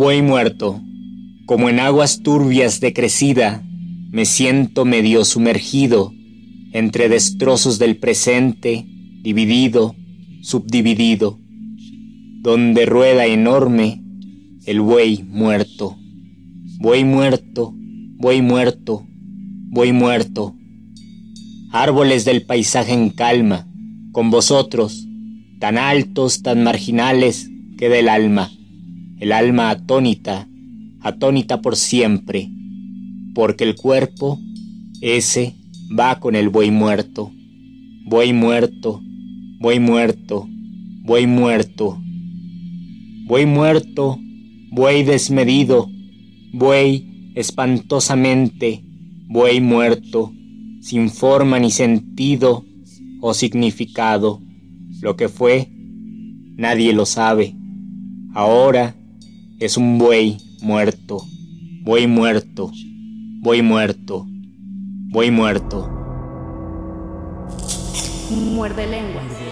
Buey muerto, como en aguas turbias de crecida, me siento medio sumergido entre destrozos del presente, dividido, subdividido, donde rueda enorme el buey muerto. Buey muerto, buey muerto, buey muerto. Árboles del paisaje en calma, con vosotros, tan altos, tan marginales, que del alma, el alma atónita, atónita por siempre, porque el cuerpo, ese, va con el buey muerto, buey muerto, buey muerto, buey muerto, buey muerto, buey desmedido, buey espantosamente, buey muerto, sin forma ni sentido o significado. Lo que fue, nadie lo sabe. Ahora es un buey muerto, buey muerto, buey muerto, buey muerto. Muerde lenguas.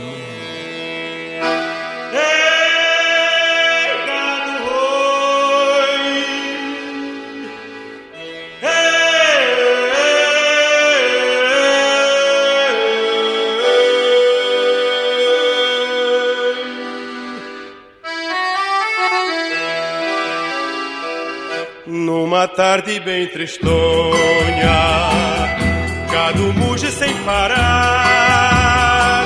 Numa tarde bem tristonha, gado muge sem parar,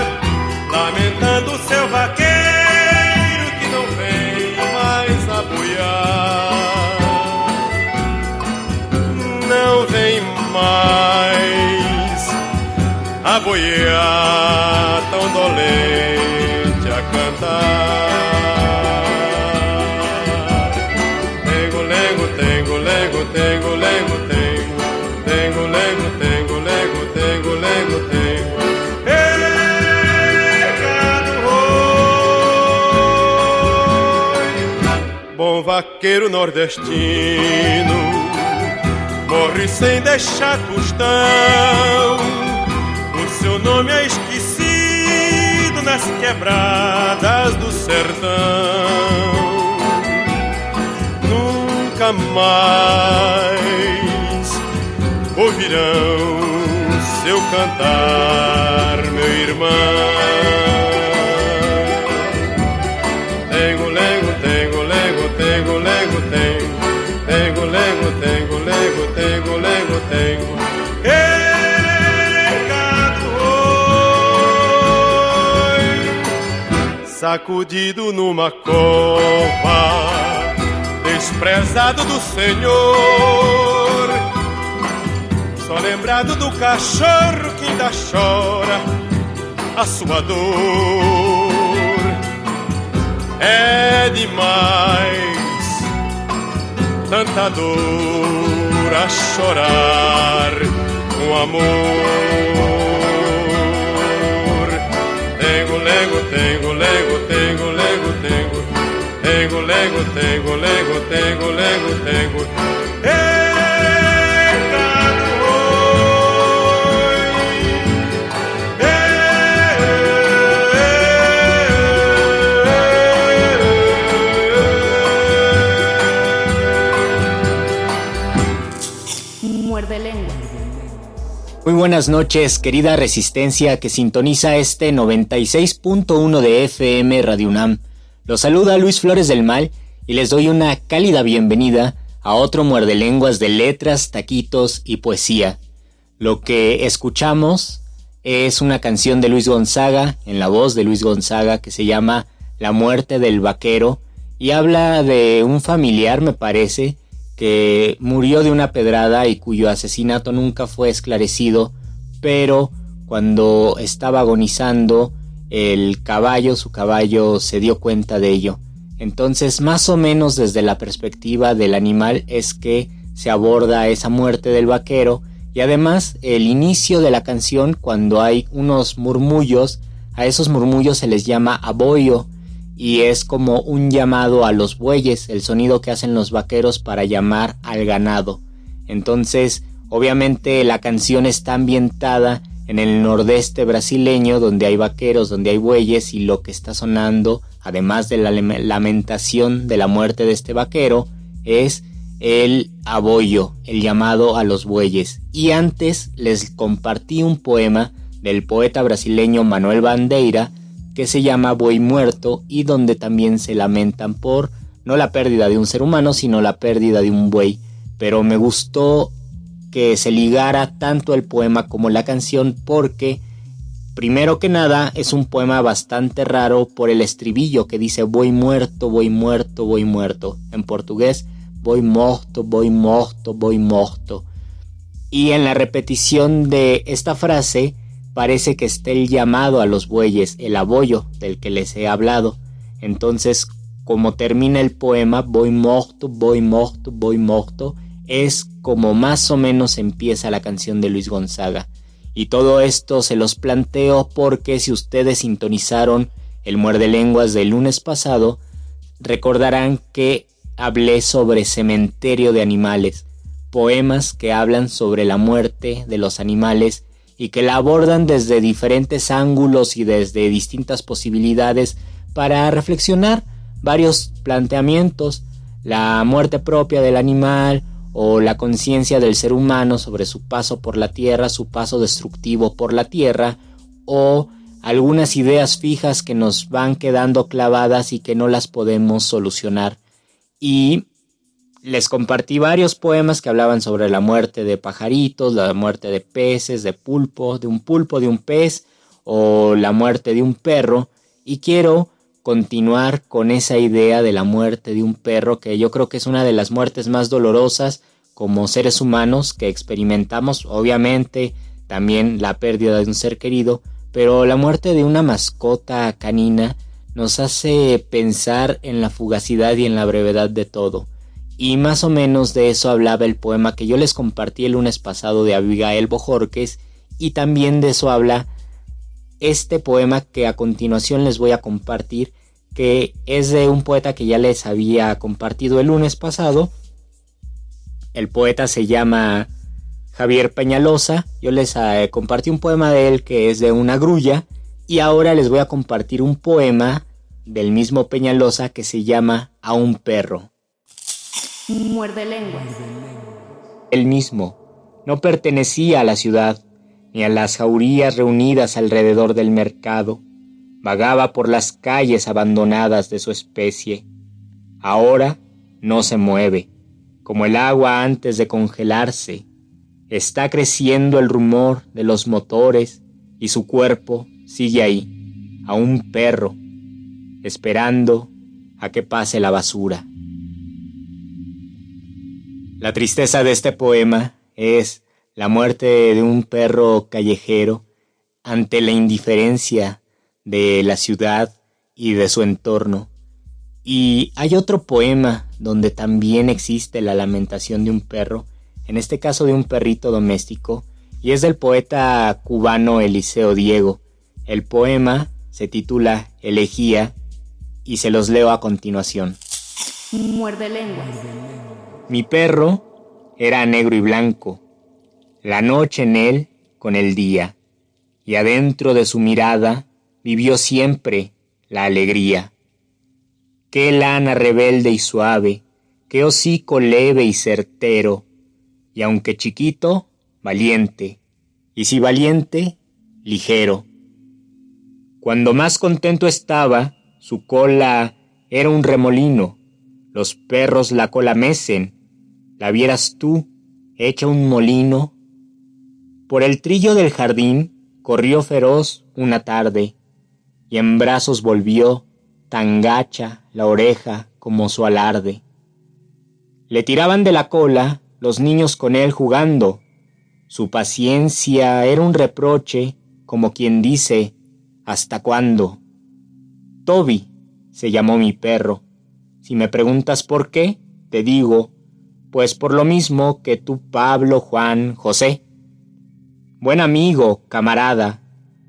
lamentando seu vaqueiro que não vem mais apoiar. Não vem mais a boiar tão dolente a cantar. Vaqueiro nordestino, morre sem deixar tostão. O seu nome é esquecido nas quebradas do sertão nunca mais ouvirão seu cantar, meu irmão. Lego, tengo, lego, tengo. Oi, sacudido numa cova desprezado do Senhor. Só lembrado do cachorro que ainda chora a sua dor. É demais tanta dor a chorar com amor. Tengo, lego, tengo lego, tengo lego, tengo. Tengo lego, tengo lego, tengo lego, tengo. Muerde Muy buenas noches, querida resistencia que sintoniza este 96.1 de FM Radio UNAM. Los saluda Luis Flores del Mal y les doy una cálida bienvenida a otro muerde lenguas de letras, taquitos y poesía. Lo que escuchamos es una canción de Luis Gonzaga, en la voz de Luis Gonzaga, que se llama La muerte del vaquero y habla de un familiar, me parece, que murió de una pedrada y cuyo asesinato nunca fue esclarecido, pero cuando estaba agonizando el caballo, su caballo se dio cuenta de ello. Entonces, más o menos desde la perspectiva del animal es que se aborda esa muerte del vaquero y además el inicio de la canción cuando hay unos murmullos, a esos murmullos se les llama aboyo y es como un llamado a los bueyes, el sonido que hacen los vaqueros para llamar al ganado. Entonces, obviamente la canción está ambientada en el nordeste brasileño, donde hay vaqueros, donde hay bueyes, y lo que está sonando, además de la lamentación de la muerte de este vaquero, es el aboyo, el llamado a los bueyes. Y antes les compartí un poema del poeta brasileño Manuel Bandeira, que se llama Buey Muerto y donde también se lamentan por no la pérdida de un ser humano, sino la pérdida de un buey. Pero me gustó que se ligara tanto el poema como la canción porque, primero que nada, es un poema bastante raro por el estribillo que dice voy muerto, voy muerto, voy muerto. En portugués, voy morto, voy morto, voy morto. Y en la repetición de esta frase, parece que esté el llamado a los bueyes, el abollo del que les he hablado. Entonces, como termina el poema, voy morto, voy morto, voy morto, es como más o menos empieza la canción de Luis Gonzaga. Y todo esto se los planteo porque si ustedes sintonizaron el muerde lenguas del lunes pasado, recordarán que hablé sobre cementerio de animales, poemas que hablan sobre la muerte de los animales y que la abordan desde diferentes ángulos y desde distintas posibilidades para reflexionar varios planteamientos, la muerte propia del animal o la conciencia del ser humano sobre su paso por la tierra, su paso destructivo por la tierra, o algunas ideas fijas que nos van quedando clavadas y que no las podemos solucionar. Y les compartí varios poemas que hablaban sobre la muerte de pajaritos, la muerte de peces, de pulpo, de un pulpo, de un pez o la muerte de un perro y quiero continuar con esa idea de la muerte de un perro que yo creo que es una de las muertes más dolorosas como seres humanos que experimentamos, obviamente también la pérdida de un ser querido, pero la muerte de una mascota canina nos hace pensar en la fugacidad y en la brevedad de todo. Y más o menos de eso hablaba el poema que yo les compartí el lunes pasado de Abigail Bojorques y también de eso habla este poema que a continuación les voy a compartir que es de un poeta que ya les había compartido el lunes pasado. El poeta se llama Javier Peñalosa. Yo les eh, compartí un poema de él que es de una grulla y ahora les voy a compartir un poema del mismo Peñalosa que se llama A un perro. Muerde lenguas. Él mismo no pertenecía a la ciudad, ni a las jaurías reunidas alrededor del mercado. Vagaba por las calles abandonadas de su especie. Ahora no se mueve, como el agua antes de congelarse. Está creciendo el rumor de los motores y su cuerpo sigue ahí, a un perro, esperando a que pase la basura. La tristeza de este poema es la muerte de un perro callejero ante la indiferencia de la ciudad y de su entorno. Y hay otro poema donde también existe la lamentación de un perro, en este caso de un perrito doméstico, y es del poeta cubano Eliseo Diego. El poema se titula Elegía y se los leo a continuación. Muerde lengua. Mi perro era negro y blanco, la noche en él con el día, y adentro de su mirada vivió siempre la alegría. Qué lana rebelde y suave, qué hocico leve y certero, y aunque chiquito, valiente, y si valiente, ligero. Cuando más contento estaba, su cola era un remolino, los perros la cola mecen, la vieras tú, hecha un molino. Por el trillo del jardín corrió feroz una tarde, y en brazos volvió tan gacha la oreja como su alarde. Le tiraban de la cola los niños con él jugando. Su paciencia era un reproche, como quien dice, ¿hasta cuándo? Toby se llamó mi perro. Si me preguntas por qué, te digo, pues por lo mismo que tú, Pablo, Juan, José. Buen amigo, camarada,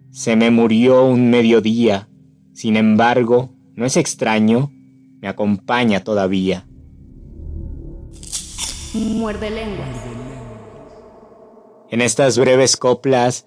se me murió un mediodía, sin embargo, no es extraño, me acompaña todavía. Muerde lengua. En estas breves coplas,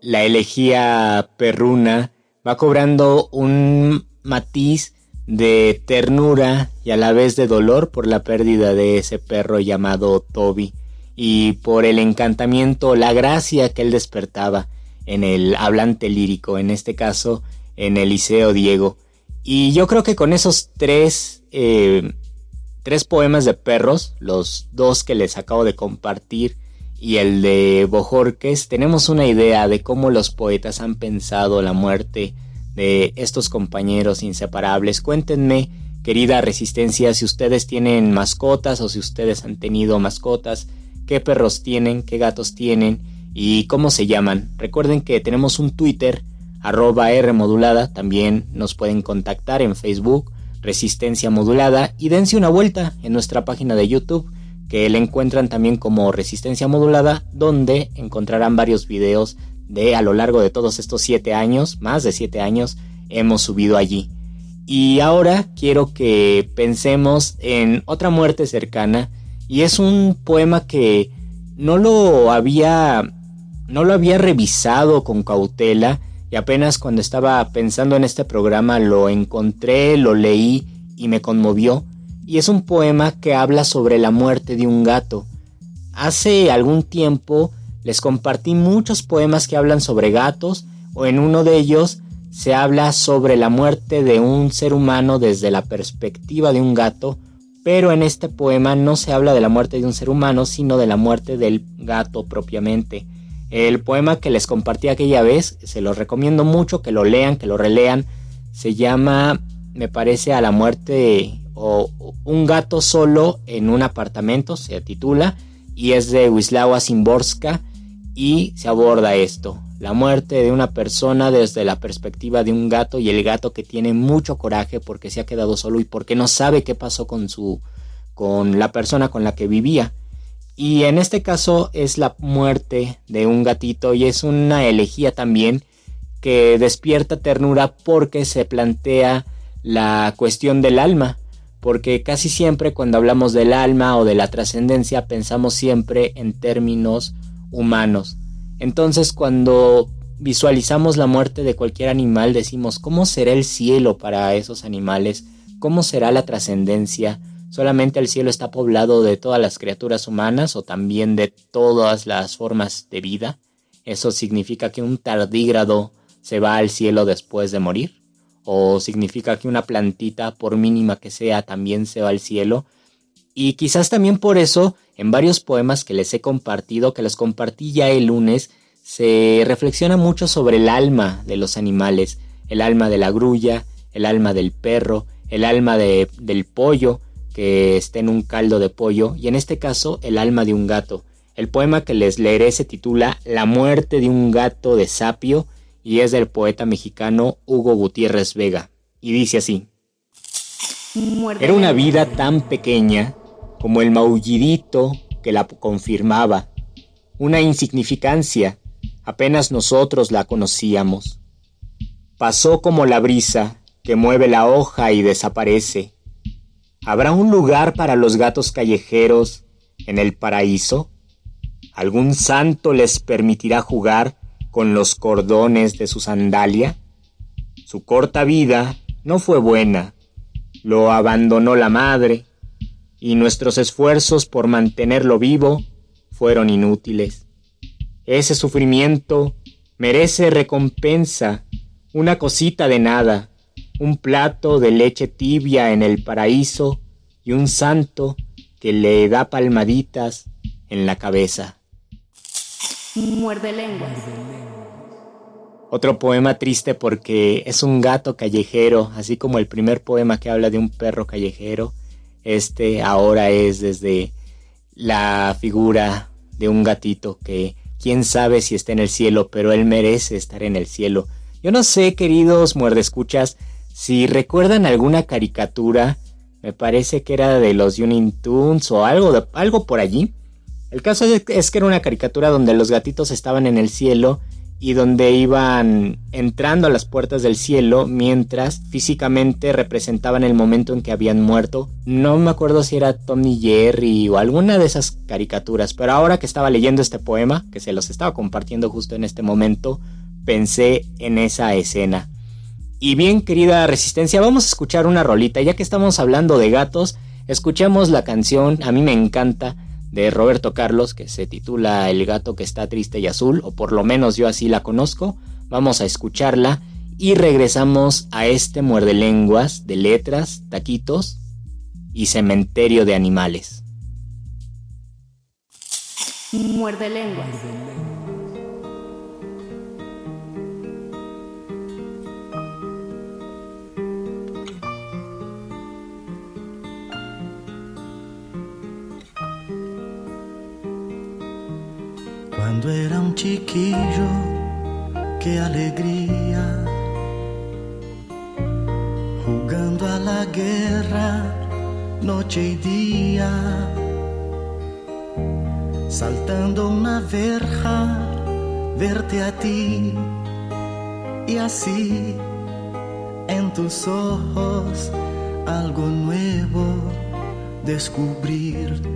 la elegía perruna va cobrando un matiz de ternura y a la vez de dolor por la pérdida de ese perro llamado Toby y por el encantamiento, la gracia que él despertaba en el hablante lírico, en este caso en Eliseo Diego. Y yo creo que con esos tres, eh, tres poemas de perros, los dos que les acabo de compartir y el de Bojorques, tenemos una idea de cómo los poetas han pensado la muerte de estos compañeros inseparables. Cuéntenme, querida Resistencia, si ustedes tienen mascotas o si ustedes han tenido mascotas, qué perros tienen, qué gatos tienen y cómo se llaman. Recuerden que tenemos un Twitter arroba R modulada, también nos pueden contactar en Facebook, Resistencia Modulada, y dense una vuelta en nuestra página de YouTube, que le encuentran también como Resistencia Modulada, donde encontrarán varios videos de a lo largo de todos estos siete años, más de siete años, hemos subido allí. Y ahora quiero que pensemos en otra muerte cercana, y es un poema que no lo había no lo había revisado con cautela y apenas cuando estaba pensando en este programa lo encontré, lo leí y me conmovió. Y es un poema que habla sobre la muerte de un gato. Hace algún tiempo les compartí muchos poemas que hablan sobre gatos o en uno de ellos se habla sobre la muerte de un ser humano desde la perspectiva de un gato, pero en este poema no se habla de la muerte de un ser humano, sino de la muerte del gato propiamente. El poema que les compartí aquella vez, se los recomiendo mucho que lo lean, que lo relean. Se llama, me parece, A la muerte o Un gato solo en un apartamento, se titula, y es de Wisława Szymborska y se aborda esto, la muerte de una persona desde la perspectiva de un gato y el gato que tiene mucho coraje porque se ha quedado solo y porque no sabe qué pasó con su con la persona con la que vivía. Y en este caso es la muerte de un gatito y es una elegía también que despierta ternura porque se plantea la cuestión del alma, porque casi siempre cuando hablamos del alma o de la trascendencia pensamos siempre en términos humanos. Entonces cuando visualizamos la muerte de cualquier animal decimos, ¿cómo será el cielo para esos animales? ¿Cómo será la trascendencia? solamente el cielo está poblado de todas las criaturas humanas o también de todas las formas de vida. Eso significa que un tardígrado se va al cielo después de morir. O significa que una plantita, por mínima que sea, también se va al cielo. Y quizás también por eso, en varios poemas que les he compartido, que los compartí ya el lunes, se reflexiona mucho sobre el alma de los animales, el alma de la grulla, el alma del perro, el alma de, del pollo, que está en un caldo de pollo y en este caso el alma de un gato. El poema que les leeré se titula La muerte de un gato de sapio y es del poeta mexicano Hugo Gutiérrez Vega y dice así. Era una vida tan pequeña como el maullidito que la confirmaba, una insignificancia, apenas nosotros la conocíamos. pasó como la brisa que mueve la hoja y desaparece. ¿Habrá un lugar para los gatos callejeros en el paraíso? ¿Algún santo les permitirá jugar con los cordones de su sandalia? Su corta vida no fue buena, lo abandonó la madre, y nuestros esfuerzos por mantenerlo vivo fueron inútiles. Ese sufrimiento merece recompensa, una cosita de nada, un plato de leche tibia en el paraíso y un santo que le da palmaditas en la cabeza. Muerde lenguas. Otro poema triste porque es un gato callejero, así como el primer poema que habla de un perro callejero. Este ahora es desde la figura de un gatito que quién sabe si está en el cielo, pero él merece estar en el cielo. Yo no sé, queridos muerdescuchas, si recuerdan alguna caricatura, me parece que era de los Union Tunes o algo, algo por allí. El caso es que era una caricatura donde los gatitos estaban en el cielo y donde iban entrando a las puertas del cielo mientras físicamente representaban el momento en que habían muerto. No me acuerdo si era Tommy Jerry o alguna de esas caricaturas, pero ahora que estaba leyendo este poema, que se los estaba compartiendo justo en este momento, pensé en esa escena. Y bien, querida Resistencia, vamos a escuchar una rolita. Ya que estamos hablando de gatos, escuchemos la canción, a mí me encanta, de Roberto Carlos, que se titula El gato que está triste y azul, o por lo menos yo así la conozco. Vamos a escucharla y regresamos a este muerde lenguas de letras, taquitos y cementerio de animales. Muerde lenguas. Cuando era un chiquillo, qué alegría, jugando a la guerra noche y día, saltando una verja, verte a ti. Y así en tus ojos algo nuevo descubrir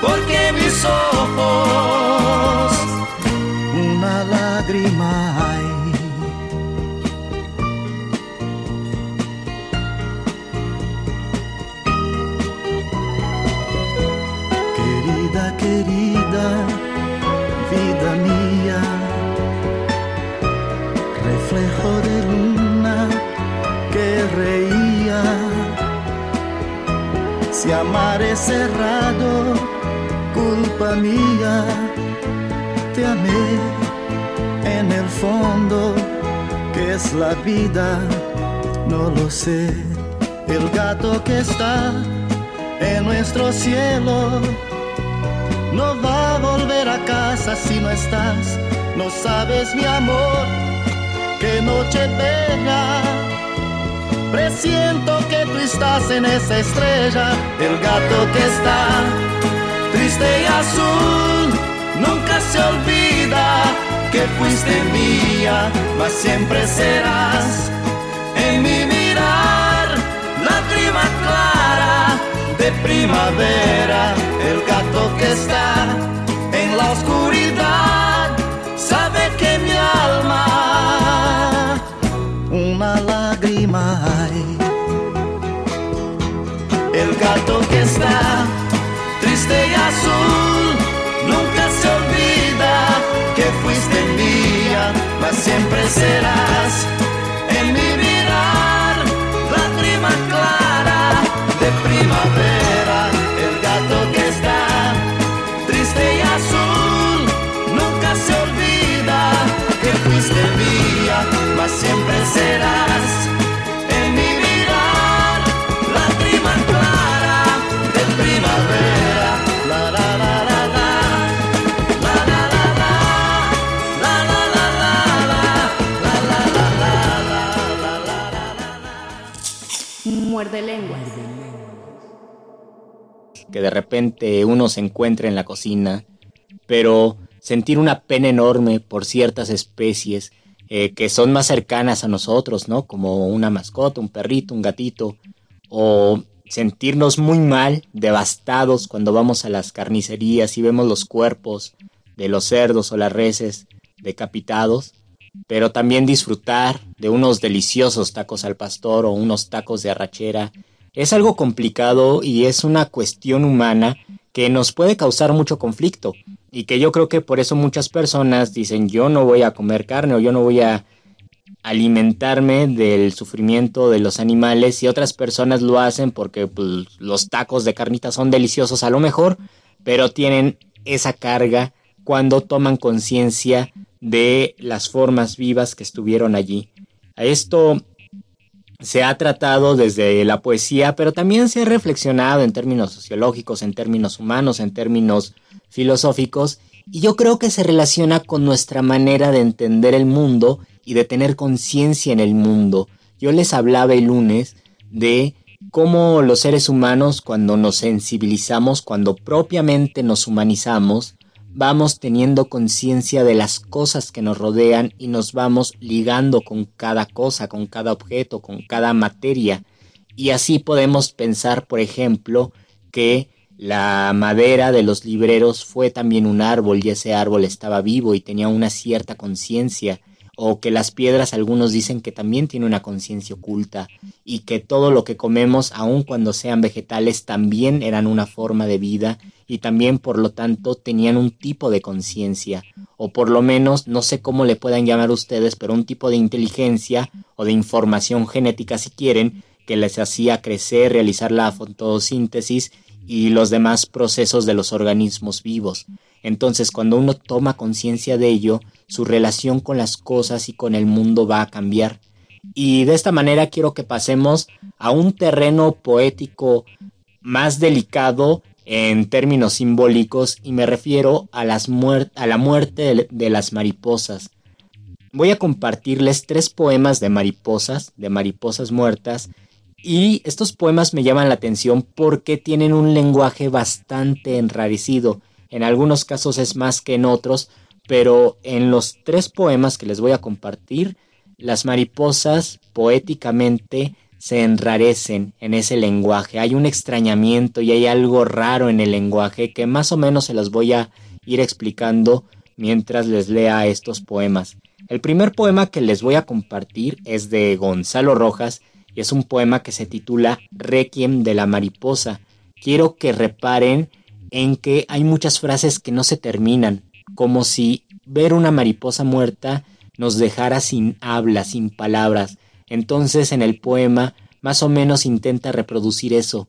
porque mis ojos una lágrima hay. Querida, querida, vida mía, reflejo de luna que reía. Si amar es cerrado, culpa mía, te amé en el fondo, que es la vida, no lo sé. El gato que está en nuestro cielo no va a volver a casa si no estás, no sabes mi amor, qué noche bella. Presiento que tú estás en esa estrella, el gato que está triste y azul, nunca se olvida que fuiste mía, mas siempre serás en mi mirar, lágrima clara de primavera, el gato que está Nunca se olvida que fuiste mía, mas siempre serás que de repente uno se encuentra en la cocina, pero sentir una pena enorme por ciertas especies eh, que son más cercanas a nosotros, ¿no? Como una mascota, un perrito, un gatito, o sentirnos muy mal, devastados cuando vamos a las carnicerías y vemos los cuerpos de los cerdos o las reses decapitados, pero también disfrutar de unos deliciosos tacos al pastor o unos tacos de arrachera es algo complicado y es una cuestión humana que nos puede causar mucho conflicto y que yo creo que por eso muchas personas dicen yo no voy a comer carne o yo no voy a alimentarme del sufrimiento de los animales y otras personas lo hacen porque pues, los tacos de carnita son deliciosos a lo mejor, pero tienen esa carga cuando toman conciencia de las formas vivas que estuvieron allí. A esto se ha tratado desde la poesía, pero también se ha reflexionado en términos sociológicos, en términos humanos, en términos filosóficos, y yo creo que se relaciona con nuestra manera de entender el mundo y de tener conciencia en el mundo. Yo les hablaba el lunes de cómo los seres humanos, cuando nos sensibilizamos, cuando propiamente nos humanizamos, vamos teniendo conciencia de las cosas que nos rodean y nos vamos ligando con cada cosa, con cada objeto, con cada materia. Y así podemos pensar, por ejemplo, que la madera de los libreros fue también un árbol y ese árbol estaba vivo y tenía una cierta conciencia o que las piedras algunos dicen que también tiene una conciencia oculta y que todo lo que comemos, aun cuando sean vegetales, también eran una forma de vida y también por lo tanto tenían un tipo de conciencia o por lo menos no sé cómo le puedan llamar ustedes, pero un tipo de inteligencia o de información genética si quieren que les hacía crecer, realizar la fotosíntesis y los demás procesos de los organismos vivos. Entonces, cuando uno toma conciencia de ello, su relación con las cosas y con el mundo va a cambiar. Y de esta manera quiero que pasemos a un terreno poético más delicado en términos simbólicos y me refiero a, las a la muerte de, de las mariposas. Voy a compartirles tres poemas de mariposas, de mariposas muertas, y estos poemas me llaman la atención porque tienen un lenguaje bastante enrarecido. En algunos casos es más que en otros, pero en los tres poemas que les voy a compartir, las mariposas poéticamente se enrarecen en ese lenguaje. Hay un extrañamiento y hay algo raro en el lenguaje que más o menos se los voy a ir explicando mientras les lea estos poemas. El primer poema que les voy a compartir es de Gonzalo Rojas y es un poema que se titula Requiem de la mariposa. Quiero que reparen en que hay muchas frases que no se terminan, como si ver una mariposa muerta nos dejara sin habla, sin palabras. Entonces en el poema más o menos intenta reproducir eso.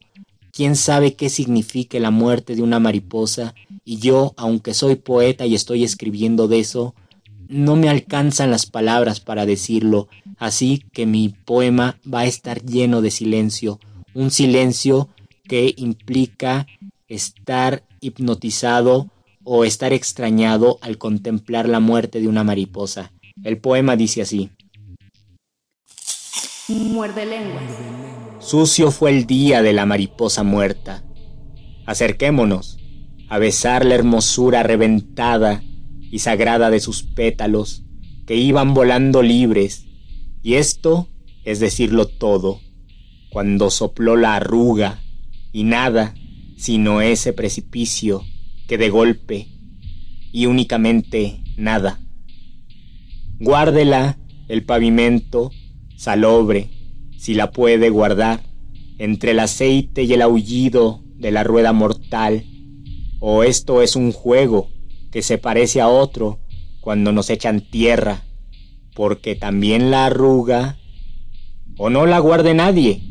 ¿Quién sabe qué significa la muerte de una mariposa? Y yo, aunque soy poeta y estoy escribiendo de eso, no me alcanzan las palabras para decirlo, así que mi poema va a estar lleno de silencio, un silencio que implica estar hipnotizado o estar extrañado al contemplar la muerte de una mariposa. El poema dice así. Muerde lenguas. Sucio fue el día de la mariposa muerta. Acerquémonos a besar la hermosura reventada y sagrada de sus pétalos que iban volando libres, y esto es decirlo todo, cuando sopló la arruga y nada sino ese precipicio que de golpe y únicamente nada. Guárdela el pavimento salobre, si la puede guardar, entre el aceite y el aullido de la rueda mortal, o esto es un juego que se parece a otro cuando nos echan tierra, porque también la arruga, o no la guarde nadie,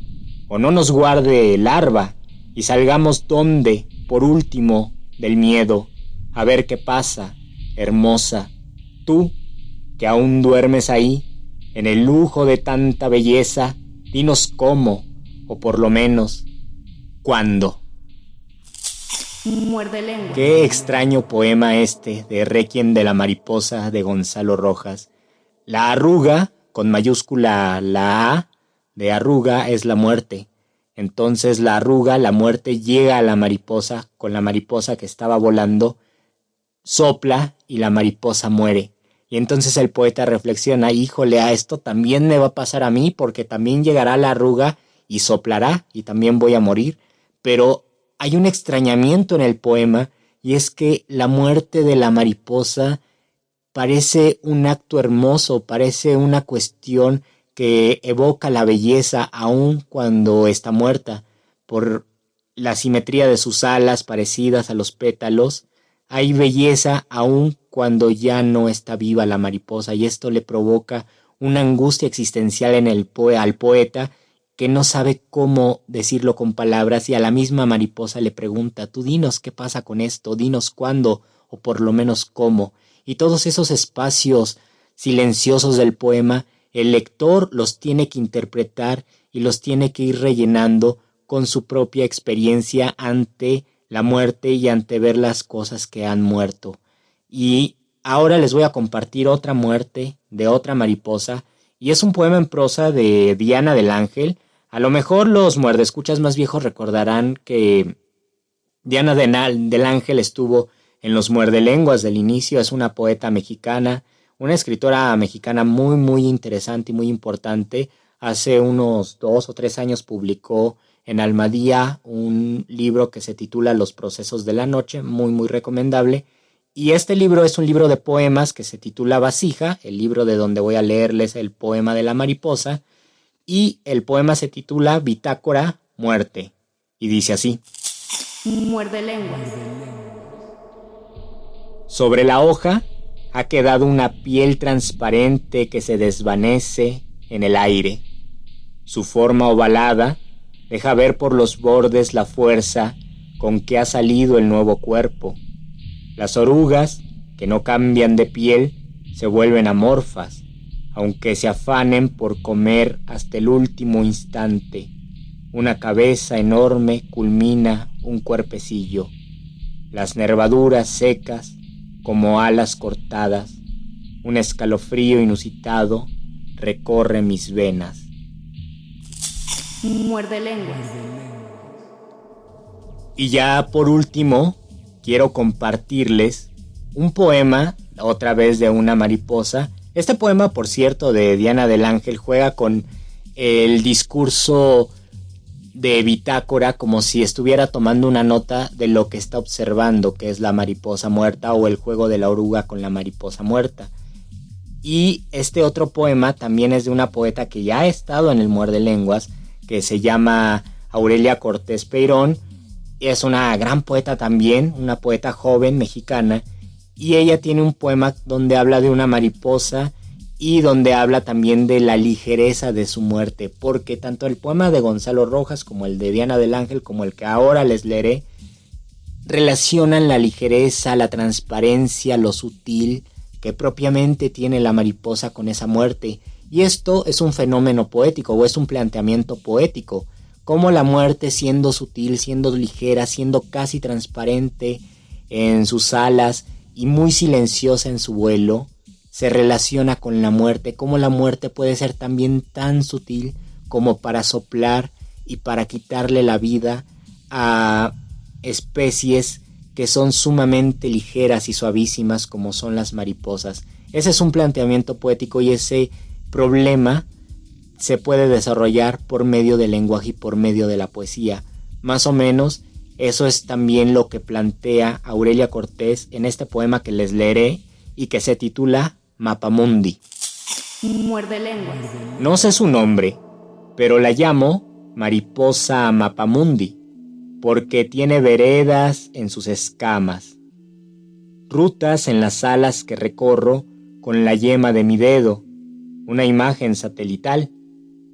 o no nos guarde larva, y salgamos donde, por último, del miedo, a ver qué pasa, hermosa, tú, que aún duermes ahí, en el lujo de tanta belleza, dinos cómo, o por lo menos, cuándo. Muerde lengua. Qué extraño poema este de Requiem de la mariposa de Gonzalo Rojas. La arruga, con mayúscula la A de arruga, es la muerte. Entonces la arruga, la muerte, llega a la mariposa con la mariposa que estaba volando, sopla y la mariposa muere. Y entonces el poeta reflexiona, híjole, a esto también me va a pasar a mí porque también llegará la arruga y soplará y también voy a morir. Pero hay un extrañamiento en el poema y es que la muerte de la mariposa parece un acto hermoso, parece una cuestión que evoca la belleza aun cuando está muerta, por la simetría de sus alas parecidas a los pétalos, hay belleza aun cuando ya no está viva la mariposa y esto le provoca una angustia existencial en el al poeta que no sabe cómo decirlo con palabras y a la misma mariposa le pregunta, tú dinos qué pasa con esto, dinos cuándo o por lo menos cómo. Y todos esos espacios silenciosos del poema, el lector los tiene que interpretar y los tiene que ir rellenando con su propia experiencia ante la muerte y ante ver las cosas que han muerto. Y ahora les voy a compartir otra muerte de otra mariposa, y es un poema en prosa de Diana del Ángel, a lo mejor los muerdescuchas más viejos recordarán que Diana del Ángel estuvo en los muerdelenguas del inicio, es una poeta mexicana, una escritora mexicana muy, muy interesante y muy importante. Hace unos dos o tres años publicó en Almadía un libro que se titula Los procesos de la noche, muy, muy recomendable. Y este libro es un libro de poemas que se titula Vasija, el libro de donde voy a leerles el poema de la mariposa, y el poema se titula Bitácora Muerte y dice así. Muerde lengua. Sobre la hoja ha quedado una piel transparente que se desvanece en el aire. Su forma ovalada deja ver por los bordes la fuerza con que ha salido el nuevo cuerpo. Las orugas, que no cambian de piel, se vuelven amorfas aunque se afanen por comer hasta el último instante. Una cabeza enorme culmina un cuerpecillo. Las nervaduras secas como alas cortadas. Un escalofrío inusitado recorre mis venas. Muerde lengua. Y ya por último, quiero compartirles un poema, otra vez de una mariposa, este poema, por cierto, de Diana del Ángel juega con el discurso de bitácora como si estuviera tomando una nota de lo que está observando, que es la mariposa muerta o el juego de la oruga con la mariposa muerta. Y este otro poema también es de una poeta que ya ha estado en el Muerde Lenguas, que se llama Aurelia Cortés Peirón. Es una gran poeta también, una poeta joven mexicana, y ella tiene un poema donde habla de una mariposa y donde habla también de la ligereza de su muerte, porque tanto el poema de Gonzalo Rojas como el de Diana del Ángel, como el que ahora les leeré, relacionan la ligereza, la transparencia, lo sutil que propiamente tiene la mariposa con esa muerte. Y esto es un fenómeno poético o es un planteamiento poético, como la muerte siendo sutil, siendo ligera, siendo casi transparente en sus alas, y muy silenciosa en su vuelo, se relaciona con la muerte, como la muerte puede ser también tan sutil como para soplar y para quitarle la vida a especies que son sumamente ligeras y suavísimas como son las mariposas. Ese es un planteamiento poético y ese problema se puede desarrollar por medio del lenguaje y por medio de la poesía. Más o menos eso es también lo que plantea Aurelia Cortés en este poema que les leeré y que se titula Mapamundi. Muerde lengua. No sé su nombre, pero la llamo Mariposa Mapamundi, porque tiene veredas en sus escamas, rutas en las alas que recorro con la yema de mi dedo, una imagen satelital.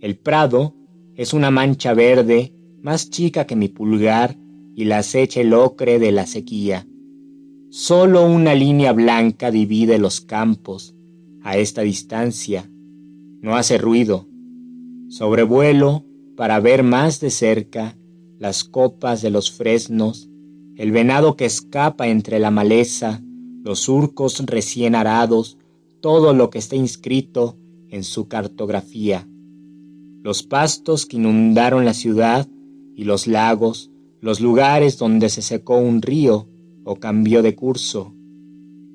El prado es una mancha verde más chica que mi pulgar y la acecha el ocre de la sequía. Solo una línea blanca divide los campos a esta distancia. No hace ruido. Sobrevuelo para ver más de cerca las copas de los fresnos, el venado que escapa entre la maleza, los surcos recién arados, todo lo que está inscrito en su cartografía. Los pastos que inundaron la ciudad y los lagos, los lugares donde se secó un río, o cambió de curso.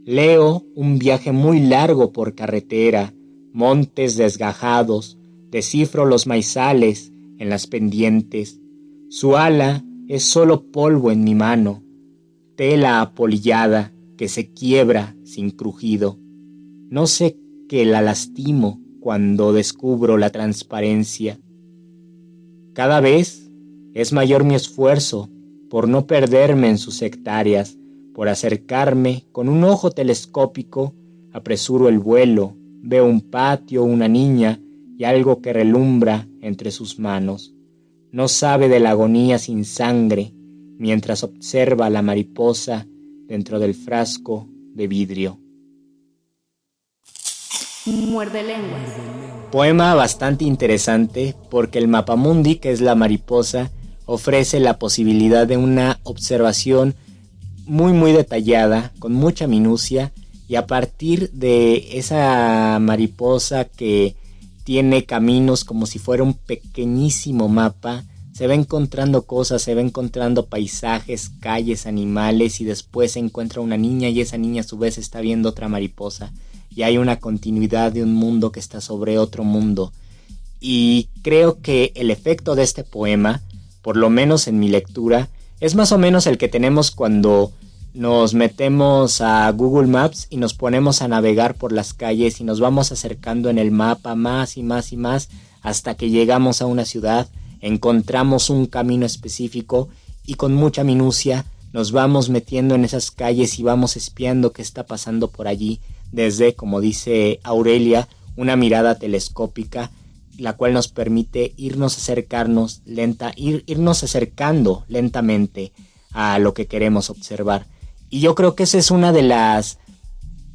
Leo un viaje muy largo por carretera, montes desgajados, descifro los maizales en las pendientes. Su ala es solo polvo en mi mano, tela apolillada que se quiebra sin crujido. No sé que la lastimo cuando descubro la transparencia. Cada vez es mayor mi esfuerzo por no perderme en sus hectáreas, por acercarme con un ojo telescópico, apresuro el vuelo, veo un patio, una niña y algo que relumbra entre sus manos. No sabe de la agonía sin sangre mientras observa la mariposa dentro del frasco de vidrio. Muerde lenguas. Poema bastante interesante porque el mapamundi, que es la mariposa, ofrece la posibilidad de una observación muy muy detallada, con mucha minucia, y a partir de esa mariposa que tiene caminos como si fuera un pequeñísimo mapa, se va encontrando cosas, se va encontrando paisajes, calles, animales y después se encuentra una niña y esa niña a su vez está viendo otra mariposa y hay una continuidad de un mundo que está sobre otro mundo. Y creo que el efecto de este poema por lo menos en mi lectura, es más o menos el que tenemos cuando nos metemos a Google Maps y nos ponemos a navegar por las calles y nos vamos acercando en el mapa más y más y más hasta que llegamos a una ciudad, encontramos un camino específico y con mucha minucia nos vamos metiendo en esas calles y vamos espiando qué está pasando por allí desde, como dice Aurelia, una mirada telescópica la cual nos permite irnos acercarnos lenta, ir, irnos acercando lentamente a lo que queremos observar. Y yo creo que esa es una de las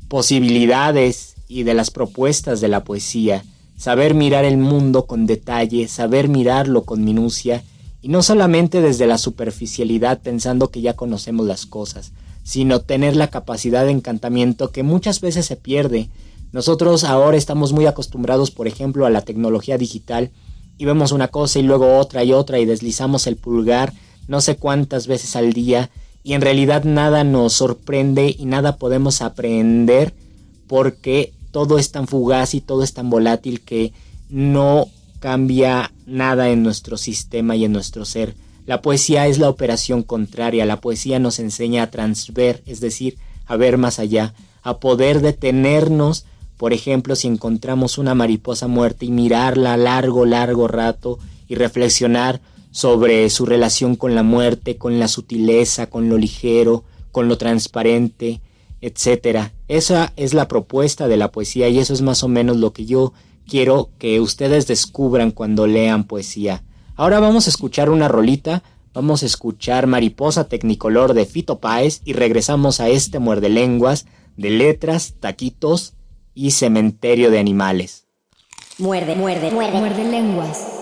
posibilidades y de las propuestas de la poesía, saber mirar el mundo con detalle, saber mirarlo con minucia, y no solamente desde la superficialidad pensando que ya conocemos las cosas, sino tener la capacidad de encantamiento que muchas veces se pierde nosotros ahora estamos muy acostumbrados, por ejemplo, a la tecnología digital y vemos una cosa y luego otra y otra y deslizamos el pulgar no sé cuántas veces al día y en realidad nada nos sorprende y nada podemos aprender porque todo es tan fugaz y todo es tan volátil que no cambia nada en nuestro sistema y en nuestro ser. La poesía es la operación contraria, la poesía nos enseña a transver, es decir, a ver más allá, a poder detenernos por ejemplo, si encontramos una mariposa muerta y mirarla largo, largo rato y reflexionar sobre su relación con la muerte, con la sutileza, con lo ligero, con lo transparente, etc. Esa es la propuesta de la poesía y eso es más o menos lo que yo quiero que ustedes descubran cuando lean poesía. Ahora vamos a escuchar una rolita, vamos a escuchar Mariposa Tecnicolor de Fito Páez y regresamos a este muerde lenguas de letras, taquitos y cementerio de animales. Muerde, muerde, muerde. Muerde lenguas.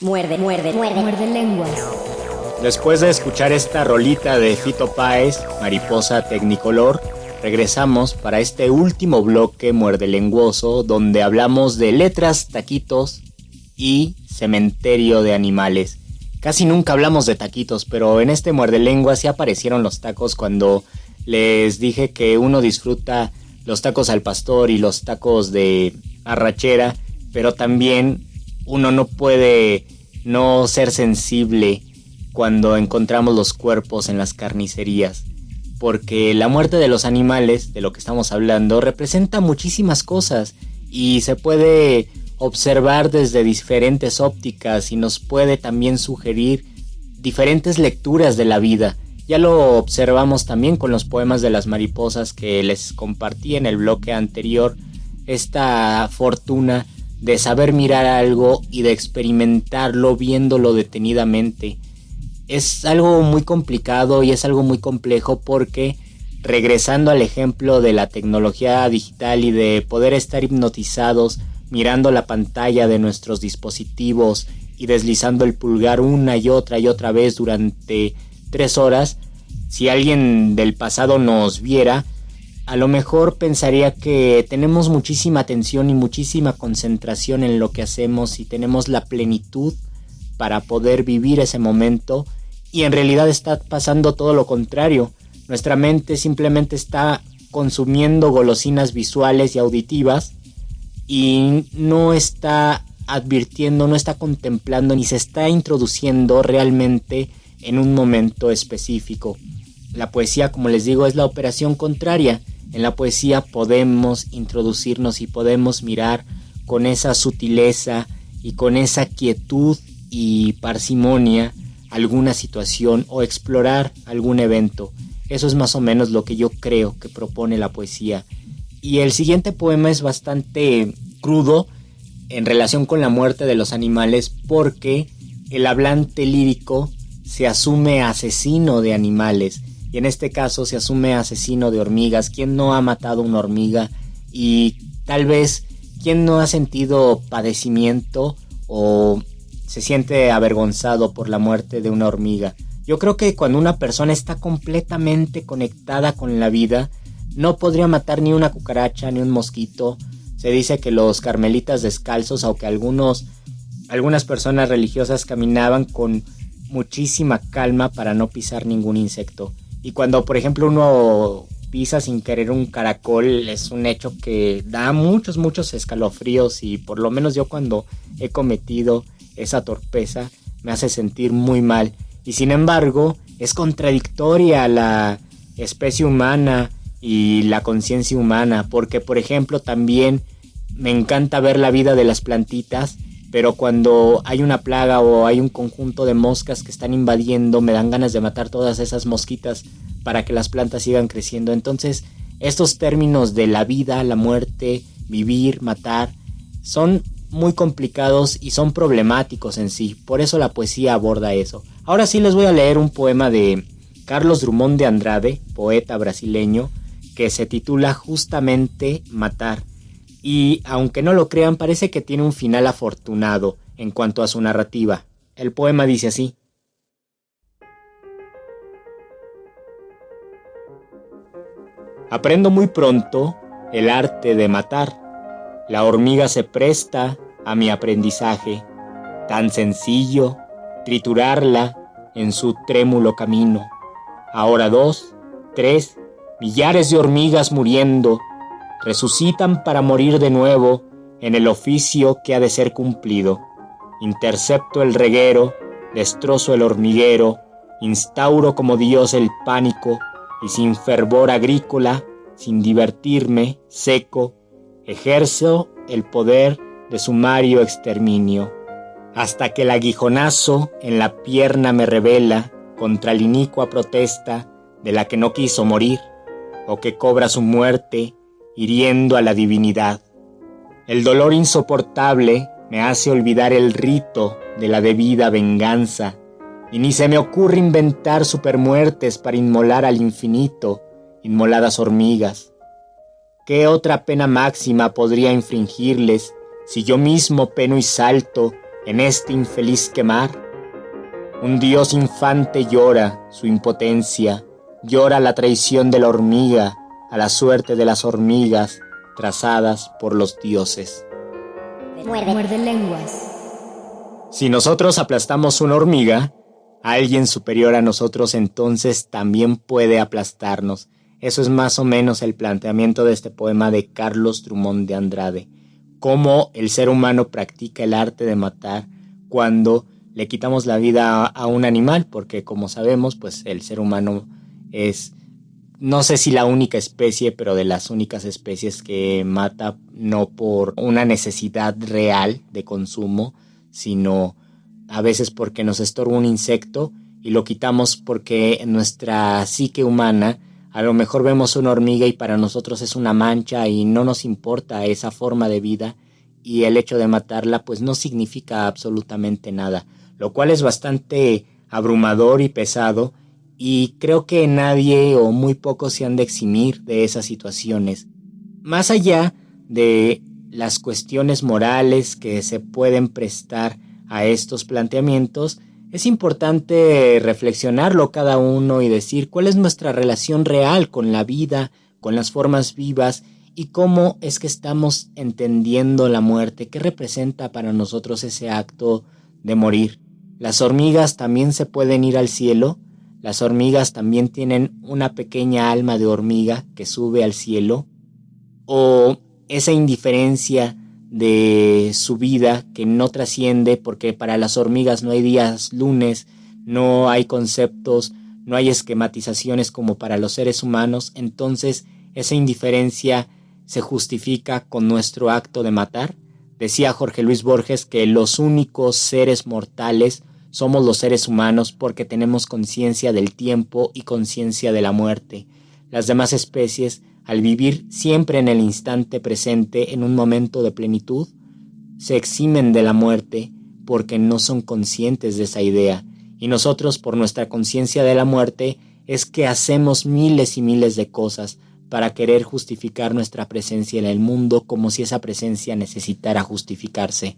Muerde, muerde, muerde. Muerde lenguas. Después de escuchar esta rolita de Fito Páez, Mariposa Tecnicolor, regresamos para este último bloque muerde lenguoso donde hablamos de letras, taquitos y cementerio de animales. Casi nunca hablamos de taquitos, pero en este muerde lenguas sí aparecieron los tacos cuando les dije que uno disfruta los tacos al pastor y los tacos de arrachera, pero también uno no puede no ser sensible cuando encontramos los cuerpos en las carnicerías, porque la muerte de los animales, de lo que estamos hablando, representa muchísimas cosas y se puede observar desde diferentes ópticas y nos puede también sugerir diferentes lecturas de la vida. Ya lo observamos también con los poemas de las mariposas que les compartí en el bloque anterior, esta fortuna de saber mirar algo y de experimentarlo viéndolo detenidamente. Es algo muy complicado y es algo muy complejo porque regresando al ejemplo de la tecnología digital y de poder estar hipnotizados mirando la pantalla de nuestros dispositivos y deslizando el pulgar una y otra y otra vez durante tres horas, si alguien del pasado nos viera, a lo mejor pensaría que tenemos muchísima atención y muchísima concentración en lo que hacemos y tenemos la plenitud para poder vivir ese momento y en realidad está pasando todo lo contrario. Nuestra mente simplemente está consumiendo golosinas visuales y auditivas y no está advirtiendo, no está contemplando ni se está introduciendo realmente en un momento específico. La poesía, como les digo, es la operación contraria. En la poesía podemos introducirnos y podemos mirar con esa sutileza y con esa quietud y parsimonia alguna situación o explorar algún evento. Eso es más o menos lo que yo creo que propone la poesía. Y el siguiente poema es bastante crudo en relación con la muerte de los animales porque el hablante lírico se asume asesino de animales y en este caso se asume asesino de hormigas. ¿Quién no ha matado una hormiga? Y tal vez, ¿quién no ha sentido padecimiento o se siente avergonzado por la muerte de una hormiga? Yo creo que cuando una persona está completamente conectada con la vida, no podría matar ni una cucaracha ni un mosquito. Se dice que los carmelitas descalzos, aunque algunos algunas personas religiosas caminaban con muchísima calma para no pisar ningún insecto. Y cuando, por ejemplo, uno pisa sin querer un caracol, es un hecho que da muchos, muchos escalofríos y por lo menos yo cuando he cometido esa torpeza me hace sentir muy mal. Y sin embargo, es contradictoria la especie humana y la conciencia humana, porque por ejemplo también me encanta ver la vida de las plantitas pero cuando hay una plaga o hay un conjunto de moscas que están invadiendo, me dan ganas de matar todas esas mosquitas para que las plantas sigan creciendo. Entonces, estos términos de la vida, la muerte, vivir, matar, son muy complicados y son problemáticos en sí. Por eso la poesía aborda eso. Ahora sí les voy a leer un poema de Carlos Drummond de Andrade, poeta brasileño, que se titula justamente Matar y aunque no lo crean parece que tiene un final afortunado en cuanto a su narrativa. El poema dice así. Aprendo muy pronto el arte de matar. La hormiga se presta a mi aprendizaje, tan sencillo, triturarla en su trémulo camino. Ahora dos, tres, millares de hormigas muriendo resucitan para morir de nuevo en el oficio que ha de ser cumplido. Intercepto el reguero, destrozo el hormiguero, instauro como Dios el pánico, y sin fervor agrícola, sin divertirme, seco, ejerzo el poder de sumario exterminio, hasta que el aguijonazo en la pierna me revela contra la inicua protesta de la que no quiso morir, o que cobra su muerte hiriendo a la divinidad. El dolor insoportable me hace olvidar el rito de la debida venganza, y ni se me ocurre inventar supermuertes para inmolar al infinito, inmoladas hormigas. ¿Qué otra pena máxima podría infringirles si yo mismo peno y salto en este infeliz quemar? Un dios infante llora su impotencia, llora la traición de la hormiga, a la suerte de las hormigas trazadas por los dioses. Muerde. lenguas. Si nosotros aplastamos una hormiga, alguien superior a nosotros entonces también puede aplastarnos. Eso es más o menos el planteamiento de este poema de Carlos Drummond de Andrade. Cómo el ser humano practica el arte de matar cuando le quitamos la vida a un animal, porque como sabemos, pues el ser humano es no sé si la única especie, pero de las únicas especies que mata no por una necesidad real de consumo, sino a veces porque nos estorba un insecto y lo quitamos porque en nuestra psique humana a lo mejor vemos una hormiga y para nosotros es una mancha y no nos importa esa forma de vida y el hecho de matarla pues no significa absolutamente nada, lo cual es bastante abrumador y pesado y creo que nadie o muy pocos se han de eximir de esas situaciones. Más allá de las cuestiones morales que se pueden prestar a estos planteamientos, es importante reflexionarlo cada uno y decir cuál es nuestra relación real con la vida, con las formas vivas y cómo es que estamos entendiendo la muerte, qué representa para nosotros ese acto de morir. Las hormigas también se pueden ir al cielo, las hormigas también tienen una pequeña alma de hormiga que sube al cielo. O esa indiferencia de su vida que no trasciende porque para las hormigas no hay días lunes, no hay conceptos, no hay esquematizaciones como para los seres humanos, entonces esa indiferencia se justifica con nuestro acto de matar. Decía Jorge Luis Borges que los únicos seres mortales somos los seres humanos porque tenemos conciencia del tiempo y conciencia de la muerte. Las demás especies, al vivir siempre en el instante presente, en un momento de plenitud, se eximen de la muerte porque no son conscientes de esa idea. Y nosotros, por nuestra conciencia de la muerte, es que hacemos miles y miles de cosas para querer justificar nuestra presencia en el mundo como si esa presencia necesitara justificarse.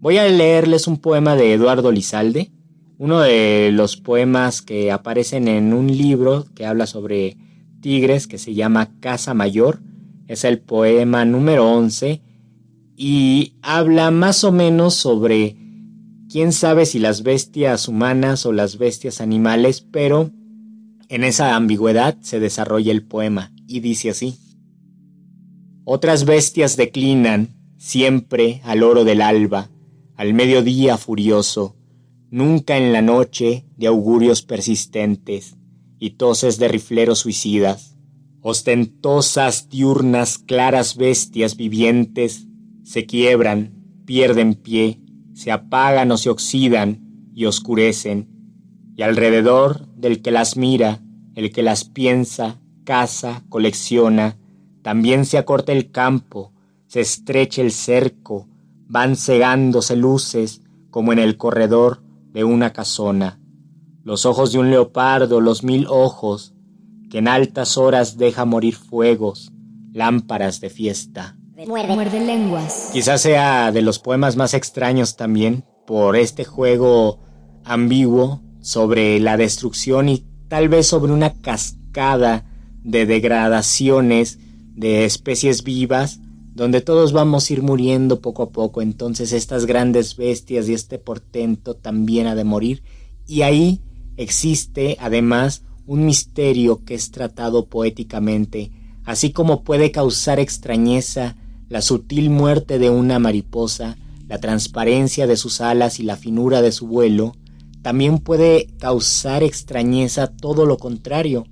Voy a leerles un poema de Eduardo Lizalde, uno de los poemas que aparecen en un libro que habla sobre tigres que se llama Casa Mayor. Es el poema número 11 y habla más o menos sobre quién sabe si las bestias humanas o las bestias animales, pero en esa ambigüedad se desarrolla el poema y dice así. Otras bestias declinan siempre al oro del alba, al mediodía furioso, nunca en la noche de augurios persistentes y toses de rifleros suicidas. Ostentosas, diurnas, claras bestias vivientes se quiebran, pierden pie, se apagan o se oxidan y oscurecen, y alrededor del que las mira, el que las piensa, caza, colecciona, también se acorta el campo, se estrecha el cerco, van cegándose luces como en el corredor de una casona. Los ojos de un leopardo, los mil ojos, que en altas horas deja morir fuegos, lámparas de fiesta. Muerde. lenguas. Quizás sea de los poemas más extraños también, por este juego ambiguo sobre la destrucción y tal vez sobre una cascada de degradaciones de especies vivas, donde todos vamos a ir muriendo poco a poco, entonces estas grandes bestias y este portento también ha de morir, y ahí existe además un misterio que es tratado poéticamente, así como puede causar extrañeza la sutil muerte de una mariposa, la transparencia de sus alas y la finura de su vuelo, también puede causar extrañeza todo lo contrario,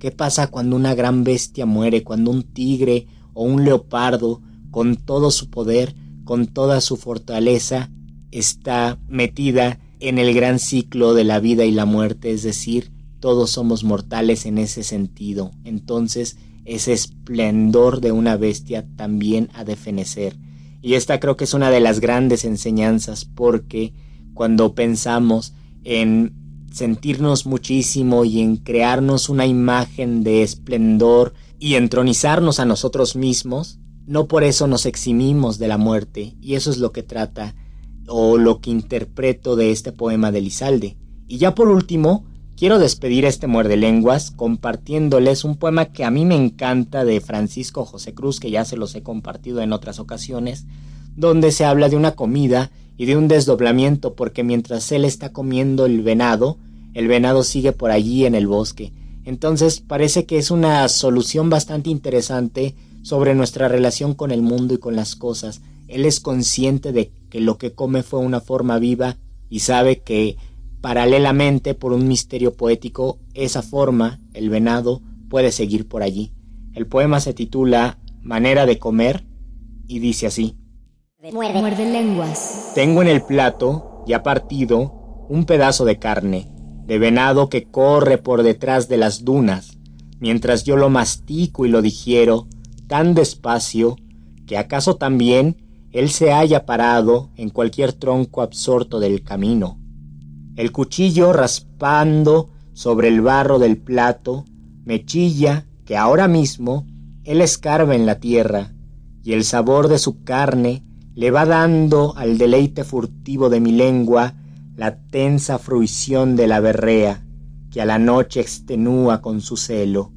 ¿Qué pasa cuando una gran bestia muere, cuando un tigre o un leopardo, con todo su poder, con toda su fortaleza, está metida en el gran ciclo de la vida y la muerte, es decir, todos somos mortales en ese sentido. Entonces, ese esplendor de una bestia también ha de fenecer. Y esta creo que es una de las grandes enseñanzas porque cuando pensamos en sentirnos muchísimo y en crearnos una imagen de esplendor y entronizarnos a nosotros mismos, no por eso nos eximimos de la muerte, y eso es lo que trata o lo que interpreto de este poema de Lizalde. Y ya por último, quiero despedir a este muerde lenguas compartiéndoles un poema que a mí me encanta de Francisco José Cruz, que ya se los he compartido en otras ocasiones, donde se habla de una comida y de un desdoblamiento porque mientras él está comiendo el venado, el venado sigue por allí en el bosque. Entonces parece que es una solución bastante interesante sobre nuestra relación con el mundo y con las cosas. Él es consciente de que lo que come fue una forma viva y sabe que paralelamente por un misterio poético esa forma, el venado, puede seguir por allí. El poema se titula Manera de comer y dice así. Muerde. Muerde lenguas. Tengo en el plato, ya partido, un pedazo de carne, de venado que corre por detrás de las dunas, mientras yo lo mastico y lo digiero tan despacio que acaso también él se haya parado en cualquier tronco absorto del camino. El cuchillo raspando sobre el barro del plato me chilla que ahora mismo él escarba en la tierra y el sabor de su carne le va dando al deleite furtivo de mi lengua la tensa fruición de la berrea que a la noche extenúa con su celo.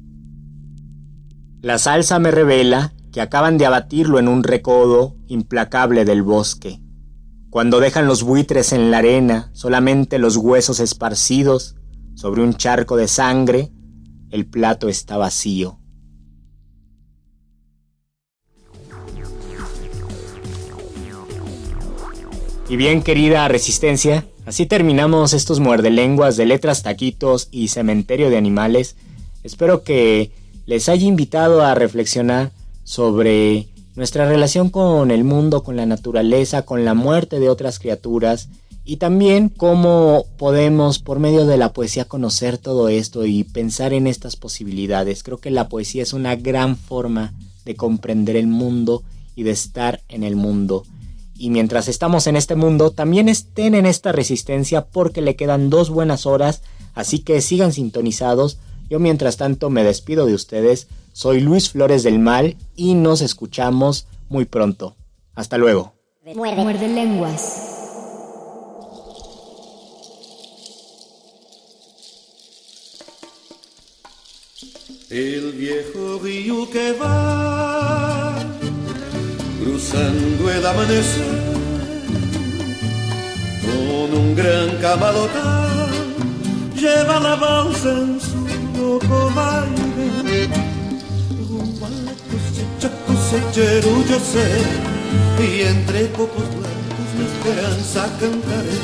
La salsa me revela que acaban de abatirlo en un recodo implacable del bosque. Cuando dejan los buitres en la arena solamente los huesos esparcidos sobre un charco de sangre, el plato está vacío. Y bien, querida Resistencia, así terminamos estos muerdelenguas de letras, taquitos y cementerio de animales. Espero que les haya invitado a reflexionar sobre nuestra relación con el mundo, con la naturaleza, con la muerte de otras criaturas y también cómo podemos por medio de la poesía conocer todo esto y pensar en estas posibilidades. Creo que la poesía es una gran forma de comprender el mundo y de estar en el mundo y mientras estamos en este mundo, también estén en esta resistencia porque le quedan dos buenas horas, así que sigan sintonizados. Yo mientras tanto me despido de ustedes, soy Luis Flores del Mal y nos escuchamos muy pronto. Hasta luego. Muerde, Muerde lenguas. El viejo río que va cruzando el amanecer con un gran camalotá, lleva la balsa en su Rumbo a la cosecha, cosechero yo sé, y entre copos blancos mi esperanza cantaré.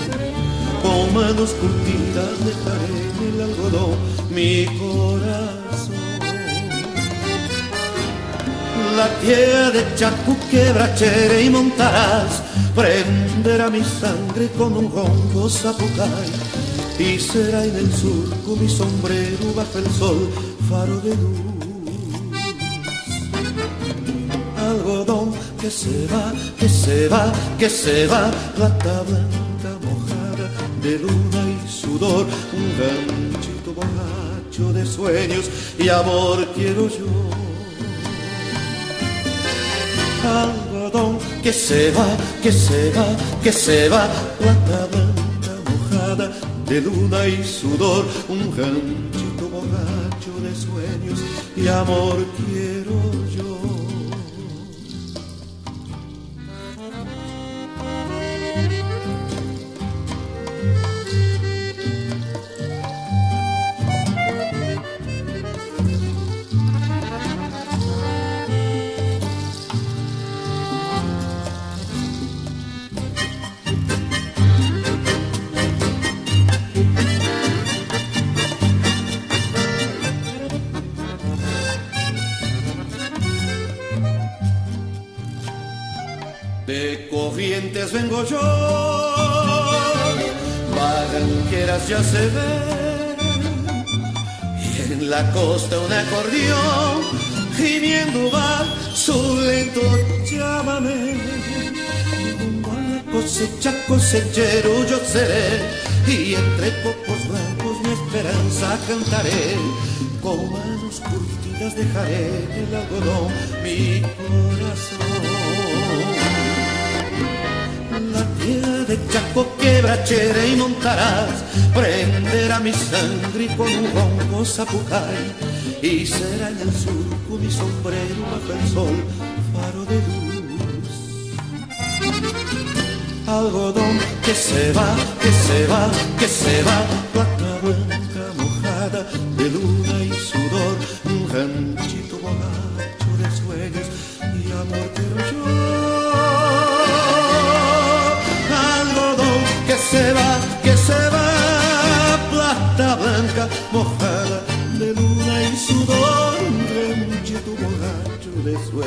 Con manos curtidas dejaré en el algodón mi corazón. La tierra de Chacu quebrachere y montarás prenderá mi sangre con un ronco zapucay y será en el surco mi sombrero bajo el sol faro de luz. Algodón que se va que se va que se va plata blanca mojada de luna y sudor un ganchito borracho de sueños y amor quiero yo. Algodón que se va, que se va, que se va, plata blanca mojada de luna y sudor, un ganchito borracho de sueños y amor quiero De corrientes vengo yo, barranqueras ya se ven, y en la costa un acordeón, gimiendo va su lento llámame. Cosecha, cosechero yo seré, y entre copos blancos mi esperanza cantaré, con manos curtidas dejaré el algodón mi corazón. De Chaco quebrachera y montarás. Prenderá mi sangre con un ronco zapucay. Y será en el surco mi sombrero bajo el sol Faro de luz. Algodón que se va, que se va, que se va. Plata blanca mojada de luna y sudor Un ranchito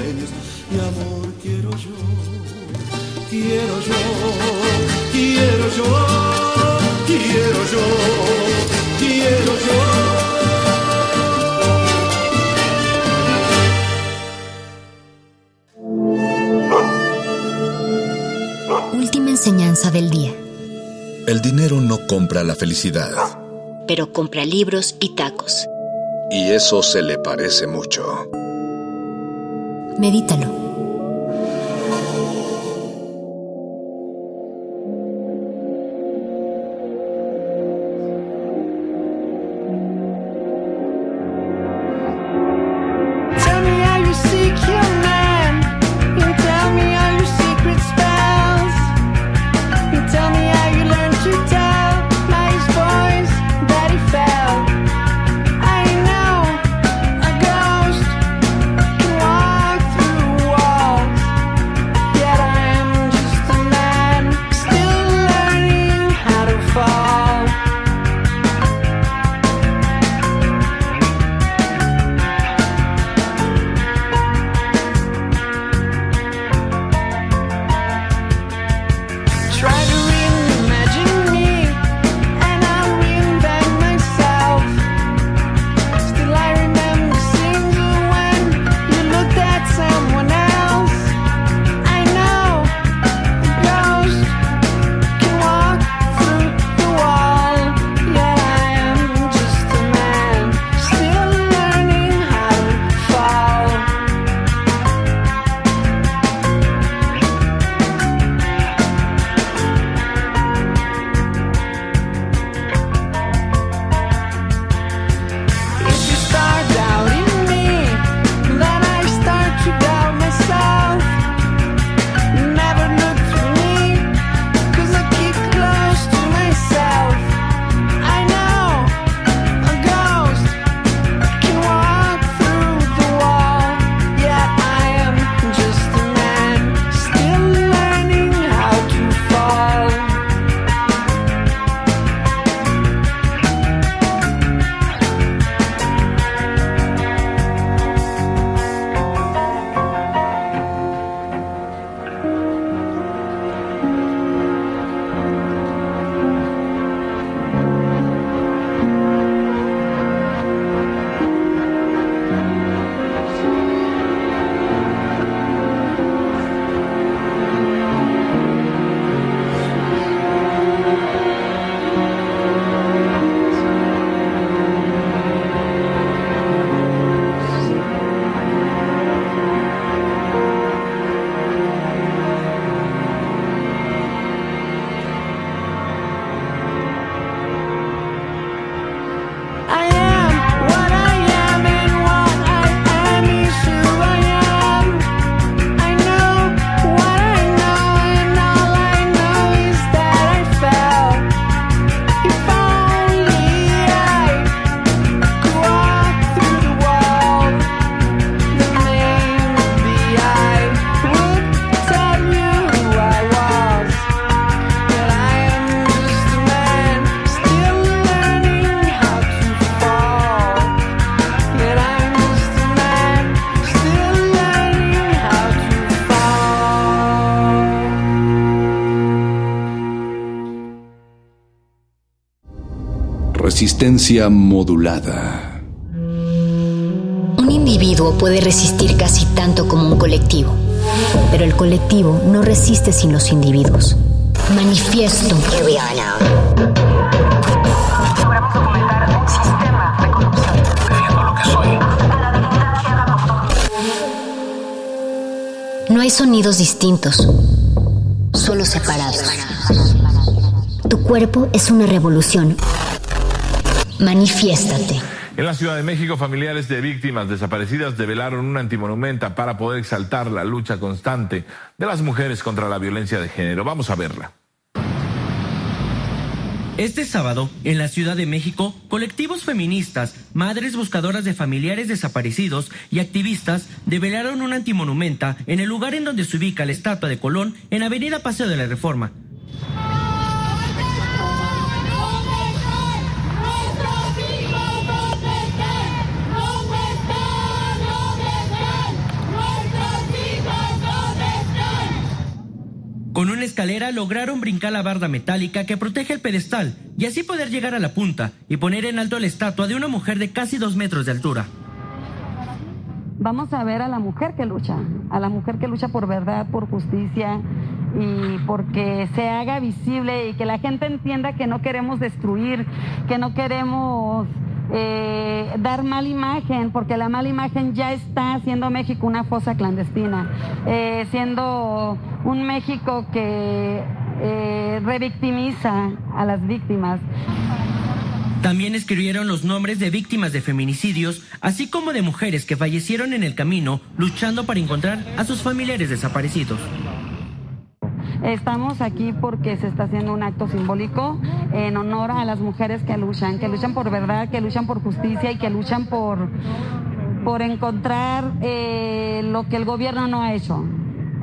sueños y amor quiero yo, quiero yo, quiero yo, quiero yo, quiero yo. Última enseñanza del día. El dinero no compra la felicidad. Pero compra libros y tacos. Y eso se le parece mucho. Medítalo. Resistencia modulada. Un individuo puede resistir casi tanto como un colectivo, pero el colectivo no resiste sin los individuos. Manifiesto. No hay sonidos distintos, solo separados. Tu cuerpo es una revolución. Manifiéstate. En la Ciudad de México, familiares de víctimas desaparecidas develaron una antimonumenta para poder exaltar la lucha constante de las mujeres contra la violencia de género. Vamos a verla. Este sábado, en la Ciudad de México, colectivos feministas, madres buscadoras de familiares desaparecidos y activistas develaron una antimonumenta en el lugar en donde se ubica la estatua de Colón en Avenida Paseo de la Reforma. Lograron brincar la barda metálica que protege el pedestal y así poder llegar a la punta y poner en alto la estatua de una mujer de casi dos metros de altura. Vamos a ver a la mujer que lucha, a la mujer que lucha por verdad, por justicia y porque se haga visible y que la gente entienda que no queremos destruir, que no queremos eh, dar mala imagen, porque la mala imagen ya está haciendo México una fosa clandestina, eh, siendo un México que eh, revictimiza a las víctimas. También escribieron los nombres de víctimas de feminicidios, así como de mujeres que fallecieron en el camino luchando para encontrar a sus familiares desaparecidos. Estamos aquí porque se está haciendo un acto simbólico en honor a las mujeres que luchan, que luchan por verdad, que luchan por justicia y que luchan por, por encontrar eh, lo que el gobierno no ha hecho.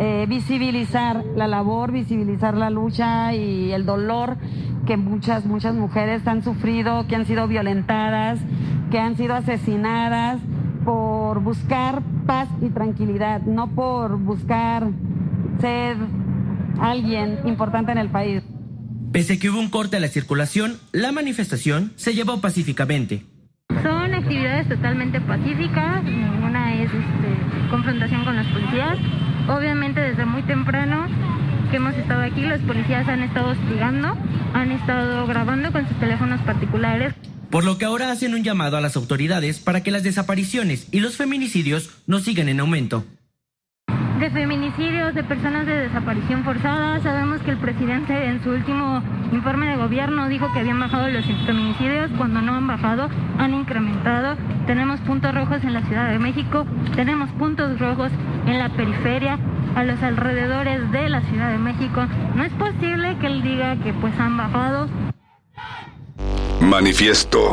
Eh, visibilizar la labor, visibilizar la lucha y el dolor que muchas, muchas mujeres han sufrido, que han sido violentadas, que han sido asesinadas por buscar paz y tranquilidad, no por buscar ser alguien importante en el país. Pese a que hubo un corte a la circulación, la manifestación se llevó pacíficamente. Son actividades totalmente pacíficas, ninguna es este, confrontación con las policías. Obviamente desde muy temprano que hemos estado aquí, los policías han estado hostigando, han estado grabando con sus teléfonos particulares. Por lo que ahora hacen un llamado a las autoridades para que las desapariciones y los feminicidios no sigan en aumento de feminicidios, de personas de desaparición forzada. Sabemos que el presidente en su último informe de gobierno dijo que habían bajado los feminicidios, cuando no han bajado, han incrementado. Tenemos puntos rojos en la Ciudad de México, tenemos puntos rojos en la periferia, a los alrededores de la Ciudad de México. No es posible que él diga que pues han bajado. Manifiesto.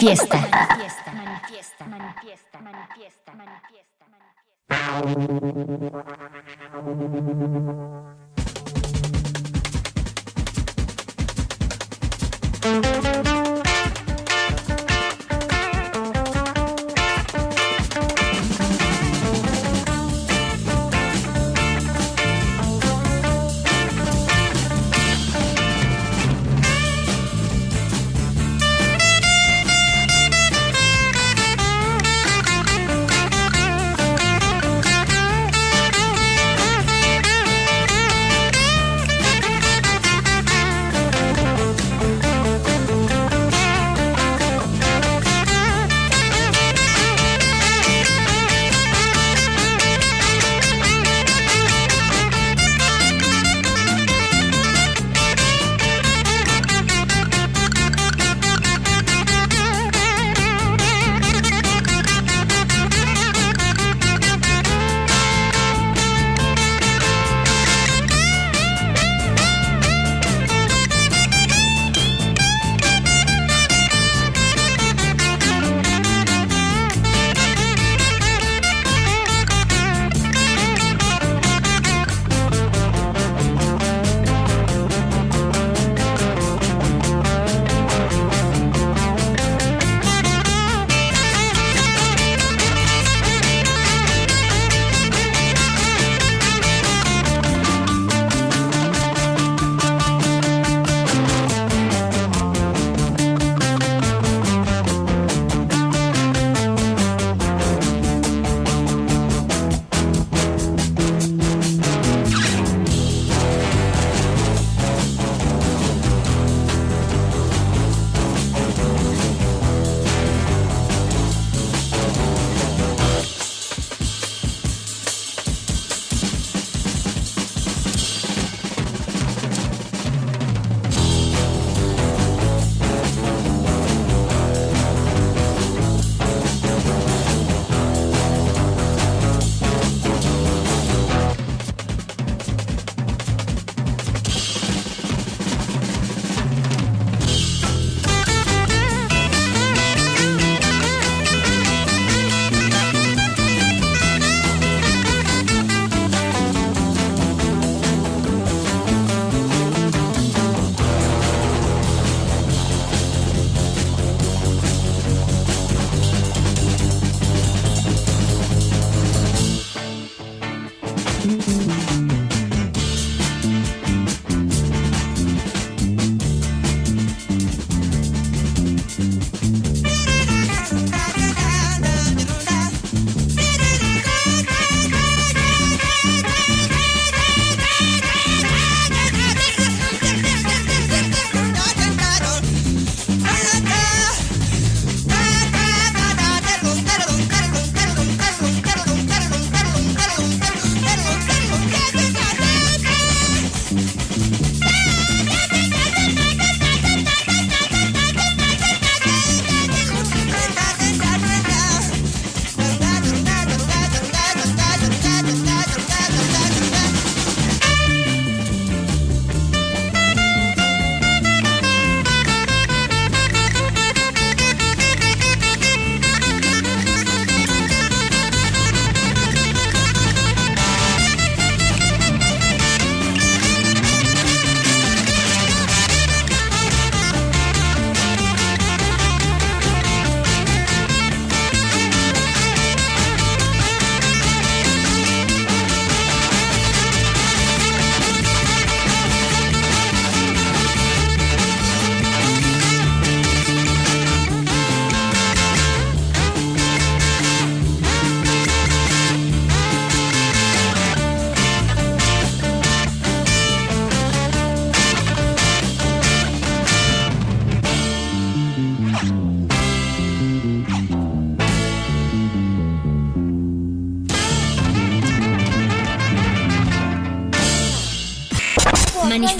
Manifiesta.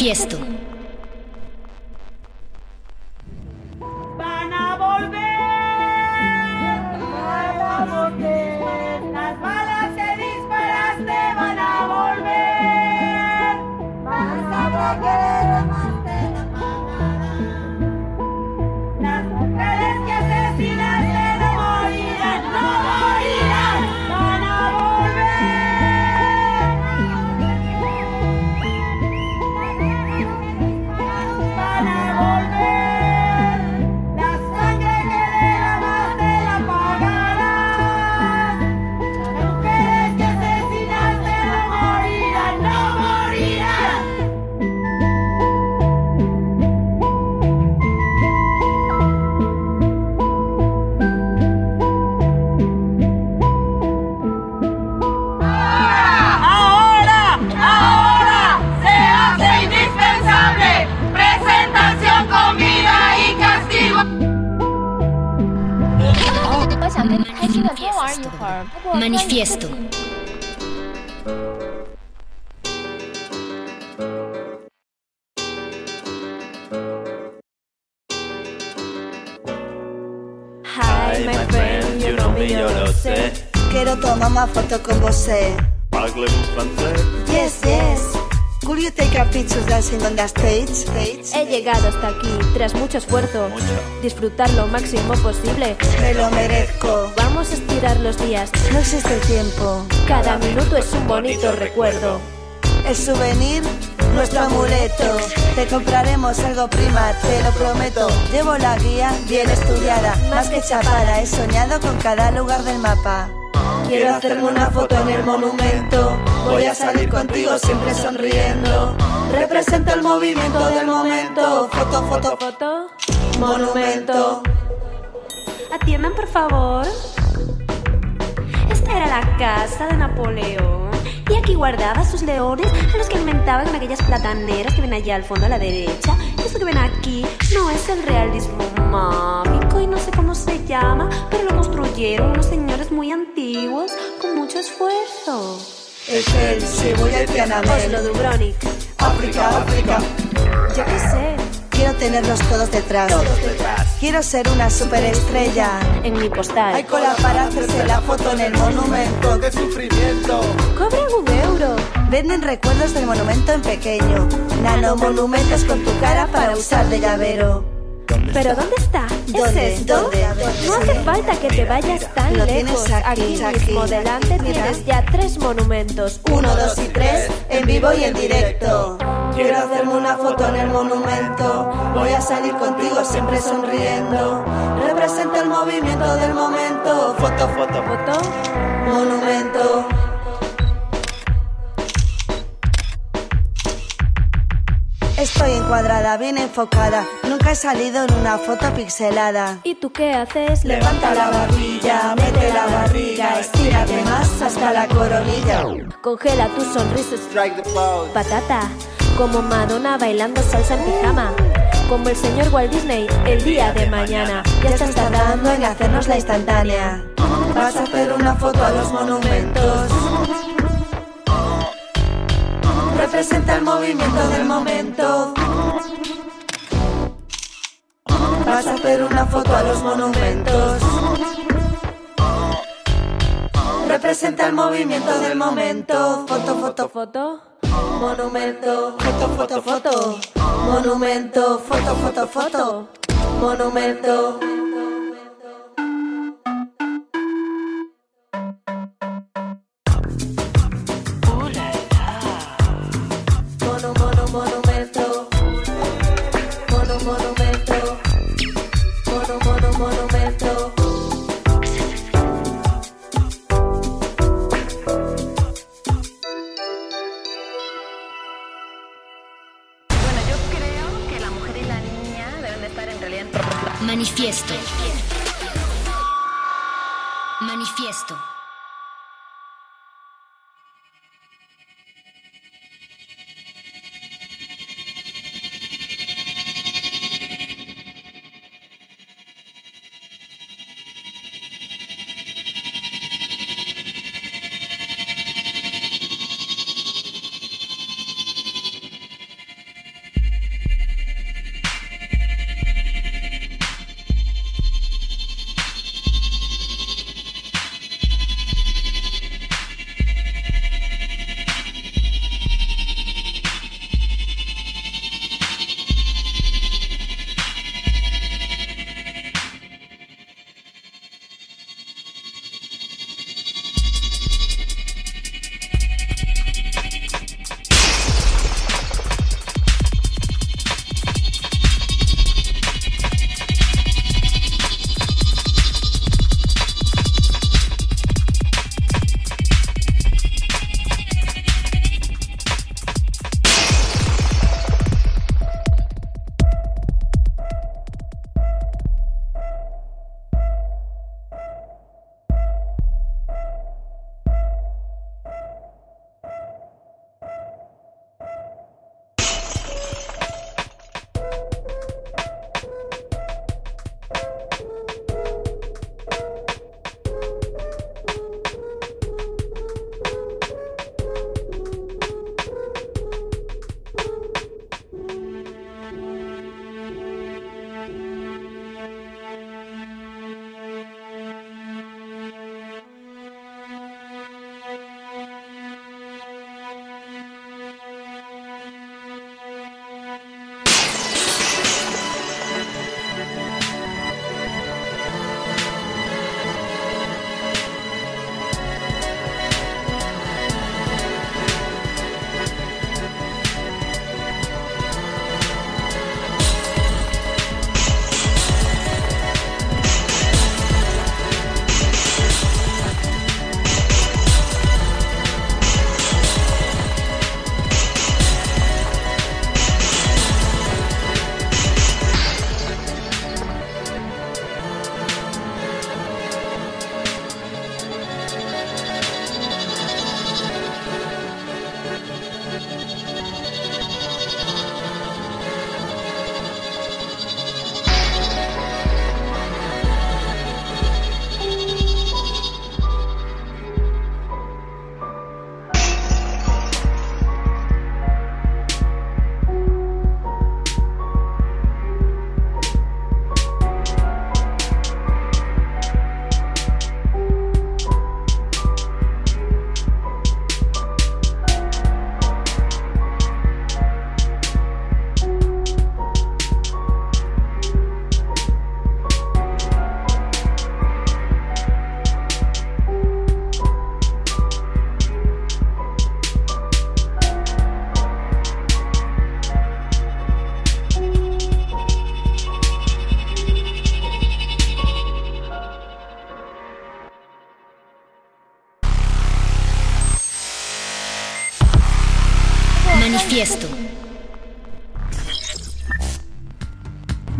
Manifiesto. Manifiesto. Hi, my friend, you know me, yo lo sé. Quiero tomar una foto con você. Parlez-vous français? Yes, yes. Could you take a picture dancing on the stage? stage? He llegado hasta aquí tras mucho esfuerzo. Disfrutar lo máximo posible. Me lo merezco. Vamos a estirar los días. No existe el tiempo. Cada minuto es un bonito recuerdo. El souvenir, nuestro amuleto. Te compraremos algo prima, te lo prometo. Llevo la guía bien estudiada, más que chapada. He soñado con cada lugar del mapa. Quiero hacerme una foto en el monumento. Voy a salir contigo siempre sonriendo. Representa el movimiento del momento. Foto, foto, foto. Monumento. Atiendan, por favor. Esta era la casa de Napoleón. Y aquí guardaba sus leones a los que alimentaba con aquellas plataneras que ven allá al fondo a la derecha. Y esto que ven aquí no es el realismo mágico y no sé cómo se llama, pero lo construyeron unos señores muy antiguos con mucho esfuerzo. Shibuya y Tiananmen. Oslo, Dubrovnik. África, África. Yo qué sé. Quiero tenerlos todos detrás. Todos detrás. Quiero ser una superestrella. En mi postal. Hay cola para hacerse la foto en el monumento. ¡Qué sufrimiento! Cobran un euro. Venden recuerdos del monumento en pequeño. Nanomonumentos con tu cara para usar de llavero. ¿Pero dónde está? ¿Dónde? ¿Es esto? ¿Dónde? No hace falta que te vayas tan Lo lejos. aquí, aquí. mismo delante Mira. tienes ya tres monumentos. Uno, dos y tres, en vivo y en directo. Quiero hacerme una foto en el monumento. Voy a salir contigo siempre sonriendo. Representa el movimiento del momento. Foto, foto, foto. Monumento. Estoy encuadrada, bien enfocada. Nunca he salido en una foto pixelada. ¿Y tú qué haces? Levanta la barbilla, mete la barriga, estírate más hasta la coronilla. Congela tus sonrisas. Strike the pose. Patata. Como Madonna bailando salsa en pijama. Como el señor Walt Disney el día de mañana. Ya estás tardando en hacernos la instantánea. Vas a hacer una foto a los monumentos. Representa el movimiento del momento. Vas a hacer una foto a los monumentos. Representa el movimiento del momento. Foto, foto, Foto. monumento. Foto, foto, foto. Monumento. Foto, foto, foto. Monumento.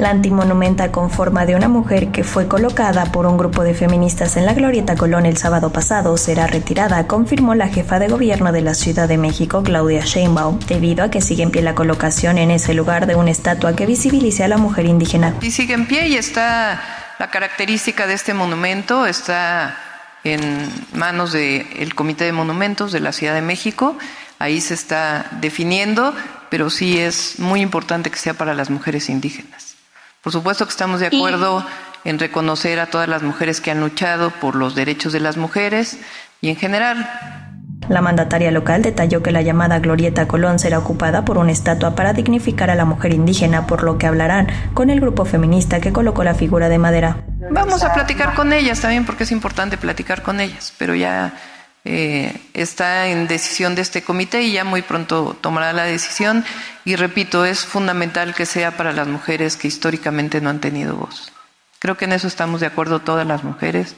La antimonumenta con forma de una mujer que fue colocada por un grupo de feministas en la Glorieta Colón el sábado pasado será retirada, confirmó la jefa de gobierno de la Ciudad de México, Claudia Sheinbaum, debido a que sigue en pie la colocación en ese lugar de una estatua que visibilice a la mujer indígena. Y sigue en pie y está la característica de este monumento, está en manos del Comité de Monumentos de la Ciudad de México, ahí se está definiendo, pero sí es muy importante que sea para las mujeres indígenas. Por supuesto que estamos de acuerdo en reconocer a todas las mujeres que han luchado por los derechos de las mujeres y en general. La mandataria local detalló que la llamada Glorieta Colón será ocupada por una estatua para dignificar a la mujer indígena, por lo que hablarán con el grupo feminista que colocó la figura de madera. Vamos a platicar con ellas también porque es importante platicar con ellas, pero ya eh, está en decisión de este comité y ya muy pronto tomará la decisión. Y repito, es fundamental que sea para las mujeres que históricamente no han tenido voz. Creo que en eso estamos de acuerdo todas las mujeres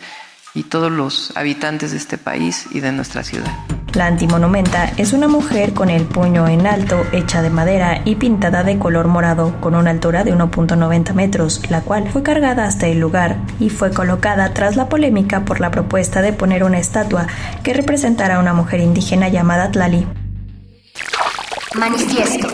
y todos los habitantes de este país y de nuestra ciudad. La antimonumenta es una mujer con el puño en alto, hecha de madera y pintada de color morado, con una altura de 1.90 metros, la cual fue cargada hasta el lugar y fue colocada tras la polémica por la propuesta de poner una estatua que representara a una mujer indígena llamada Tlali. Manifiesto.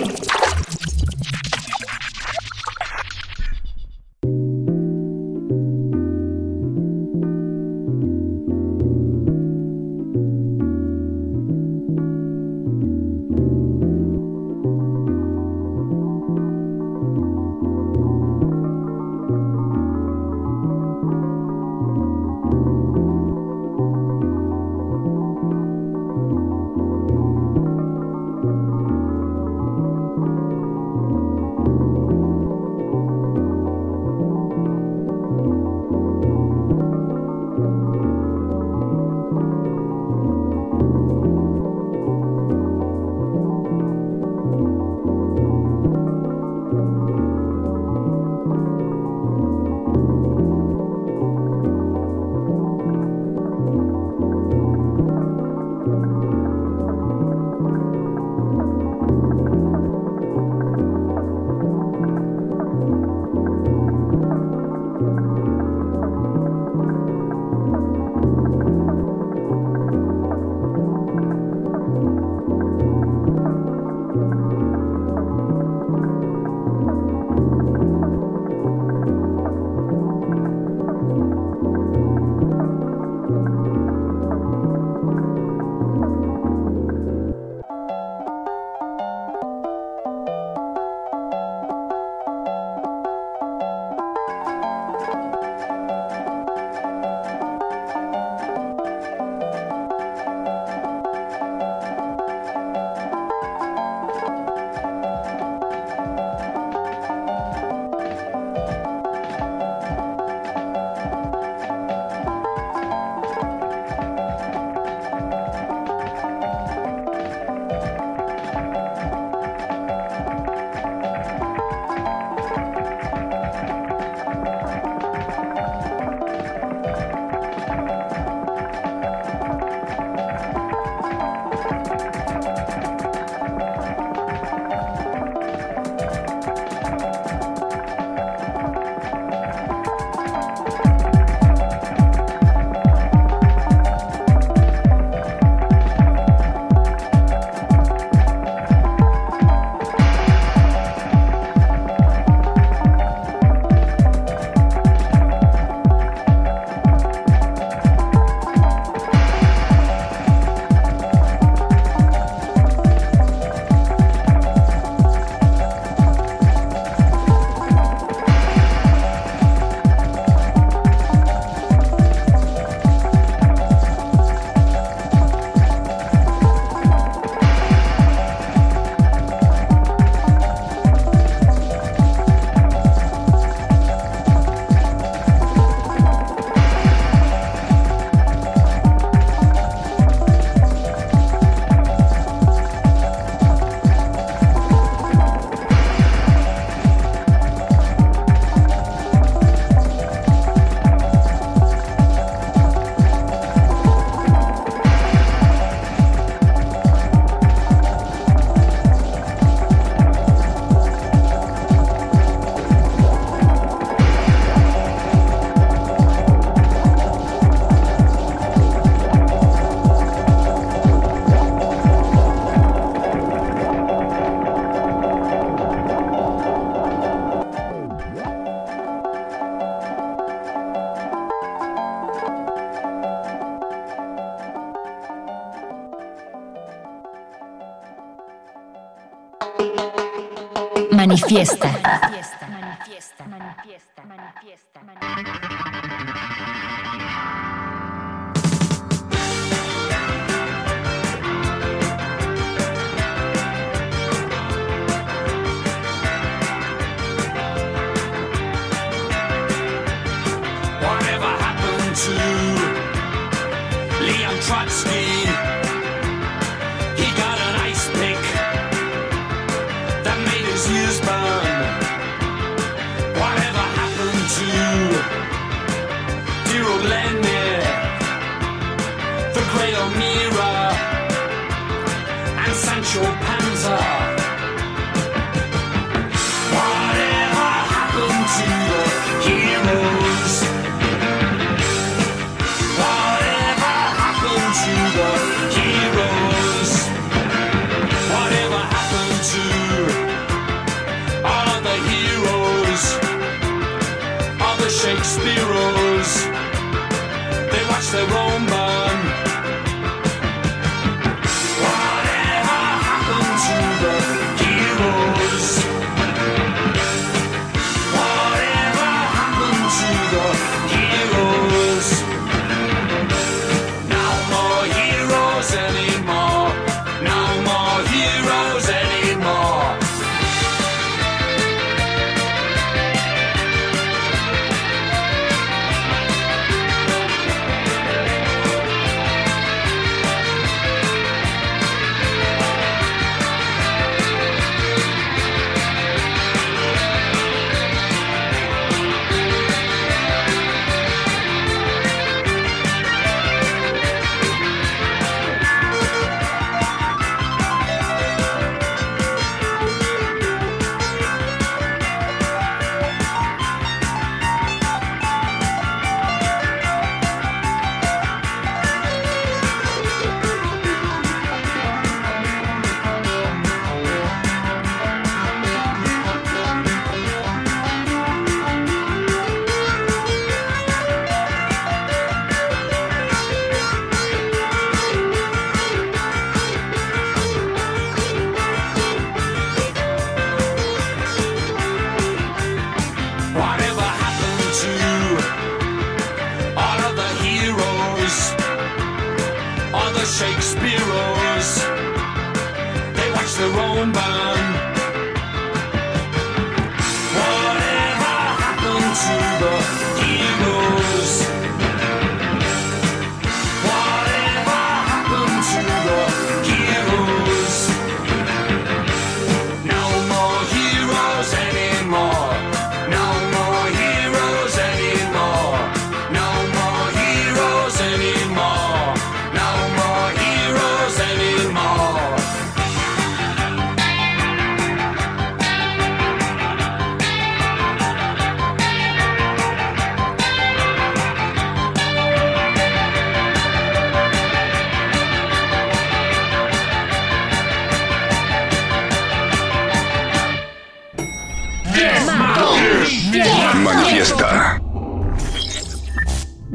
Manifiesta.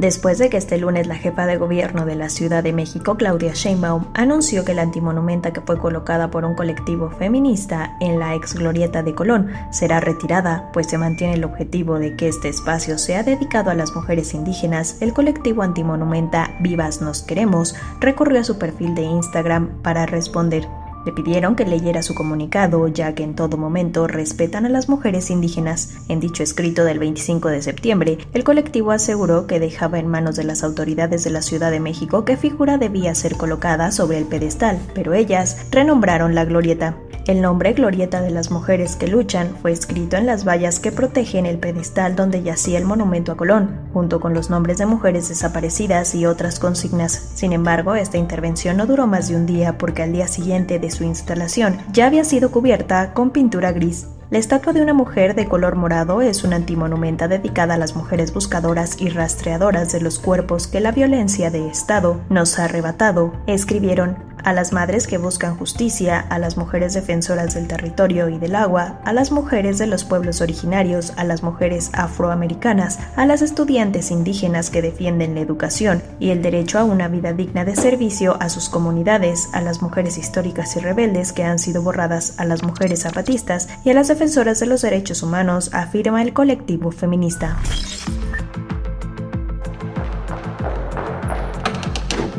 Después de que este lunes la jefa de gobierno de la Ciudad de México, Claudia Sheinbaum, anunció que la antimonumenta que fue colocada por un colectivo feminista en la ex glorieta de Colón será retirada, pues se mantiene el objetivo de que este espacio sea dedicado a las mujeres indígenas, el colectivo antimonumenta Vivas Nos Queremos recurrió a su perfil de Instagram para responder. Le pidieron que leyera su comunicado, ya que en todo momento respetan a las mujeres indígenas. En dicho escrito del 25 de septiembre, el colectivo aseguró que dejaba en manos de las autoridades de la Ciudad de México qué figura debía ser colocada sobre el pedestal, pero ellas renombraron la glorieta. El nombre Glorieta de las Mujeres que Luchan fue escrito en las vallas que protegen el pedestal donde yacía el monumento a Colón, junto con los nombres de mujeres desaparecidas y otras consignas. Sin embargo, esta intervención no duró más de un día porque al día siguiente de su instalación ya había sido cubierta con pintura gris. La estatua de una mujer de color morado es una antimonumenta dedicada a las mujeres buscadoras y rastreadoras de los cuerpos que la violencia de Estado nos ha arrebatado, escribieron a las madres que buscan justicia, a las mujeres defensoras del territorio y del agua, a las mujeres de los pueblos originarios, a las mujeres afroamericanas, a las estudiantes indígenas que defienden la educación y el derecho a una vida digna de servicio a sus comunidades, a las mujeres históricas y rebeldes que han sido borradas, a las mujeres zapatistas y a las defensoras de los derechos humanos, afirma el colectivo feminista.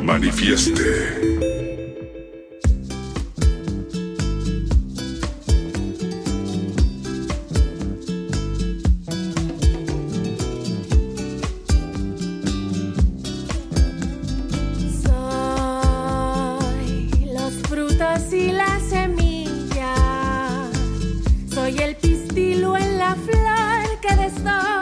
Manifieste. está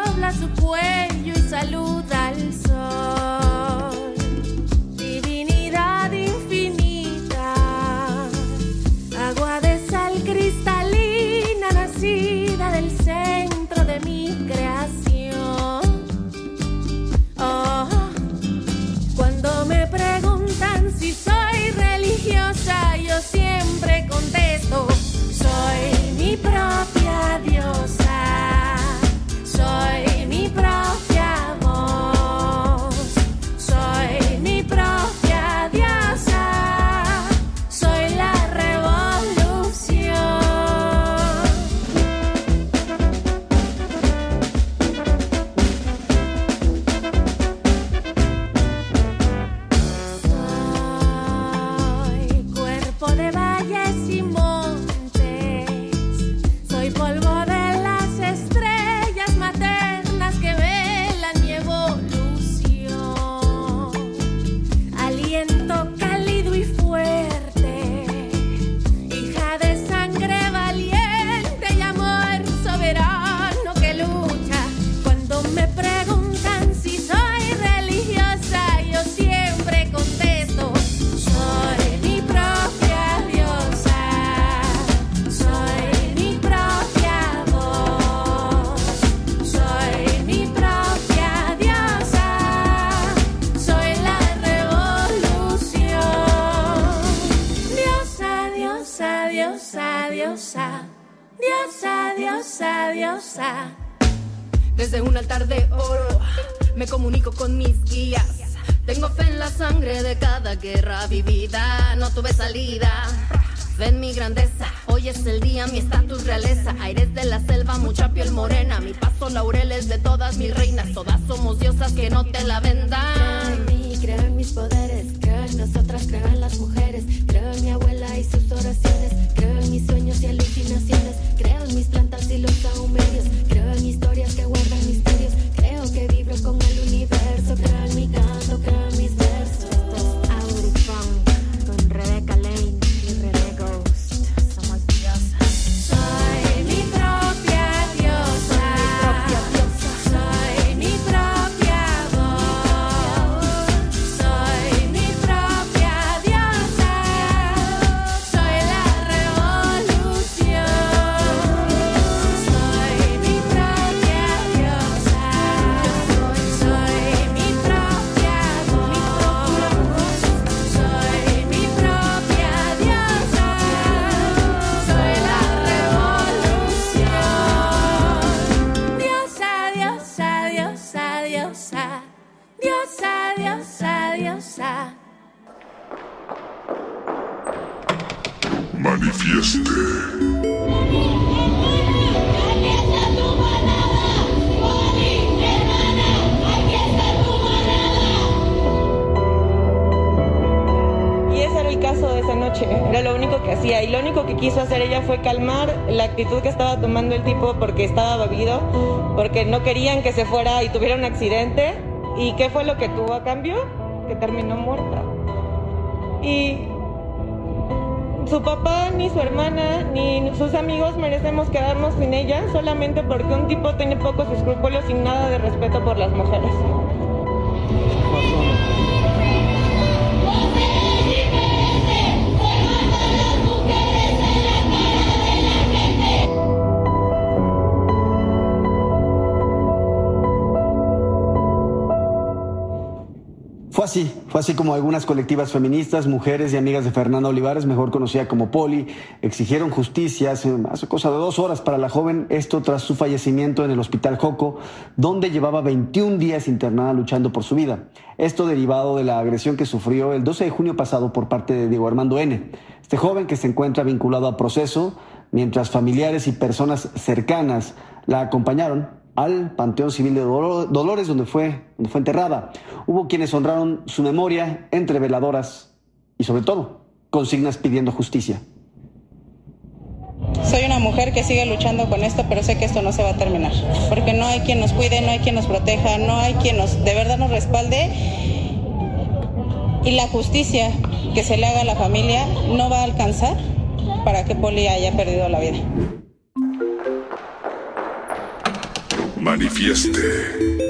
Desde un altar de oro me comunico con mis guías. Tengo fe en la sangre de cada guerra vivida. No tuve salida. Fe en mi grandeza. Hoy es el día, mi estatus realeza. Aires de la selva, mucha piel morena. Mi paso laureles de todas mis reinas. Todas somos diosas que no te la vendan. En mis poderes, nosotras, creo en las mujeres, creo en mi abuela y sus oraciones, creo en mis sueños y alucinaciones, creo en mis plantas y los sahumerios, creo en historias que guardan misterios, creo que vibro con el universo, creo era lo único que hacía. Y lo único que quiso hacer ella fue calmar la actitud que estaba tomando el tipo porque estaba bebido, porque no querían que se fuera y tuviera un accidente. ¿Y qué fue lo que tuvo a cambio? Que terminó muerta. Y su papá, ni su hermana, ni sus amigos merecemos quedarnos sin ella solamente porque un tipo tiene pocos escrúpulos y nada de respeto por las mujeres. fue así como algunas colectivas feministas, mujeres y amigas de Fernanda Olivares, mejor conocida como Poli, exigieron justicia hace, hace cosa de dos horas para la joven, esto tras su fallecimiento en el Hospital Joco, donde llevaba 21 días internada luchando por su vida. Esto derivado de la agresión que sufrió el 12 de junio pasado por parte de Diego Armando N., este joven que se encuentra vinculado a proceso, mientras familiares y personas cercanas la acompañaron al Panteón Civil de Dolores, donde fue, donde fue enterrada. Hubo quienes honraron su memoria entre veladoras y sobre todo consignas pidiendo justicia. Soy una mujer que sigue luchando con esto, pero sé que esto no se va a terminar, porque no hay quien nos cuide, no hay quien nos proteja, no hay quien nos de verdad nos respalde. Y la justicia que se le haga a la familia no va a alcanzar para que Poli haya perdido la vida. manifieste.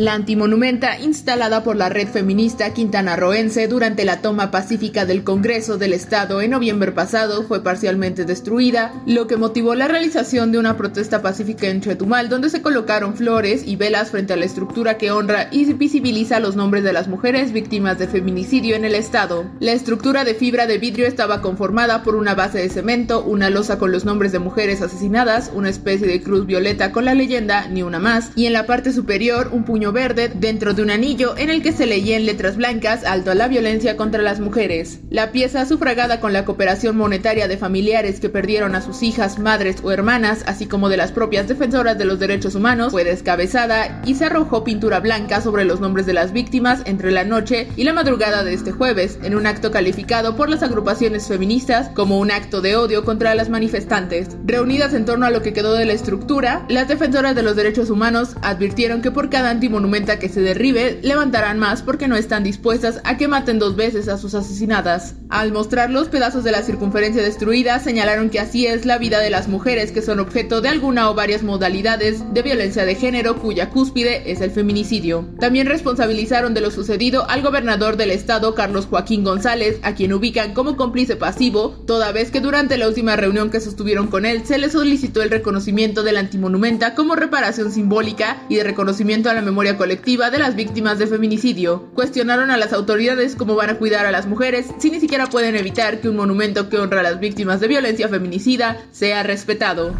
La antimonumenta instalada por la red feminista Quintana Roense durante la toma pacífica del Congreso del Estado en noviembre pasado fue parcialmente destruida, lo que motivó la realización de una protesta pacífica en Chetumal donde se colocaron flores y velas frente a la estructura que honra y visibiliza los nombres de las mujeres víctimas de feminicidio en el Estado. La estructura de fibra de vidrio estaba conformada por una base de cemento, una losa con los nombres de mujeres asesinadas, una especie de cruz violeta con la leyenda Ni una más, y en la parte superior un puño verde dentro de un anillo en el que se leía en letras blancas alto a la violencia contra las mujeres. La pieza sufragada con la cooperación monetaria de familiares que perdieron a sus hijas, madres o hermanas, así como de las propias defensoras de los derechos humanos, fue descabezada y se arrojó pintura blanca sobre los nombres de las víctimas entre la noche y la madrugada de este jueves, en un acto calificado por las agrupaciones feministas como un acto de odio contra las manifestantes. Reunidas en torno a lo que quedó de la estructura, las defensoras de los derechos humanos advirtieron que por cada antimonumenta que se derribe, levantarán más porque no están dispuestas a que maten dos veces a sus asesinadas. Al mostrar los pedazos de la circunferencia destruida, señalaron que así es la vida de las mujeres que son objeto de alguna o varias modalidades de violencia de género cuya cúspide es el feminicidio. También responsabilizaron de lo sucedido al gobernador del estado, Carlos Joaquín González, a quien ubican como cómplice pasivo, toda vez que durante la última reunión que sostuvieron con él se le solicitó el reconocimiento del antimonumenta como reparación simbólica y de reconocimiento a la memoria colectiva de las víctimas de feminicidio. Cuestionaron a las autoridades cómo van a cuidar a las mujeres si ni siquiera pueden evitar que un monumento que honra a las víctimas de violencia feminicida sea respetado.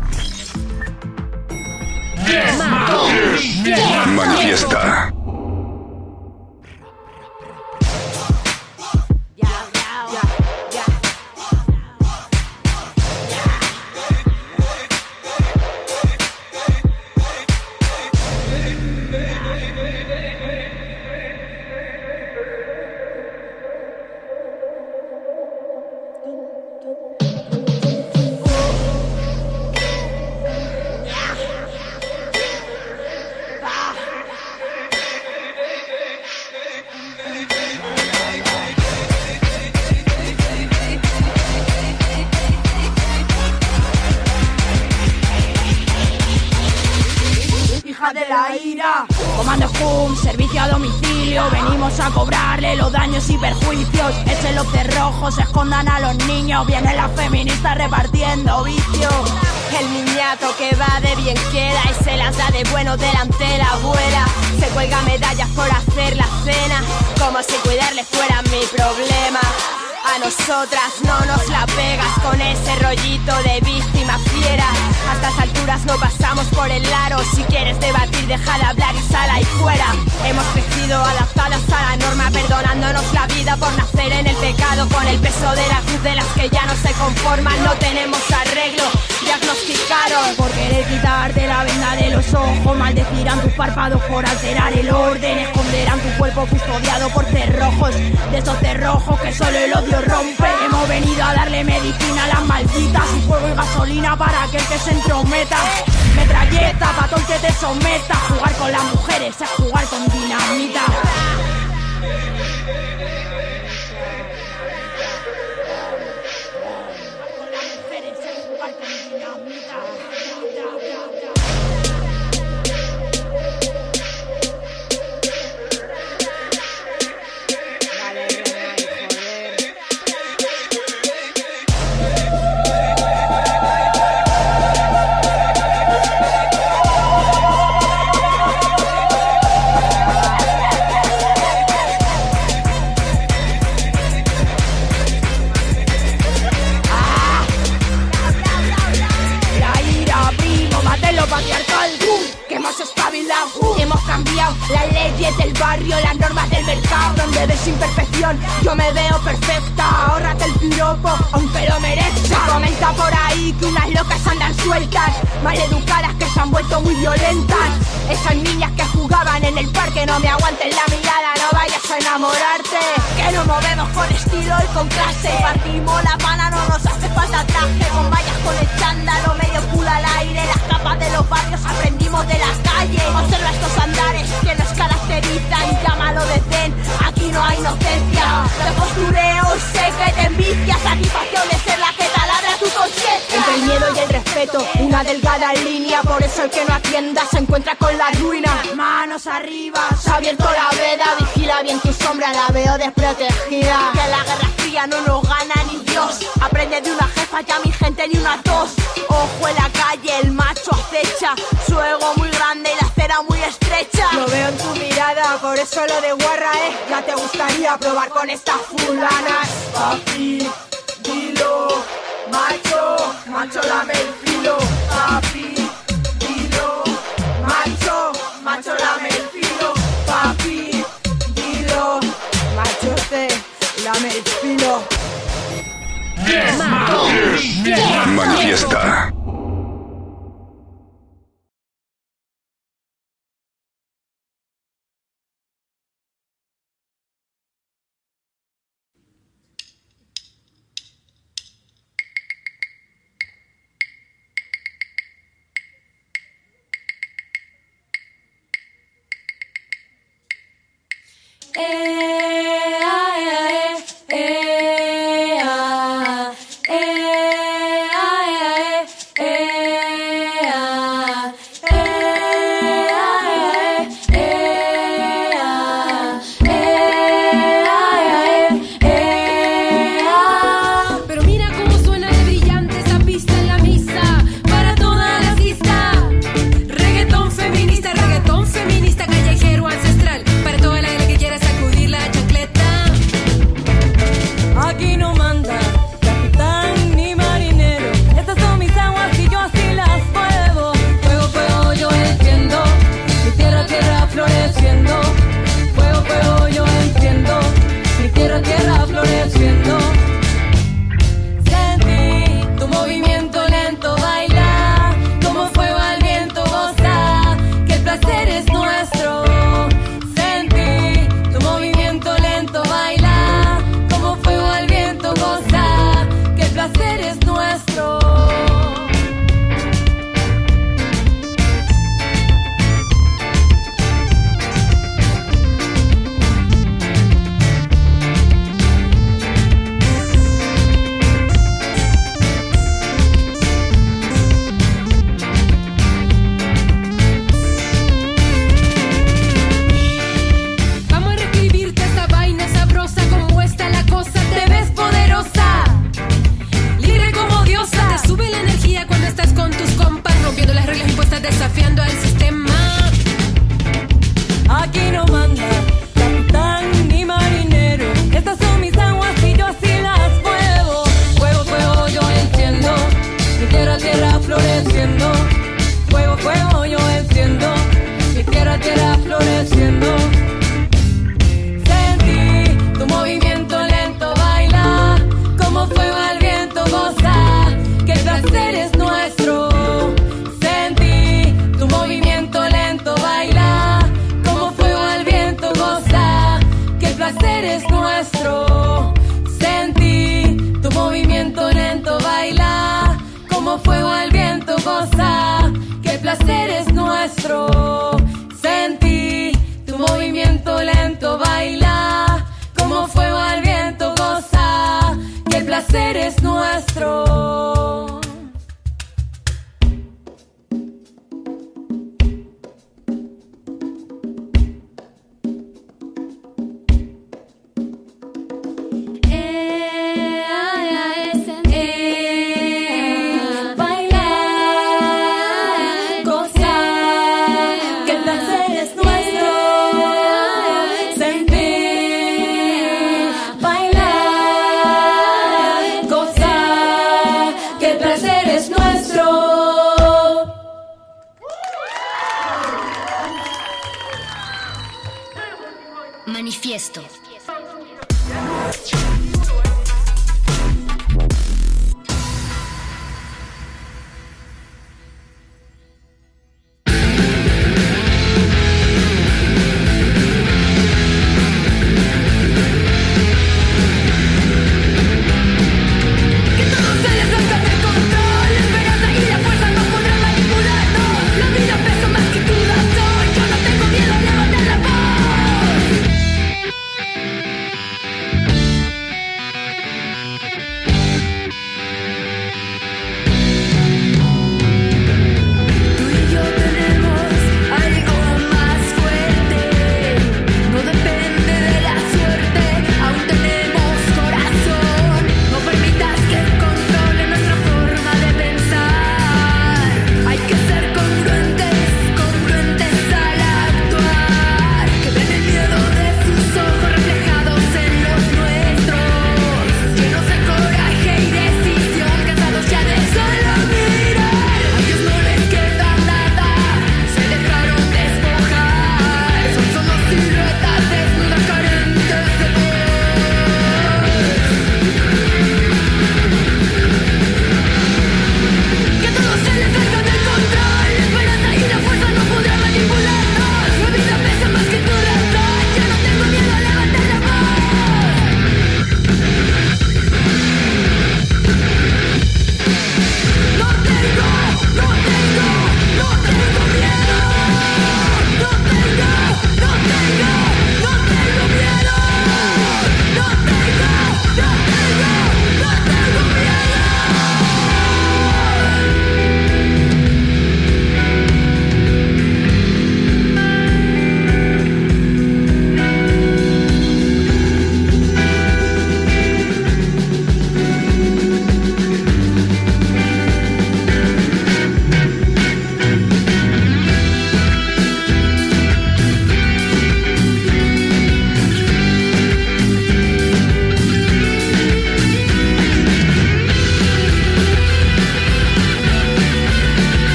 Manifiesta. Medicina las malditas y fuego y gasolina para aquel que se entrometa. Metralleta, patón que te someta, jugar con las mujeres es jugar con dinamita. La solo de guarra, eh. Ya te gustaría probar con estas fulanas, papi. Manifiesto.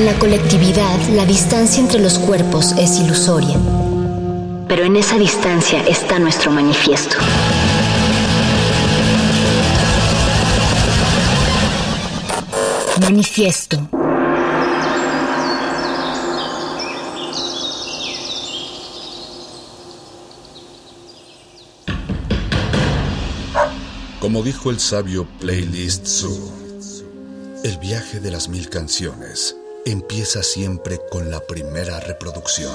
En la colectividad, la distancia entre los cuerpos es ilusoria. Pero en esa distancia está nuestro manifiesto. Manifiesto. Como dijo el sabio Playlist Zoo, el viaje de las mil canciones empieza siempre con la primera reproducción.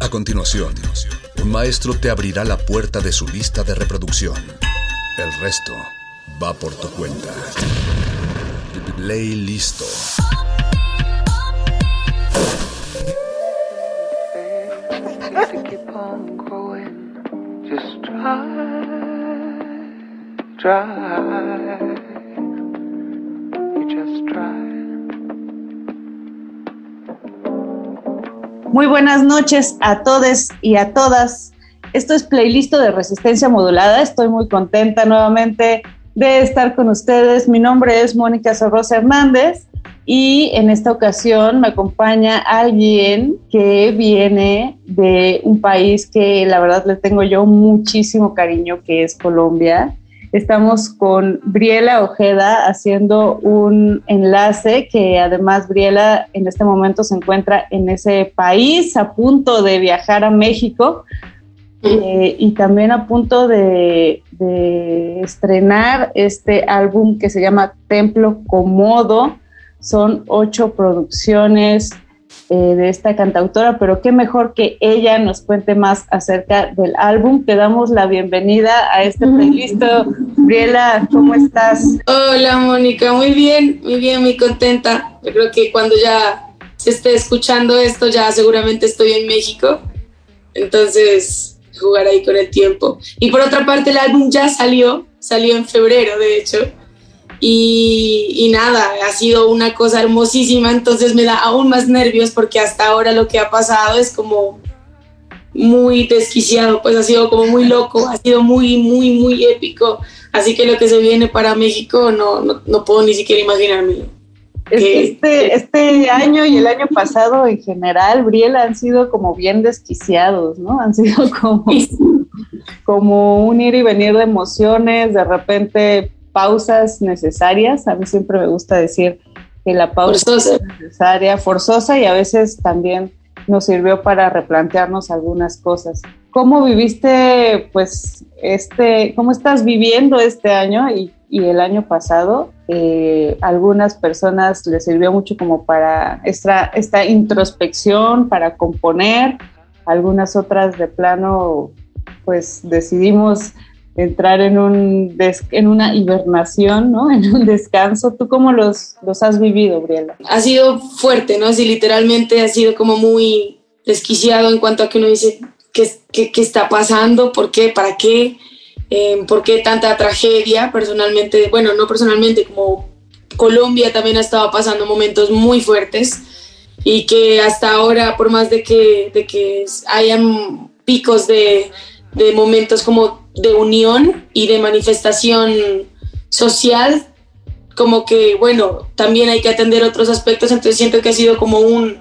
A continuación, un maestro te abrirá la puerta de su lista de reproducción. El resto va por tu cuenta. Play listo. Muy buenas noches a todos y a todas. Esto es Playlist de Resistencia Modulada. Estoy muy contenta nuevamente de estar con ustedes. Mi nombre es Mónica Sorrosa Hernández y en esta ocasión me acompaña alguien que viene de un país que la verdad le tengo yo muchísimo cariño, que es Colombia. Estamos con Briela Ojeda haciendo un enlace que además Briela en este momento se encuentra en ese país a punto de viajar a México eh, y también a punto de, de estrenar este álbum que se llama Templo Comodo. Son ocho producciones eh, de esta cantautora, pero qué mejor que ella nos cuente más acerca del álbum. Te damos la bienvenida a este playlist. Briela, ¿cómo estás? Hola Mónica, muy bien, muy bien, muy contenta. Yo creo que cuando ya se esté escuchando esto, ya seguramente estoy en México. Entonces, jugar ahí con el tiempo. Y por otra parte, el álbum ya salió, salió en febrero, de hecho. Y, y, nada, ha sido una cosa hermosísima, entonces me da aún más nervios porque hasta ahora lo que ha pasado es como muy desquiciado, pues ha sido como muy loco, ha sido muy, muy, muy épico. Así que lo que se viene para México no, no, no puedo ni siquiera imaginármelo. Este, este año y el año pasado en general, Briela, han sido como bien desquiciados, ¿no? Han sido como, como un ir y venir de emociones, de repente pausas necesarias. A mí siempre me gusta decir que la pausa forzosa. es necesaria, forzosa y a veces también nos sirvió para replantearnos algunas cosas. ¿Cómo viviste, pues, este, cómo estás viviendo este año y, y el año pasado? Eh, algunas personas les sirvió mucho como para esta, esta introspección, para componer, algunas otras de plano, pues decidimos entrar en, un en una hibernación, ¿no? En un descanso. ¿Tú cómo los, los has vivido, Briela? Ha sido fuerte, ¿no? Así literalmente ha sido como muy desquiciado en cuanto a que uno dice, ¿qué, qué, qué está pasando? ¿Por qué? ¿Para qué? Eh, ¿Por qué tanta tragedia? Personalmente, bueno, no personalmente, como Colombia también ha estado pasando momentos muy fuertes y que hasta ahora, por más de que, de que hayan picos de, de momentos como de unión y de manifestación social, como que, bueno, también hay que atender otros aspectos, entonces siento que ha sido como un,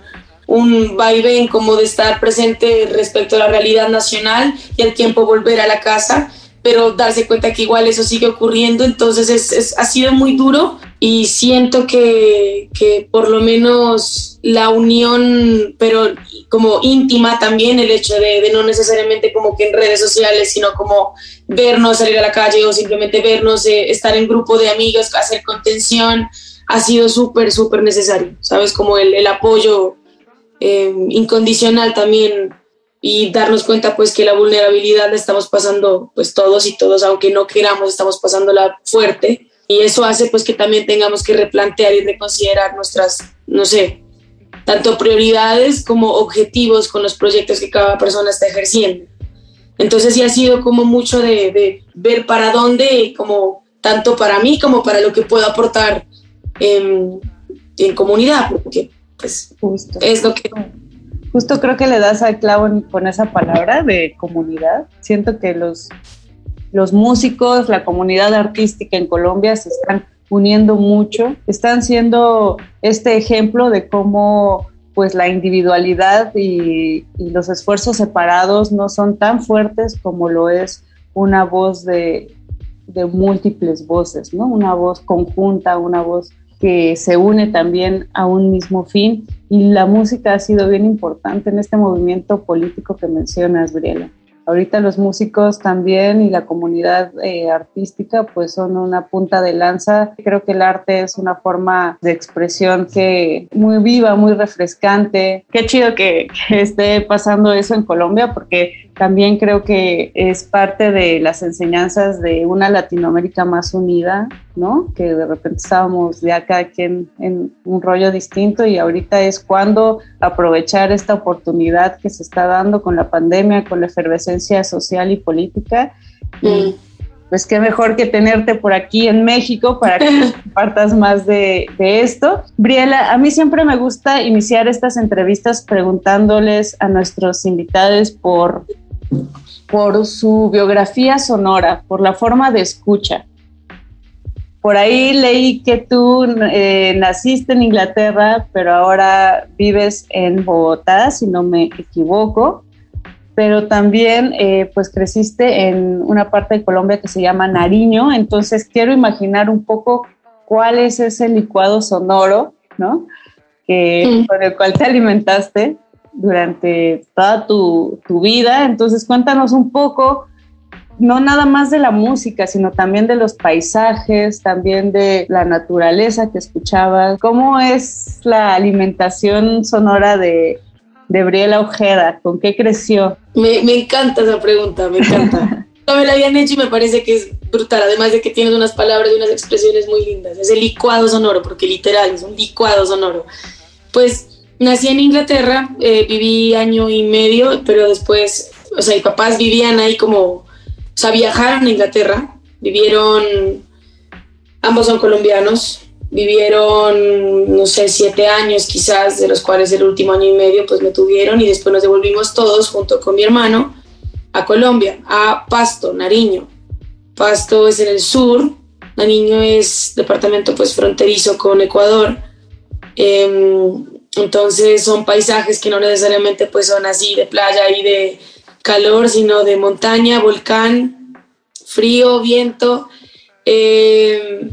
un vaivén como de estar presente respecto a la realidad nacional y al tiempo volver a la casa, pero darse cuenta que igual eso sigue ocurriendo, entonces es, ha sido muy duro y siento que, que, por lo menos la unión, pero como íntima también, el hecho de, de, no necesariamente como que en redes sociales, sino como vernos, salir a la calle o simplemente vernos, eh, estar en grupo de amigos, hacer contención, ha sido súper, súper necesario, ¿sabes? Como el, el apoyo eh, incondicional también y darnos cuenta pues que la vulnerabilidad la estamos pasando pues todos y todos, aunque no queramos, estamos pasándola fuerte y eso hace pues que también tengamos que replantear y reconsiderar nuestras, no sé, tanto prioridades como objetivos con los proyectos que cada persona está ejerciendo. Entonces sí ha sido como mucho de, de ver para dónde, como tanto para mí como para lo que puedo aportar en, en comunidad, porque pues Justo. es lo que justo creo que le das al clavo con esa palabra de comunidad. Siento que los, los músicos, la comunidad artística en Colombia se están uniendo mucho, están siendo este ejemplo de cómo pues la individualidad y, los esfuerzos separados no son tan fuertes como lo es una voz de, de múltiples voces, ¿no? Una voz conjunta, una voz que se une también a un mismo fin y la música ha sido bien importante en este movimiento político que mencionas, Briela. Ahorita los músicos también y la comunidad eh, artística pues son una punta de lanza. Creo que el arte es una forma de expresión que muy viva, muy refrescante. Qué chido que, que esté pasando eso en Colombia porque también creo que es parte de las enseñanzas de una Latinoamérica más unida, ¿no? Que de repente estábamos ya cada quien en un rollo distinto y ahorita es cuando aprovechar esta oportunidad que se está dando con la pandemia, con la efervescencia social y política. Mm. Y pues qué mejor que tenerte por aquí en México para que compartas más de, de, esto. Briela, a mí siempre me gusta iniciar estas entrevistas preguntándoles a nuestros invitados por por su biografía sonora, por la forma de escucha. Por ahí leí que tú eh, naciste en Inglaterra, pero ahora vives en Bogotá, si no me equivoco. Pero también, eh, pues, creciste en una parte de Colombia que se llama Nariño. Entonces, quiero imaginar un poco cuál es ese licuado sonoro, ¿no? Que. Con el cual te alimentaste durante toda tu, tu, vida. Entonces cuéntanos un poco, no nada más de la música, sino también de los paisajes, también de la naturaleza que escuchabas. ¿Cómo es la alimentación sonora de, de Briela Ojeda? ¿Con qué creció? Me, me encanta esa pregunta, me encanta. no me la habían hecho y me parece que es brutal, además de que tienes unas palabras y unas expresiones muy lindas. Es el licuado sonoro, porque literal es un licuado sonoro. Pues Nací en Inglaterra, eh, viví año y medio, pero después, o sea, mis papás vivían ahí como, o sea, viajaron a Inglaterra, vivieron, ambos son colombianos, vivieron, no sé, siete años quizás, de los cuales el último año y medio pues me tuvieron y después nos devolvimos todos junto con mi hermano a Colombia, a Pasto, Nariño. Pasto es en el sur, Nariño es departamento pues fronterizo con Ecuador. Eh, entonces son paisajes que no necesariamente pues son así de playa y de calor, sino de montaña, volcán, frío, viento, eh,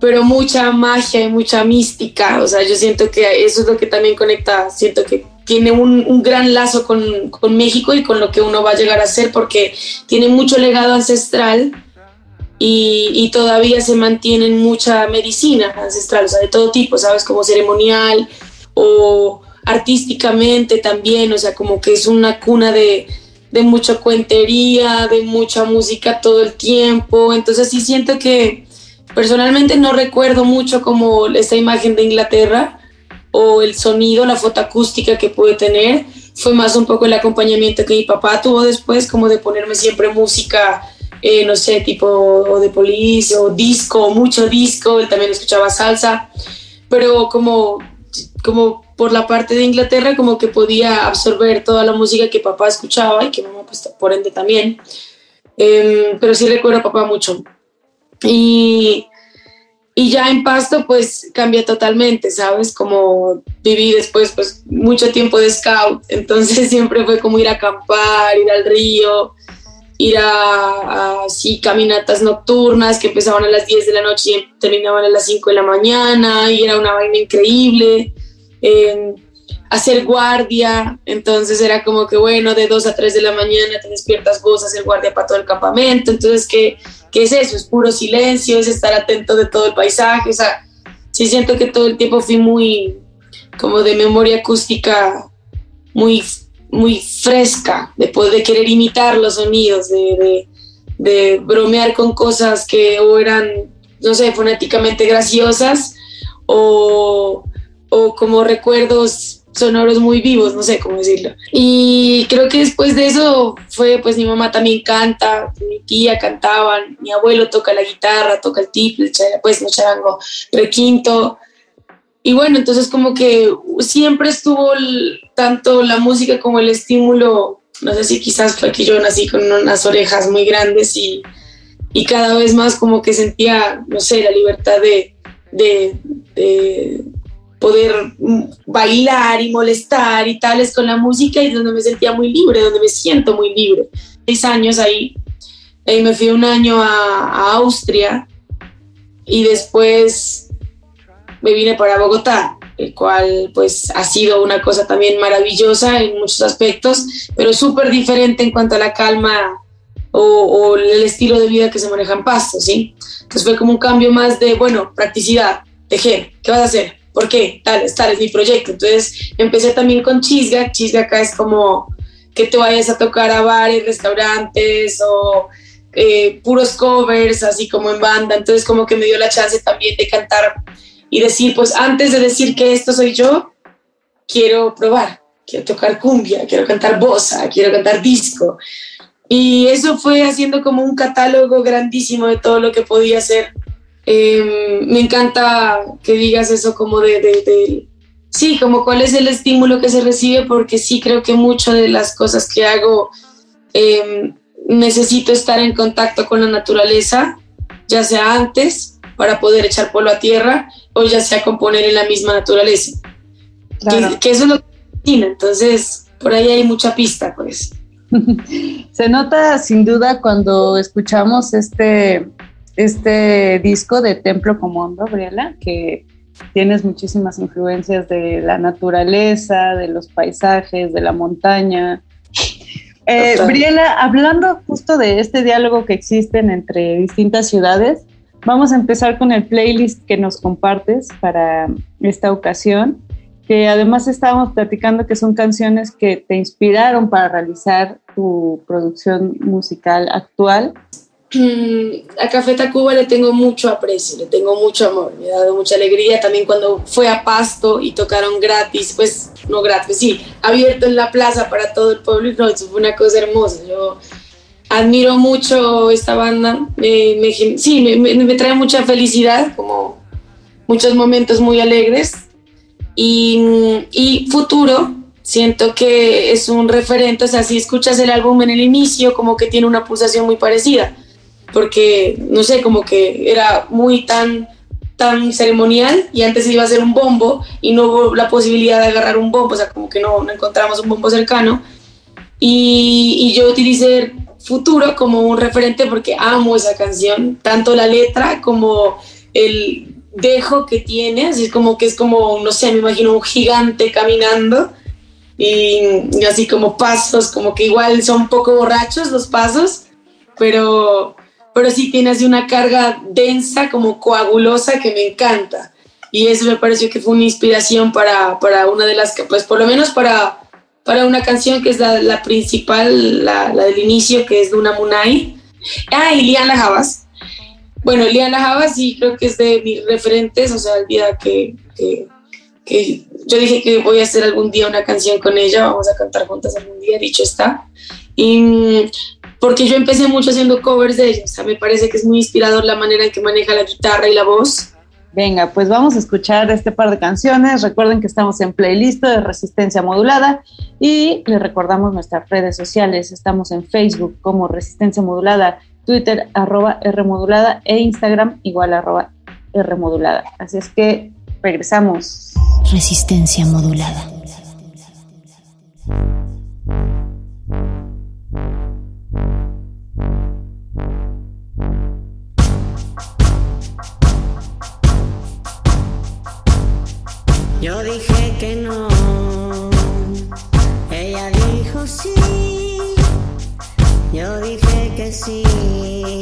pero mucha magia y mucha mística. O sea, yo siento que eso es lo que también conecta, siento que tiene un, un gran lazo con, con, México y con lo que uno va a llegar a ser porque tiene mucho legado ancestral. Y, y todavía se mantienen mucha medicina ancestral, o sea, de todo tipo, ¿sabes? Como ceremonial, o artísticamente también, o sea, como que es una cuna de, de mucha cuentería, de mucha música todo el tiempo, entonces sí siento que personalmente no recuerdo mucho como esta imagen de Inglaterra o el sonido, la foto acústica que pude tener, fue más un poco el acompañamiento que mi papá tuvo después, como de ponerme siempre música, eh, no sé, tipo o de police o disco, mucho disco, él también escuchaba salsa, pero como como por la parte de Inglaterra, como que podía absorber toda la música que papá escuchaba y que mamá, pues por ende también. Eh, pero sí recuerdo a papá mucho. Y, y ya en Pasto, pues cambia totalmente, ¿sabes? Como viví después, pues mucho tiempo de scout, entonces siempre fue como ir a acampar, ir al río. Ir a, así caminatas nocturnas que empezaban a las 10 de la noche y terminaban a las 5 de la mañana y era una vaina increíble. Eh, hacer guardia, entonces era como que bueno, de 2 a 3 de la mañana te despiertas vos a hacer guardia para todo el campamento, entonces ¿qué, ¿qué es eso? Es puro silencio, es estar atento de todo el paisaje, o sea, sí siento que todo el tiempo fui muy como de memoria acústica muy muy fresca, de poder querer imitar los sonidos, de, de, bromear con cosas que o eran, no sé, fonéticamente graciosas o, o como recuerdos sonoros muy vivos, no sé cómo decirlo. Y creo que después de eso fue, pues mi mamá también canta, mi tía cantaban, mi abuelo toca la guitarra, toca el tiple, pues no charango, requinto. Y bueno, entonces como que siempre estuvo tanto la música como el estímulo, no sé si quizás fue que yo nací con unas orejas muy grandes y, y cada vez más como que sentía, no sé, la libertad de, de, de poder bailar y molestar y tales con la música y donde me sentía muy libre, donde me siento muy libre. Seis años ahí, ahí me fui un año a, a Austria y después me vine para Bogotá, el cual pues ha sido una cosa también maravillosa en muchos aspectos, pero súper diferente en cuanto a la calma o, el estilo de vida que se maneja en Pasto, ¿sí? Entonces fue como un cambio más de, bueno, practicidad, tejer, ¿qué vas a hacer? ¿Por qué? Tal, tal es mi proyecto. Entonces empecé también con Chisga, Chisga acá es como que te vayas a tocar a bares, restaurantes o eh, puros covers, así como en banda, entonces como que me dio la chance también de cantar y decir, pues antes de decir que esto soy yo, quiero probar, quiero tocar cumbia, quiero cantar bossa, quiero cantar disco. Y eso fue haciendo como un catálogo grandísimo de todo lo que podía hacer. Em, me encanta que digas eso como de, de, sí, como cuál es el estímulo que se recibe, porque sí creo que muchas de las cosas que hago em, necesito estar en contacto con la naturaleza, ya sea antes para poder echar polvo a tierra o ya sea componer en la misma naturaleza. Que, eso es lo que entonces por ahí hay mucha pista, pues. Se nota sin duda cuando escuchamos este, este disco de Templo Común, Gabriela, que tienes muchísimas influencias de la naturaleza, de los paisajes, de la montaña. Eh, Briela, hablando justo de este diálogo que existen entre distintas ciudades, Vamos a empezar con el playlist que nos compartes para esta ocasión, que además estábamos platicando que son canciones que te inspiraron para realizar tu producción musical actual. Mm, a Café Tacuba le tengo mucho aprecio, le tengo mucho amor, me ha dado mucha alegría también cuando fue a Pasto y tocaron gratis, pues no gratis, sí, abierto en la plaza para todo el pueblo no, eso fue una cosa hermosa. Yo admiro mucho esta banda. sí, me, trae mucha felicidad, como muchos momentos muy alegres. Y, futuro, siento que es un referente, o sea, si escuchas el álbum en el inicio, como que tiene una pulsación muy parecida, porque, no sé, como que era muy tan tan ceremonial y antes iba a ser un bombo y no hubo la posibilidad de agarrar un bombo, o sea, como que no, no encontramos un bombo cercano. Y, y yo utilicé futuro como un referente porque amo esa canción, tanto la letra como el dejo que tiene, así es como que es como, no sé, me imagino un gigante caminando y, así como pasos, como que igual son poco borrachos los pasos, pero, pero sí tiene así una carga densa, como coagulosa que me encanta. Y eso me pareció que fue una inspiración para, para una de las que, pues por lo menos para para una canción que es la, principal, la, del inicio, que es de una Munay. Ah, y Lian Javas. Bueno, Lian Javas sí creo que es de mis referentes, o sea, el día que, que, yo dije que voy a hacer algún día una canción con ella, vamos a cantar juntas algún día, dicho está. Y porque yo empecé mucho haciendo covers de ella, o sea, me parece que es muy inspirador la manera en que maneja la guitarra y la voz. Venga, pues vamos a escuchar este par de canciones. Recuerden que estamos en playlist de Resistencia Modulada y les recordamos nuestras redes sociales. Estamos en Facebook como Resistencia Modulada, Twitter arroba R modulada e Instagram igual arroba R modulada. Así es que regresamos. Resistencia Modulada. Yo dije que no, ella dijo sí, yo dije que sí.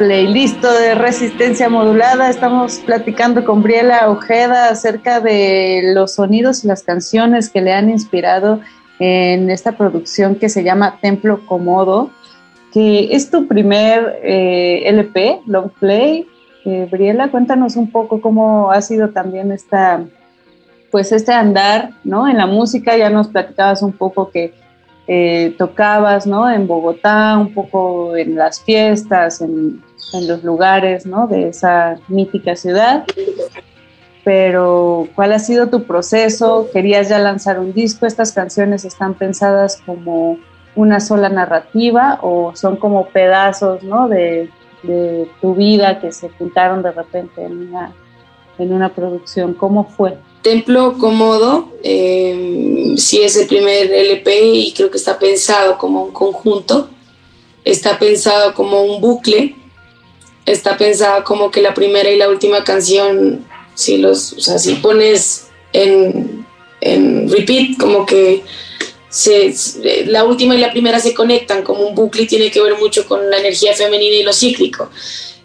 playlist de resistencia modulada. Estamos platicando con Briela Ojeda acerca de los sonidos y las canciones que le han inspirado en esta producción que se llama Templo Comodo, que es tu primer eh, LP, Long Play. Eh, Briela, cuéntanos un poco cómo ha sido también esta, pues este andar, ¿no? En la música ya nos platicabas un poco que eh, tocabas, ¿no? En Bogotá, un poco en las fiestas, en, los lugares, ¿no? De esa mítica ciudad. Pero, ¿cuál ha sido tu proceso? ¿Querías ya lanzar un disco? ¿Estas canciones están pensadas como una sola narrativa o son como pedazos ¿no? de, tu vida que se juntaron de repente en una, en una producción? ¿Cómo fue? Templo Cómodo eh, sí es el primer LP y creo que está pensado como un conjunto, está pensado como un bucle, está pensado como que la primera y la última canción, si los, o sea, si pones en, en repeat, como que se, la última y la primera se conectan como un bucle y tiene que ver mucho con la energía femenina y lo cíclico.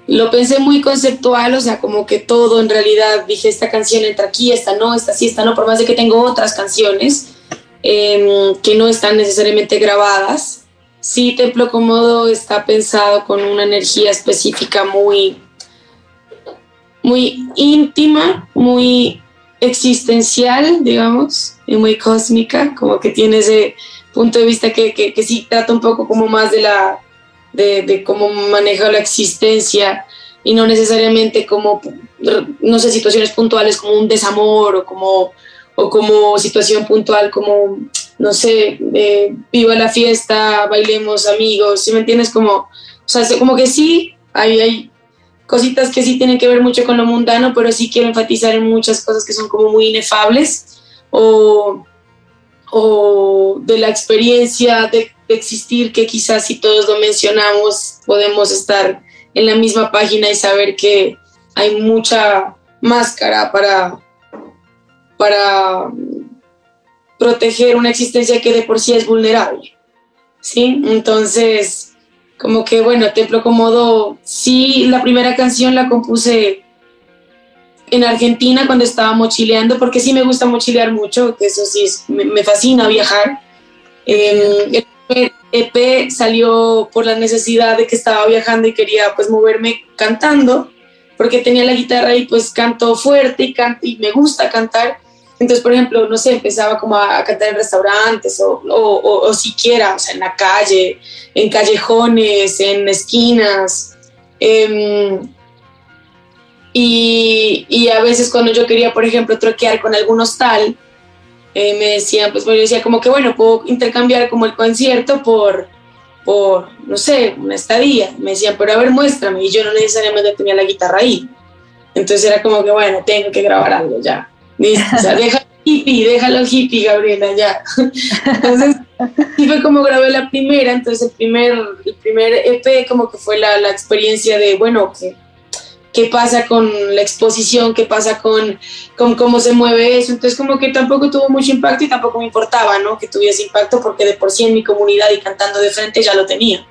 Lo pensé muy conceptual, o sea, como que todo en realidad, dije, esta canción entra aquí, esta no, esta sí, esta no, por más de que tengo otras canciones em, que no están necesariamente grabadas. Sí, Templo Cómodo está pensado con una energía específica muy, muy íntima, muy existencial, digamos, y muy cósmica, como que tiene ese punto de vista que, que, sí trata un poco como más de la de, de, cómo maneja la existencia y no necesariamente como, no sé, situaciones puntuales como un desamor o como, o como situación puntual como, no sé, viva la fiesta, bailemos amigos, ¿sí me entiendes? Como, o sea, como que sí, hay, hay cositas que sí tienen que ver mucho con lo mundano, pero sí quiero enfatizar en muchas cosas que son como muy inefables o, o de la experiencia de, existir, que quizás si todos lo mencionamos podemos estar en la misma página y saber que hay mucha máscara para, para proteger una existencia que de por sí es vulnerable. ¿sí? Entonces, como que bueno, Templo Comodo, sí, la primera canción la compuse en Argentina cuando estaba mochileando, porque sí me gusta mochilear mucho, eso sí, me, fascina viajar. Em, EP salió por la necesidad de que estaba viajando y quería pues moverme cantando, porque tenía la guitarra y pues canto fuerte y, canto, y me gusta cantar. Entonces, por ejemplo, no sé, empezaba como a, cantar en restaurantes o, o, o, siquiera, o sea, en la calle, en callejones, en esquinas. Em, y, y, a veces cuando yo quería, por ejemplo, troquear con algún hostal, eh, me decían, pues bueno, yo decía como que bueno, puedo intercambiar como el concierto por, por, no sé, una estadía. Me decían, pero a ver, muéstrame. Y yo no necesariamente tenía la guitarra ahí. Entonces era como que, bueno, tengo que grabar algo ya. O sea, déjalo hippie, déjalo hippie, Gabriela, ya. Entonces, sí fue como grabé la primera, entonces el primer, el primer EP como que fue la, la experiencia de, bueno, ¿qué, qué pasa con la exposición, qué pasa con, con, cómo se mueve eso. Entonces como que tampoco tuvo mucho impacto y tampoco me importaba, ¿no? Que tuviese impacto porque de por sí en mi comunidad y cantando de frente ya lo tenía.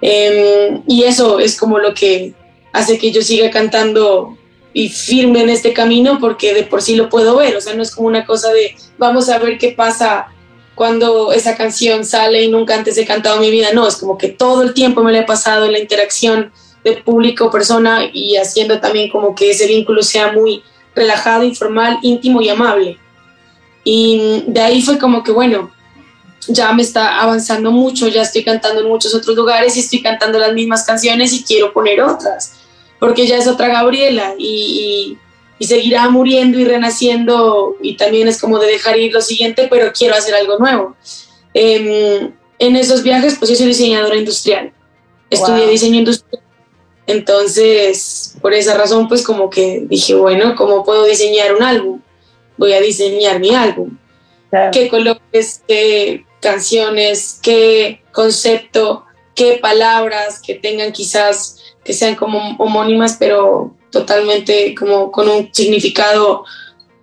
Em, y eso es como lo que hace que yo siga cantando y firme en este camino porque de por sí lo puedo ver, o sea, no es como una cosa de vamos a ver qué pasa cuando esa canción sale y nunca antes he cantado mi vida, no, es como que todo el tiempo me lo he pasado en la interacción de público, persona y haciendo también como que ese vínculo sea muy relajado, informal, íntimo y amable. Y de ahí fue como que, bueno, ya me está avanzando mucho, ya estoy cantando en muchos otros lugares y estoy cantando las mismas canciones y quiero poner otras porque ya es otra Gabriela y, seguirá muriendo y renaciendo y también es como de dejar ir lo siguiente, pero quiero hacer algo nuevo. Em, en esos viajes, pues yo soy diseñadora industrial, estudié diseño industrial, entonces por esa razón, pues como que dije, bueno, ¿cómo puedo diseñar un álbum? Voy a diseñar mi álbum. ¿Qué colores, qué canciones, qué concepto, qué palabras que tengan quizás que sean como homónimas, pero totalmente como con un significado,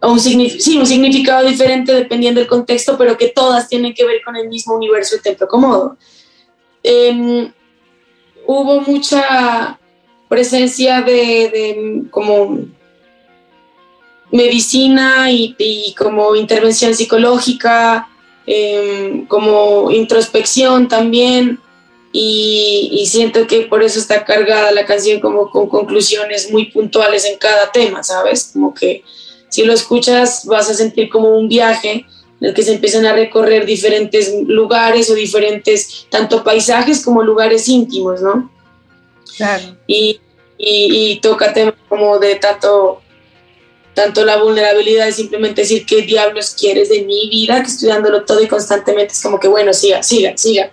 un, sí, un significado diferente dependiendo del contexto, pero que todas tienen que ver con el mismo universo de Templo Comodo. Em, hubo mucha presencia de, como medicina y, como intervención psicológica, em, como introspección también y, y, siento que por eso está cargada la canción como con conclusiones muy puntuales en cada tema, ¿sabes? Como que si lo escuchas vas a sentir como un viaje en el que se empiezan a recorrer diferentes lugares o diferentes, tanto paisajes como lugares íntimos, ¿no? Claro. Y, y, y toca temas como de tanto tanto la vulnerabilidad de simplemente decir qué diablos quieres de mi vida, que estoy dándolo todo y constantemente es como que bueno, siga, siga, siga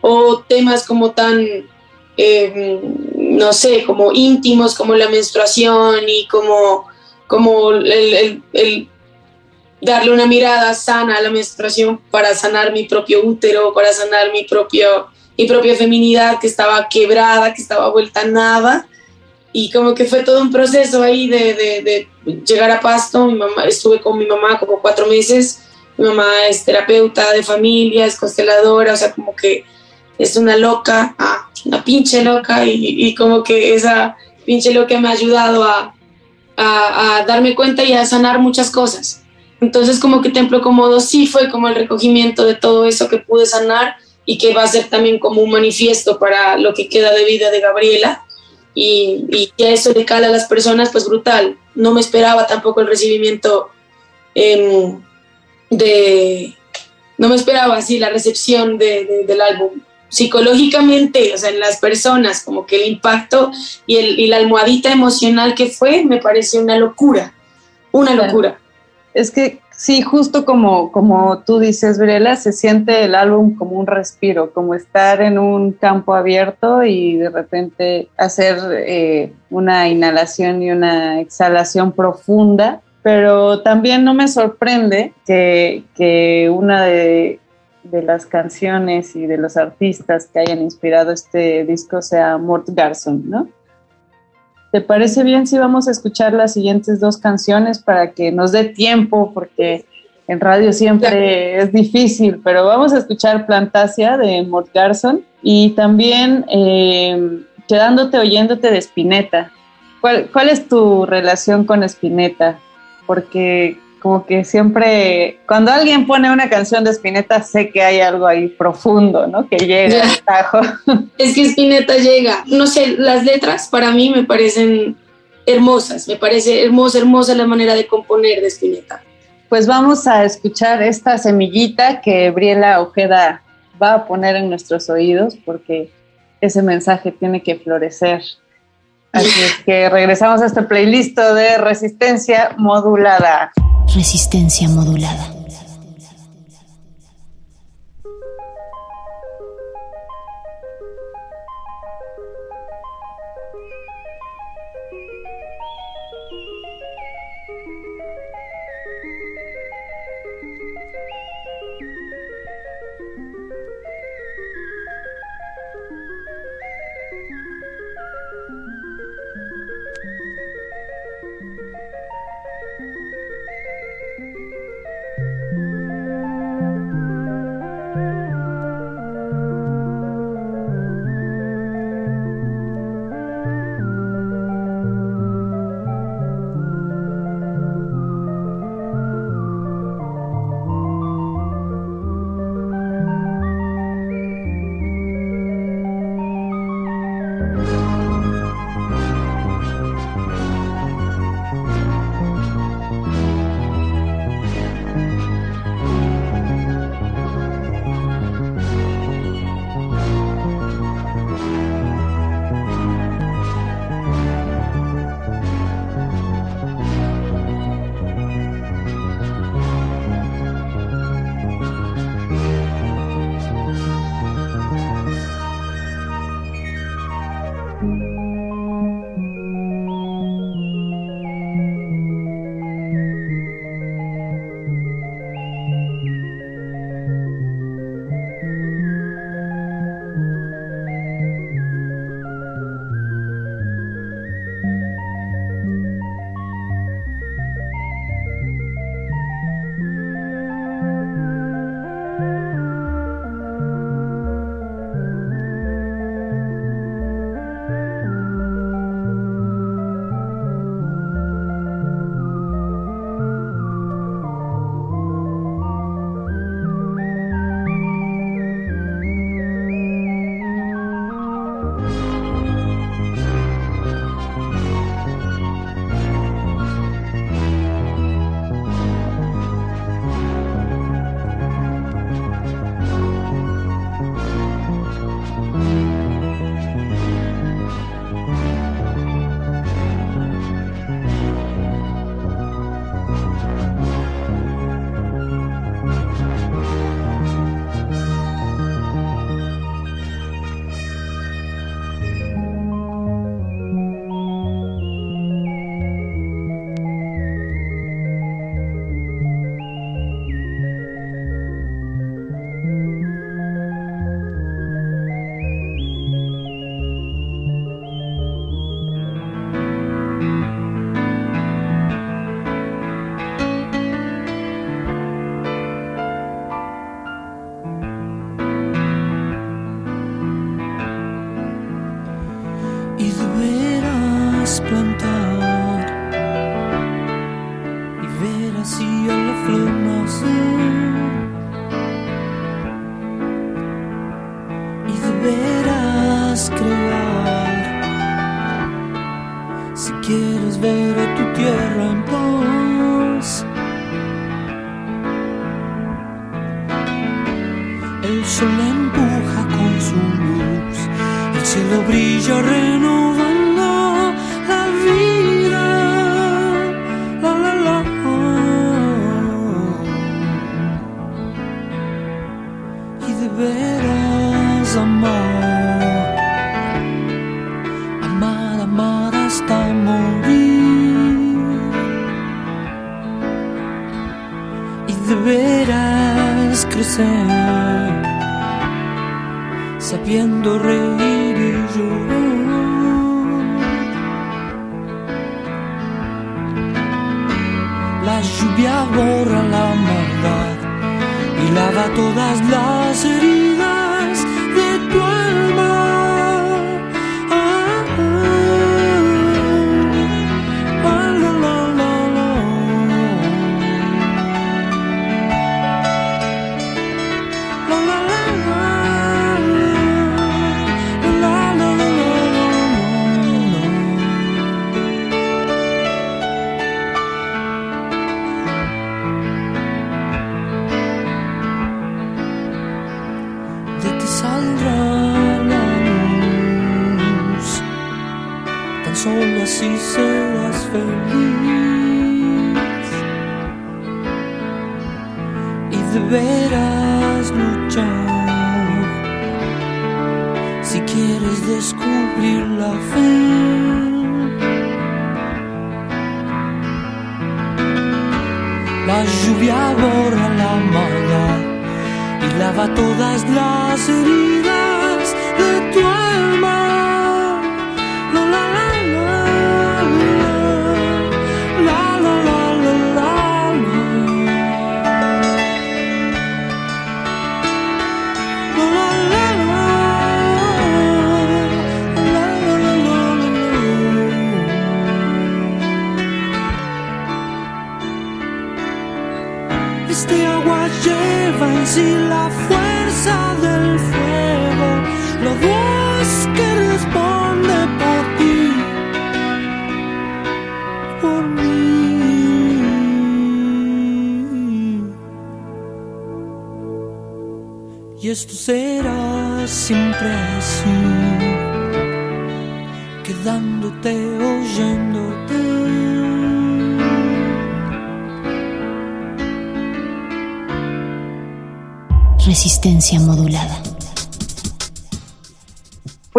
o temas como tan, eh, no sé, como íntimos como la menstruación y como, como el, el, darle una mirada sana a la menstruación para sanar mi propio útero, para sanar mi, propio, mi propia feminidad que estaba quebrada, que estaba vuelta a nada. Y como que fue todo un proceso ahí de, de, llegar a Pasto. Mi mamá, estuve con mi mamá como cuatro meses. Mi mamá es terapeuta de familia, es consteladora, o sea, como que es una loca, ah, una pinche loca, y, como que esa pinche loca me ha ayudado a, a, darme cuenta y a sanar muchas cosas. Entonces como que Templo Cómodo sí fue como el recogimiento de todo eso que pude sanar y que va a ser también como un manifiesto para lo que queda de vida de Gabriela. Y, y que eso le cala a las personas, pues brutal. No me esperaba tampoco el recibimiento em, de... No me esperaba así la recepción del álbum psicológicamente, o sea, en las personas, como que el impacto y, el, y la almohadita emocional que fue, me pareció una locura, una locura. Es que sí, justo como, como tú dices, Briela, se siente el álbum como un respiro, como estar en un campo abierto y de repente hacer eh, una inhalación y una exhalación profunda pero también no me sorprende que, que una de de las canciones y de los artistas que hayan inspirado este disco sea Mort Garson, ¿no? ¿Te parece bien si vamos a escuchar las siguientes dos canciones para que nos dé tiempo? Porque en radio siempre es difícil, pero vamos a escuchar Plantasia de Mort Garson y también eh, Quedándote oyéndote de Spinetta. ¿Cuál, ¿Cuál es tu relación con Spinetta? Porque como que siempre, cuando alguien pone una canción de Spinetta, sé que hay algo ahí profundo, ¿no? Que llega al tajo. Es que Spinetta llega, no sé, las letras para mí me parecen hermosas, me parece hermosa, hermosa la manera de componer de Spinetta. Pues vamos a escuchar esta semillita que Briela Ojeda va a poner en nuestros oídos porque ese mensaje tiene que florecer. Así es que regresamos a este playlist de resistencia modulada resistencia modulada.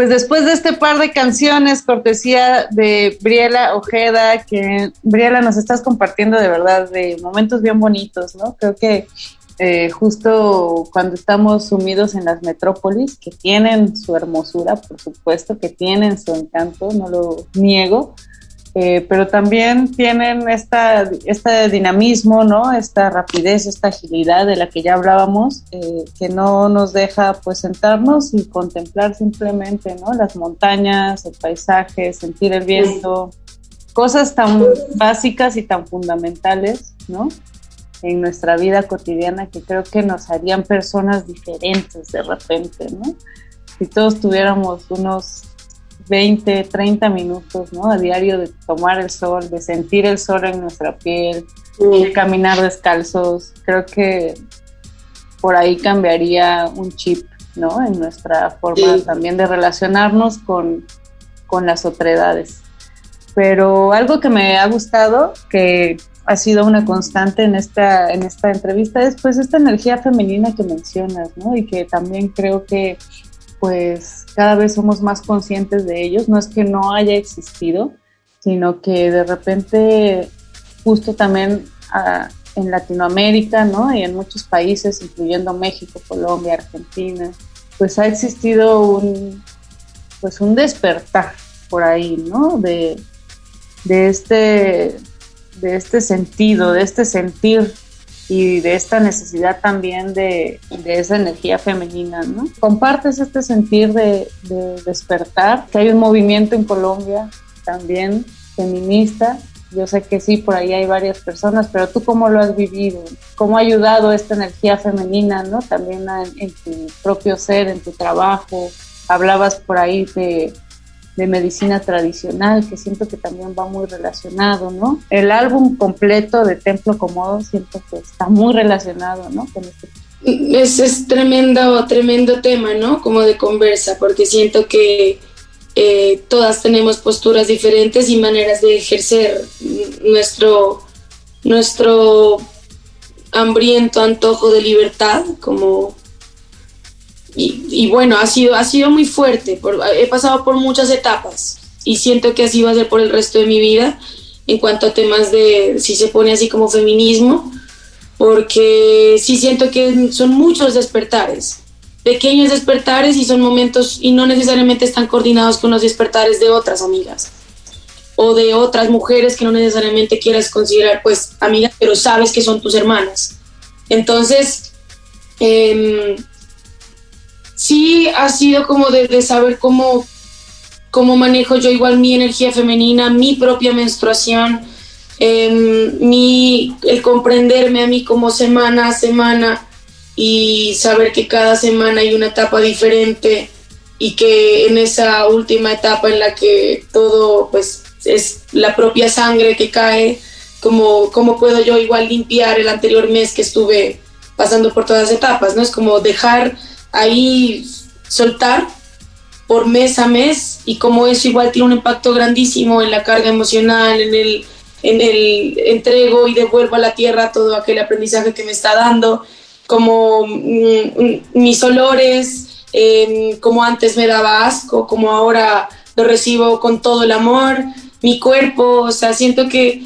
Después de este par de canciones, cortesía de Briela Ojeda, que Briela nos estás compartiendo de verdad de momentos bien bonitos, ¿no? Creo que eh, justo cuando estamos sumidos en las metrópolis, que tienen su hermosura, por supuesto, que tienen su encanto, no lo niego, eh, pero también tienen esta, este dinamismo, ¿no? Esta rapidez, esta agilidad de la que ya hablábamos, eh, que no nos deja pues sentarnos y contemplar simplemente, ¿no? Las montañas, el paisaje, sentir el viento, cosas tan básicas y tan fundamentales, ¿no? En nuestra vida cotidiana que creo que nos harían personas diferentes de repente, ¿no? Si todos tuviéramos unos 20, 30 minutos, ¿no? A diario de tomar el sol, de sentir el sol en nuestra piel, de caminar descalzos. Creo que por ahí cambiaría un chip, ¿no? En nuestra forma Sí. también de relacionarnos con, con las otredades. Pero algo que me ha gustado, que ha sido una constante en esta, en esta entrevista, es pues esta energía femenina que mencionas, ¿no? Y que también creo que pues cada vez somos más conscientes de ellos. No es que no haya existido, sino que de repente, justo también ah, en Latinoamérica, ¿no? Y en muchos países, incluyendo México, Colombia, Argentina, pues ha existido un, pues un despertar por ahí, ¿no? De, de este, de este sentido, de este sentir y de esta necesidad también de, de esa energía femenina, ¿no? Compartes este sentir de, de despertar, que hay un movimiento en Colombia también feminista. Yo sé que sí, por ahí hay varias personas, pero tú cómo lo has vivido, cómo ha ayudado esta energía femenina, ¿no? También en, en tu propio ser, en tu trabajo. Hablabas por ahí de, de medicina tradicional, que siento que también va muy relacionado, ¿no? El álbum completo de Templo Comodo siento que está muy relacionado, ¿no? Con este es, es tremendo, tremendo tema, ¿no? Como de conversa, porque siento que eh, todas tenemos posturas diferentes y maneras de ejercer nuestro, nuestro hambriento antojo de libertad, como... Y, y bueno, ha sido, ha sido muy fuerte, por, he pasado por muchas etapas y siento que así va a ser por el resto de mi vida en cuanto a temas de, si se pone así como feminismo, porque sí siento que son muchos despertares, pequeños despertares y son momentos y no necesariamente están coordinados con los despertares de otras amigas o de otras mujeres que no necesariamente quieras considerar pues amigas, pero sabes que son tus hermanas. Entonces, eh, sí ha sido como de, saber cómo, cómo manejo yo igual mi energía femenina, mi propia menstruación, eh, mi, el comprenderme a mí como semana a semana y saber que cada semana hay una etapa diferente y que en esa última etapa en la que todo pues es la propia sangre que cae, como cómo puedo yo igual limpiar el anterior mes que estuve pasando por todas las etapas, ¿no? Es como dejar ahí soltar por mes a mes y como eso igual tiene un impacto grandísimo en la carga emocional, en el en el entrego y devuelvo a la tierra todo aquel aprendizaje que me está dando, como mm, mis olores, em, como antes me daba asco, como ahora lo recibo con todo el amor, mi cuerpo, o sea, siento que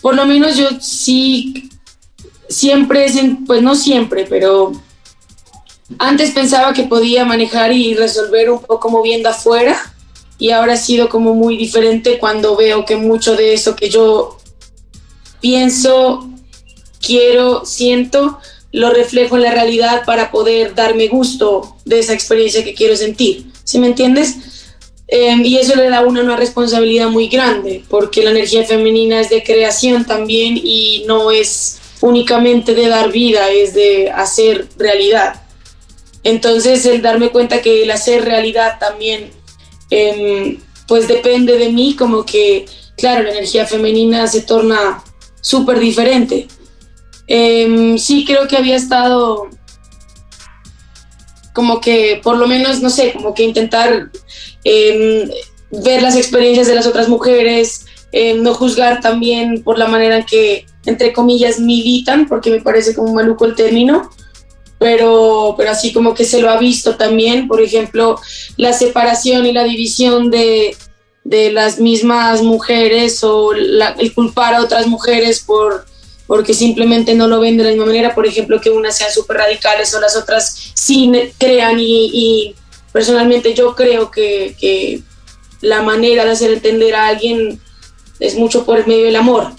por lo menos yo sí, siempre, pues no siempre, pero antes pensaba que podía manejar y resolver un poco moviendo afuera y ahora ha sido como muy diferente cuando veo que mucho de eso que yo pienso, quiero, siento, lo reflejo en la realidad para poder darme gusto de esa experiencia que quiero sentir. ¿Sí me entiendes? Eh, y eso le da a uno una responsabilidad muy grande, porque la energía femenina es de creación también y no es únicamente de dar vida, es de hacer realidad. Entonces el darme cuenta que el hacer realidad también Em, pues depende de mí, como que, claro, la energía femenina se torna súper diferente. Em, sí creo que había estado como que, por lo menos, no sé, como que intentar em, ver las experiencias de las otras mujeres, no juzgar también por la manera en que, entre comillas, militan, porque me parece como maluco el término, pero, pero así como que se lo ha visto también, por ejemplo, la separación y la división de, de las mismas mujeres o el culpar a otras mujeres por porque simplemente no lo ven de la misma manera, por ejemplo, que unas sean súper radicales o las otras sí crean y, y personalmente yo creo que, que, la manera de hacer entender a alguien es mucho por medio del amor,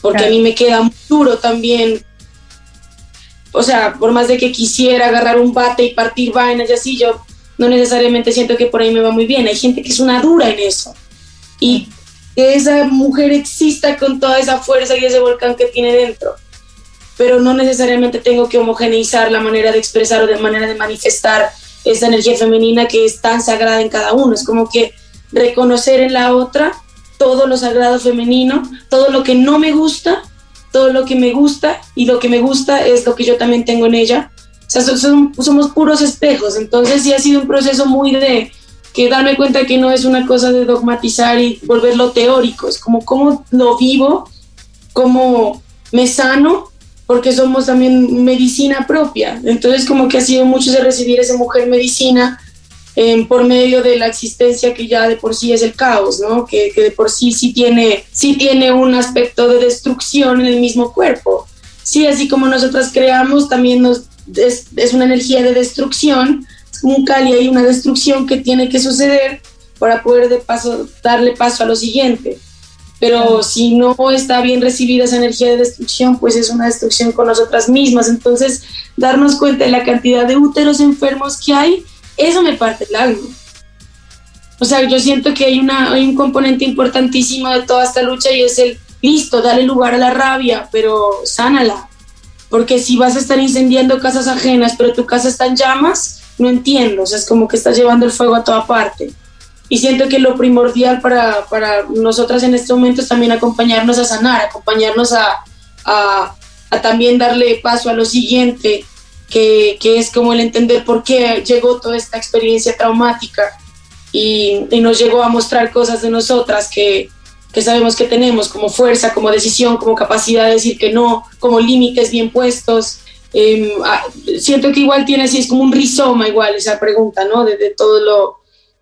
porque a mí me queda muy duro también o sea, por más de que quisiera agarrar un bate y partir vainas y así, yo no necesariamente siento que por ahí me va muy bien. Hay gente que es una dura en eso. Y que esa mujer exista con toda esa fuerza y ese volcán que tiene dentro. Pero no necesariamente tengo que homogeneizar la manera de expresar o de manera de manifestar esa energía femenina que es tan sagrada en cada uno. Es como que reconocer en la otra todo lo sagrado femenino, todo lo que no me gusta todo lo que me gusta y lo que me gusta es lo que yo también tengo en ella. O sea, somos puros espejos, entonces sí ha sido un proceso muy de que darme cuenta que no es una cosa de dogmatizar y volverlo teórico, es como cómo lo vivo, cómo me sano, porque somos también medicina propia. Entonces como que ha sido mucho de recibir esa mujer medicina por medio de la existencia que ya de por sí es el caos, ¿no? Que, que, de por sí sí tiene, sí tiene un aspecto de destrucción en el mismo cuerpo. Sí, así como nosotras creamos, también nos, es, es una energía de destrucción, es como un cali, hay una destrucción que tiene que suceder para poder de paso, darle paso a lo siguiente. Pero si no está bien recibida esa energía de destrucción, pues es una destrucción con nosotras mismas. Entonces, darnos cuenta de la cantidad de úteros enfermos que hay eso me parte el alma. O sea, yo siento que hay, una, hay un componente importantísimo de toda esta lucha y es el, listo, dale lugar a la rabia, pero sánala. Porque si vas a estar incendiando casas ajenas, pero tu casa está en llamas, no entiendo. O sea, es como que estás llevando el fuego a toda parte. Y siento que lo primordial para, para nosotras en este momento es también acompañarnos a sanar, acompañarnos a, a, a también darle paso a lo siguiente, que, que, es como el entender por qué llegó toda esta experiencia traumática y, y nos llegó a mostrar cosas de nosotras que, que sabemos que tenemos como fuerza, como decisión, como capacidad de decir que no, como límites bien puestos. Eh, siento que igual tiene así, es como un rizoma igual esa pregunta, ¿no? De, de todo lo,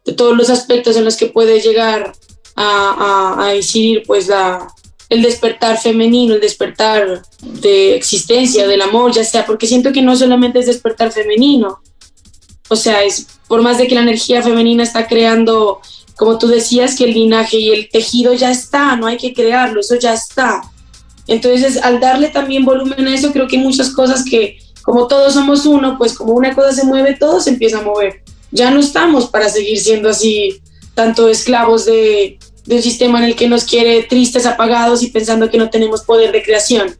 de todos los aspectos en los que puede llegar a, a, a incidir pues la, el despertar femenino, el despertar de existencia, del amor, ya sea, porque siento que no solamente es despertar femenino, o sea, es por más de que la energía femenina está creando, como tú decías, que el linaje y el tejido ya está, no hay que crearlo, eso ya está. Entonces, al darle también volumen a eso, creo que muchas cosas que, como todos somos uno, pues como una cosa se mueve, todo se empieza a mover. Ya no estamos para seguir siendo así, tanto esclavos de, de un sistema en el que nos quiere tristes, apagados y pensando que no tenemos poder de creación.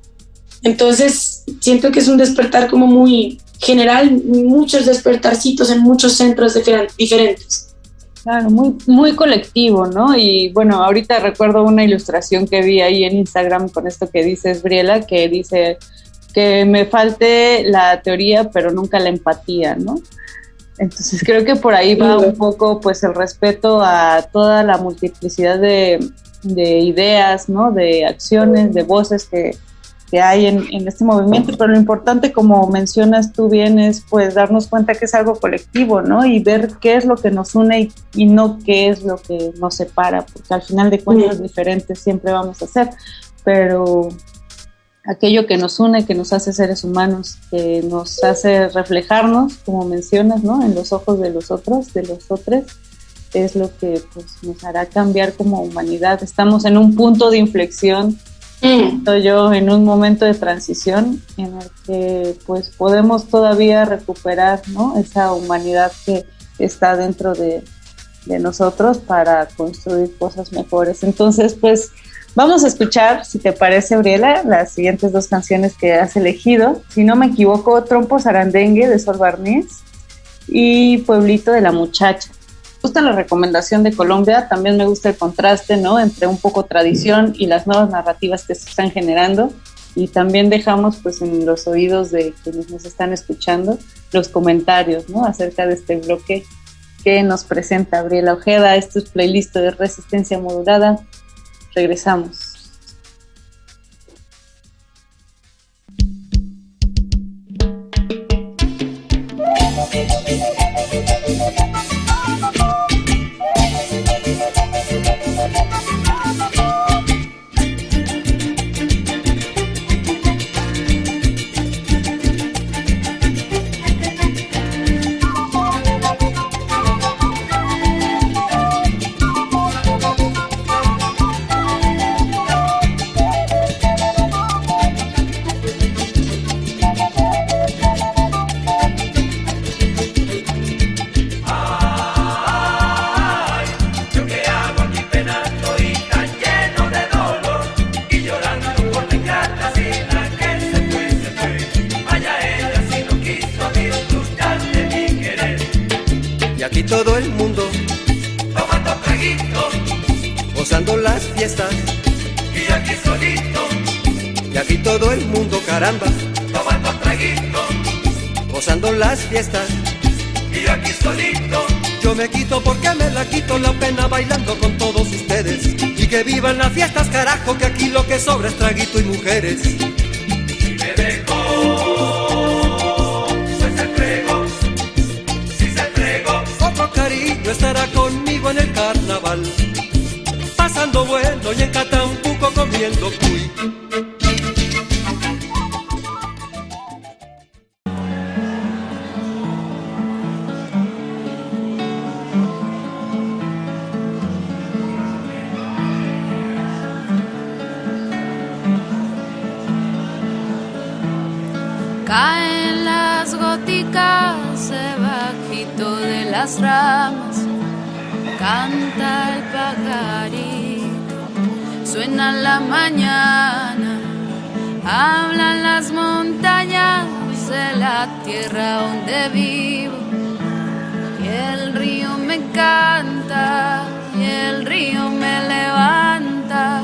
Entonces, siento que es un despertar como muy general, muchos despertarcitos en muchos centros diferentes. Claro, muy, muy colectivo, ¿no? Y bueno, ahorita recuerdo una ilustración que vi ahí en Instagram con esto que dices, Briela, que dice que me falte la teoría, pero nunca la empatía, ¿no? Entonces creo que por ahí va un poco pues el respeto a toda la multiplicidad de, de ideas, ¿no? De acciones, de voces que, que hay en, en, este movimiento, pero lo importante, como mencionas tú bien, es pues darnos cuenta que es algo colectivo, ¿no? Y ver qué es lo que nos une y, y no qué es lo que nos separa, porque al final de cuentas diferentes siempre vamos a ser, pero aquello que nos une, que nos hace seres humanos, que nos hace reflejarnos, como mencionas, ¿no? En los ojos de los otros, de los otros, es lo que pues, nos hará cambiar como humanidad. Estamos en un punto de inflexión, mm. yo, en un momento de transición en el que pues podemos todavía recuperar, ¿no? Esa humanidad que está dentro de, de nosotros para construir cosas mejores. Entonces, pues Vamos a escuchar, si te parece, Auriela, las siguientes dos canciones que has elegido. Si no me equivoco, Trompo Sarandengue de Sol Barniz y Pueblito de la Muchacha. Me gusta la recomendación de Colombia, también me gusta el contraste, ¿no? Entre un poco tradición y las nuevas narrativas que se están generando. Y también dejamos, pues, en los oídos de quienes nos están escuchando los comentarios, ¿no? Acerca de este bloque que nos presenta Abriela Ojeda. Esto es playlist de resistencia modulada. Regresamos. Caramba tomando traguitos, gozando las fiestas y aquí solito. Yo me quito porque me la quito la pena bailando con todos ustedes. Y que vivan las fiestas, carajo, que aquí lo que sobra es traguito y mujeres. Y me dejo cariño estará conmigo en el carnaval, pasando bueno y en Catampuco comiendo cuy. Canta el pajarito, suena la mañana, hablan las montañas de la tierra donde vivo. Y el río me canta, y el río me levanta,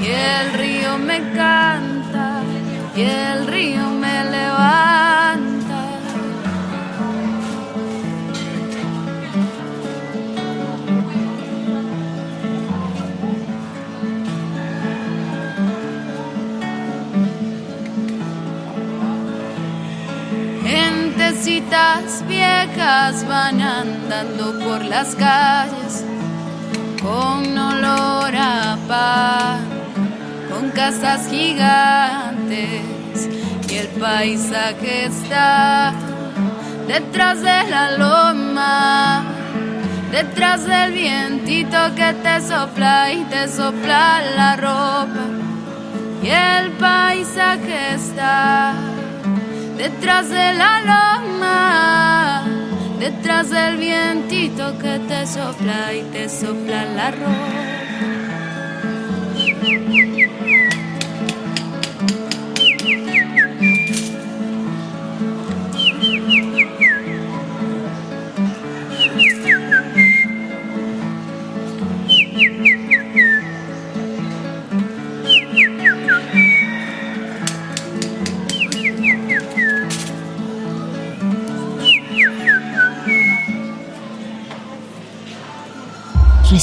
y el río me canta, y el río me levanta. Viejas van andando por las calles con olor a pan, con casas gigantes y el paisaje está detrás de la loma, detrás del vientito que te sopla y te sopla la ropa y el paisaje está detrás de la loma, detrás del vientito que te sopla y te sopla la ropa.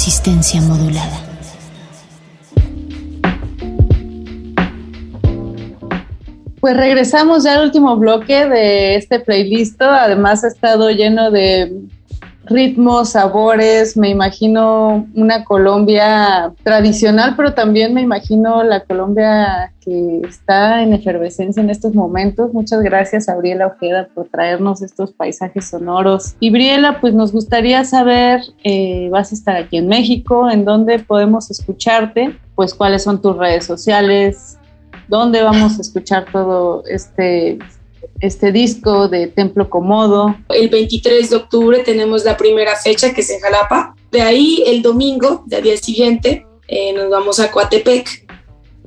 Resistencia modulada. Pues regresamos ya al último bloque de este playlist. Además ha estado lleno de ritmos, sabores. Me imagino una Colombia tradicional, pero también me imagino la Colombia que está en efervescencia en estos momentos. Muchas gracias, Gabriela Ojeda, por traernos estos paisajes sonoros. Y Briela, pues nos gustaría saber, eh, vas a estar aquí en México, ¿en dónde podemos escucharte? Pues cuáles son tus redes sociales, dónde vamos a escuchar todo este este disco de Templo Comodo. El 23 de octubre tenemos la primera fecha que es en Jalapa. De ahí el domingo, del día siguiente, eh, nos vamos a Coatepec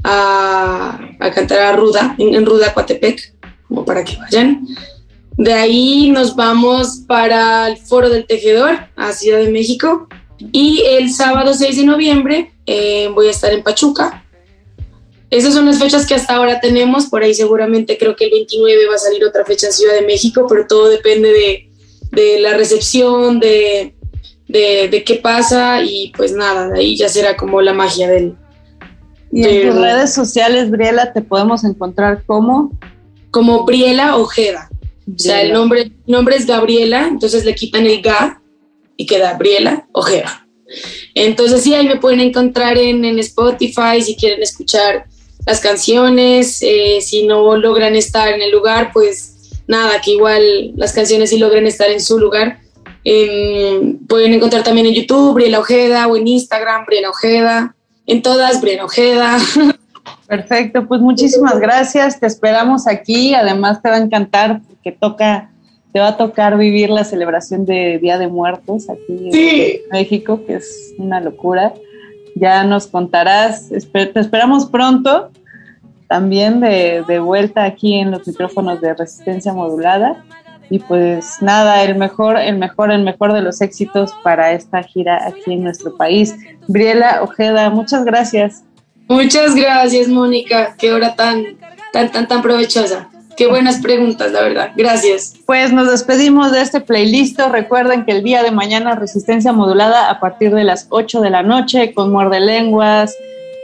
a, a cantar a Ruda, en, en, Ruda, Coatepec, como para que vayan. De ahí nos vamos para el Foro del Tejedor, a Ciudad de México. Y el sábado 6 de noviembre eh, voy a estar en Pachuca, esas son las fechas que hasta ahora tenemos, por ahí seguramente creo que el 29 va a salir otra fecha en Ciudad de México, pero todo depende de, de la recepción, de, de, de, qué pasa y pues nada, de ahí ya será como la magia del... Y en tus redes sociales, Briela, te podemos encontrar como... Como Briela Ojeda. Briela. O sea, el nombre, nombre es Gabriela, entonces le quitan el Ga y queda Briela Ojeda. Entonces sí, ahí me pueden encontrar en, en Spotify si quieren escuchar las canciones, eh, si no logran estar en el lugar, pues nada, que igual las canciones sí logren estar en su lugar. Eh, pueden encontrar también en YouTube Briela Ojeda o en Instagram Briela Ojeda, en todas Briela Ojeda. Perfecto, pues muchísimas gracias, te esperamos aquí, además te va a encantar porque toca, te va a tocar vivir la celebración de Día de Muertos aquí sí. en México, que es una locura ya nos contarás, te esperamos pronto también de, vuelta aquí en los micrófonos de resistencia modulada y pues nada, el mejor, el mejor, el mejor de los éxitos para esta gira aquí en nuestro país. Briela Ojeda, muchas gracias. Muchas gracias, Mónica, qué hora tan, tan, tan, tan provechosa. Qué buenas preguntas, la verdad. Gracias. Pues nos despedimos de este playlist. Recuerden que el día de mañana Resistencia Modulada a partir de las 8 de la noche con Muerde Lenguas.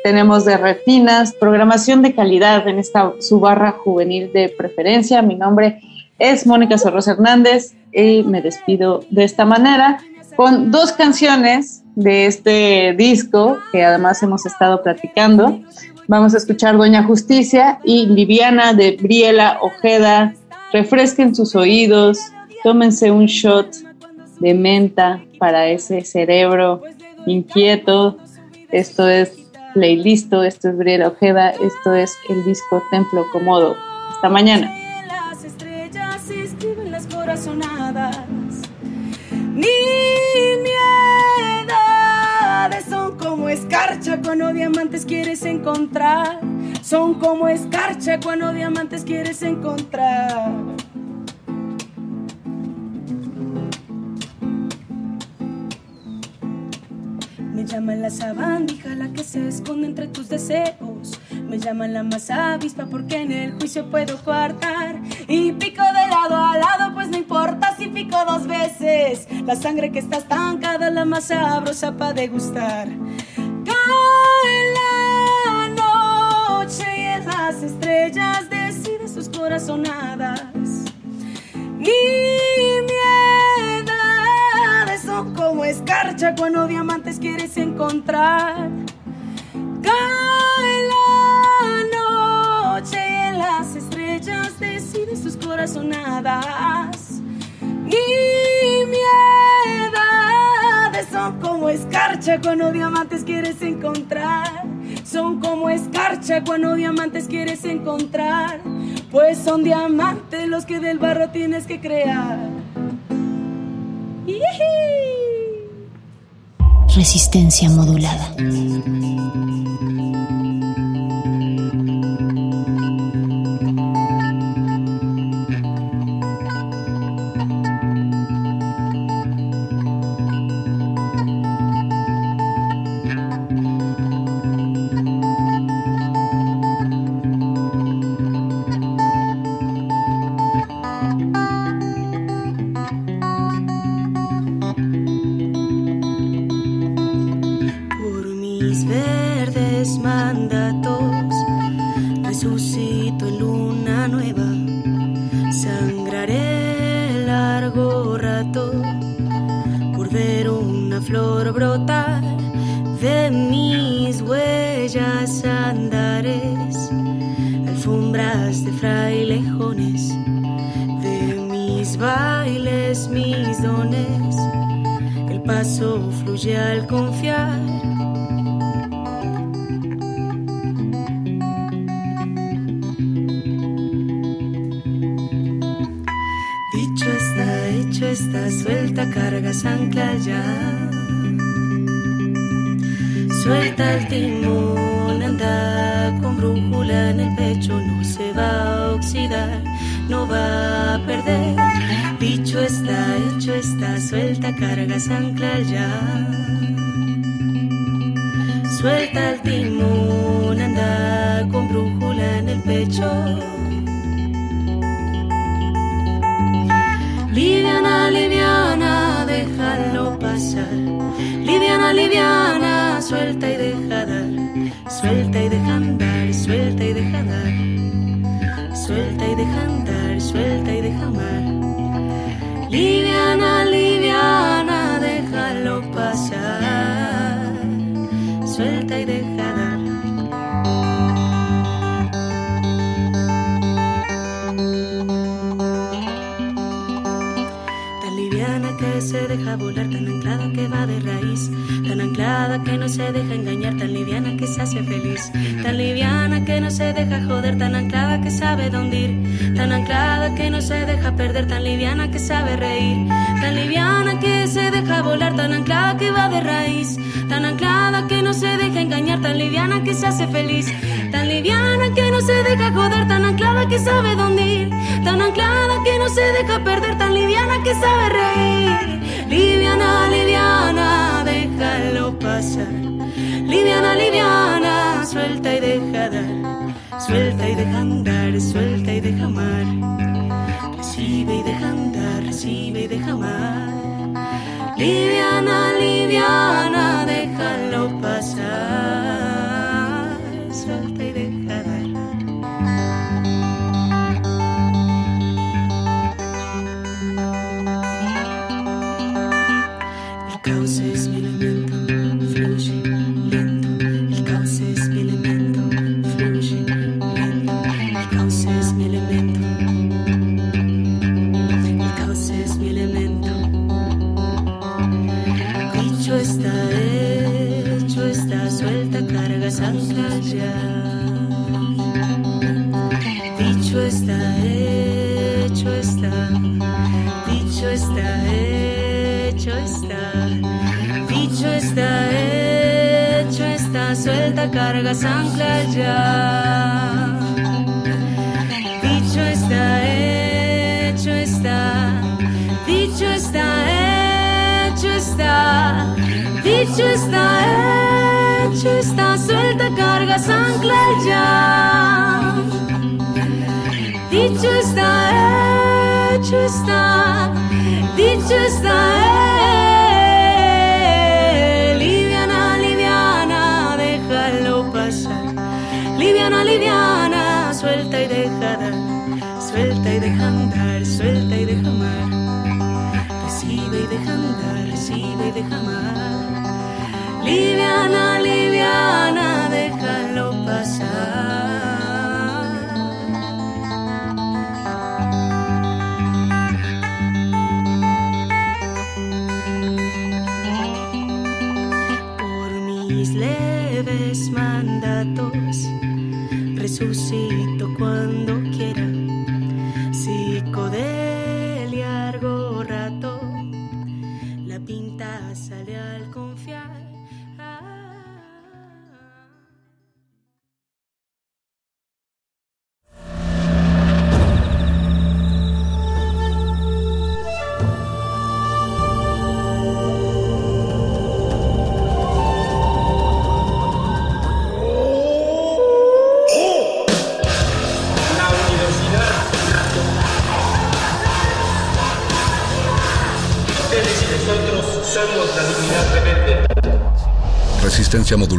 Tenemos de retinas, programación de calidad en esta su barra juvenil de preferencia. Mi nombre es Mónica Sorros Hernández y me despido de esta manera con dos canciones de este disco que además hemos estado platicando. Vamos a escuchar Doña Justicia y Liviana de Briela Ojeda. Refresquen sus oídos, tómense un shot de menta para ese cerebro inquieto. Esto es Playlisto, esto es Briela Ojeda, esto es el disco Templo Comodo. Hasta mañana. Las estrellas escriben las corazonadas son como escarcha cuando diamantes quieres encontrar. Son como escarcha cuando diamantes quieres encontrar. Me llaman la sabandija, la que se esconde entre tus deseos. Me llaman la más avispa porque en el juicio puedo coartar. Y pico de lado a lado, pues no importa si pico dos veces. La sangre que está estancada, la más sabrosa para degustar. Cae la noche y las estrellas deciden sus corazonadas. Ni miedo son como escarcha cuando diamantes quieres encontrar. Cae la noche en las estrellas decides sus corazonadas. Ni miedades son como escarcha cuando diamantes quieres encontrar. Son como escarcha cuando diamantes quieres encontrar. Pues son diamantes los que del barro tienes que crear. Resistencia modulada.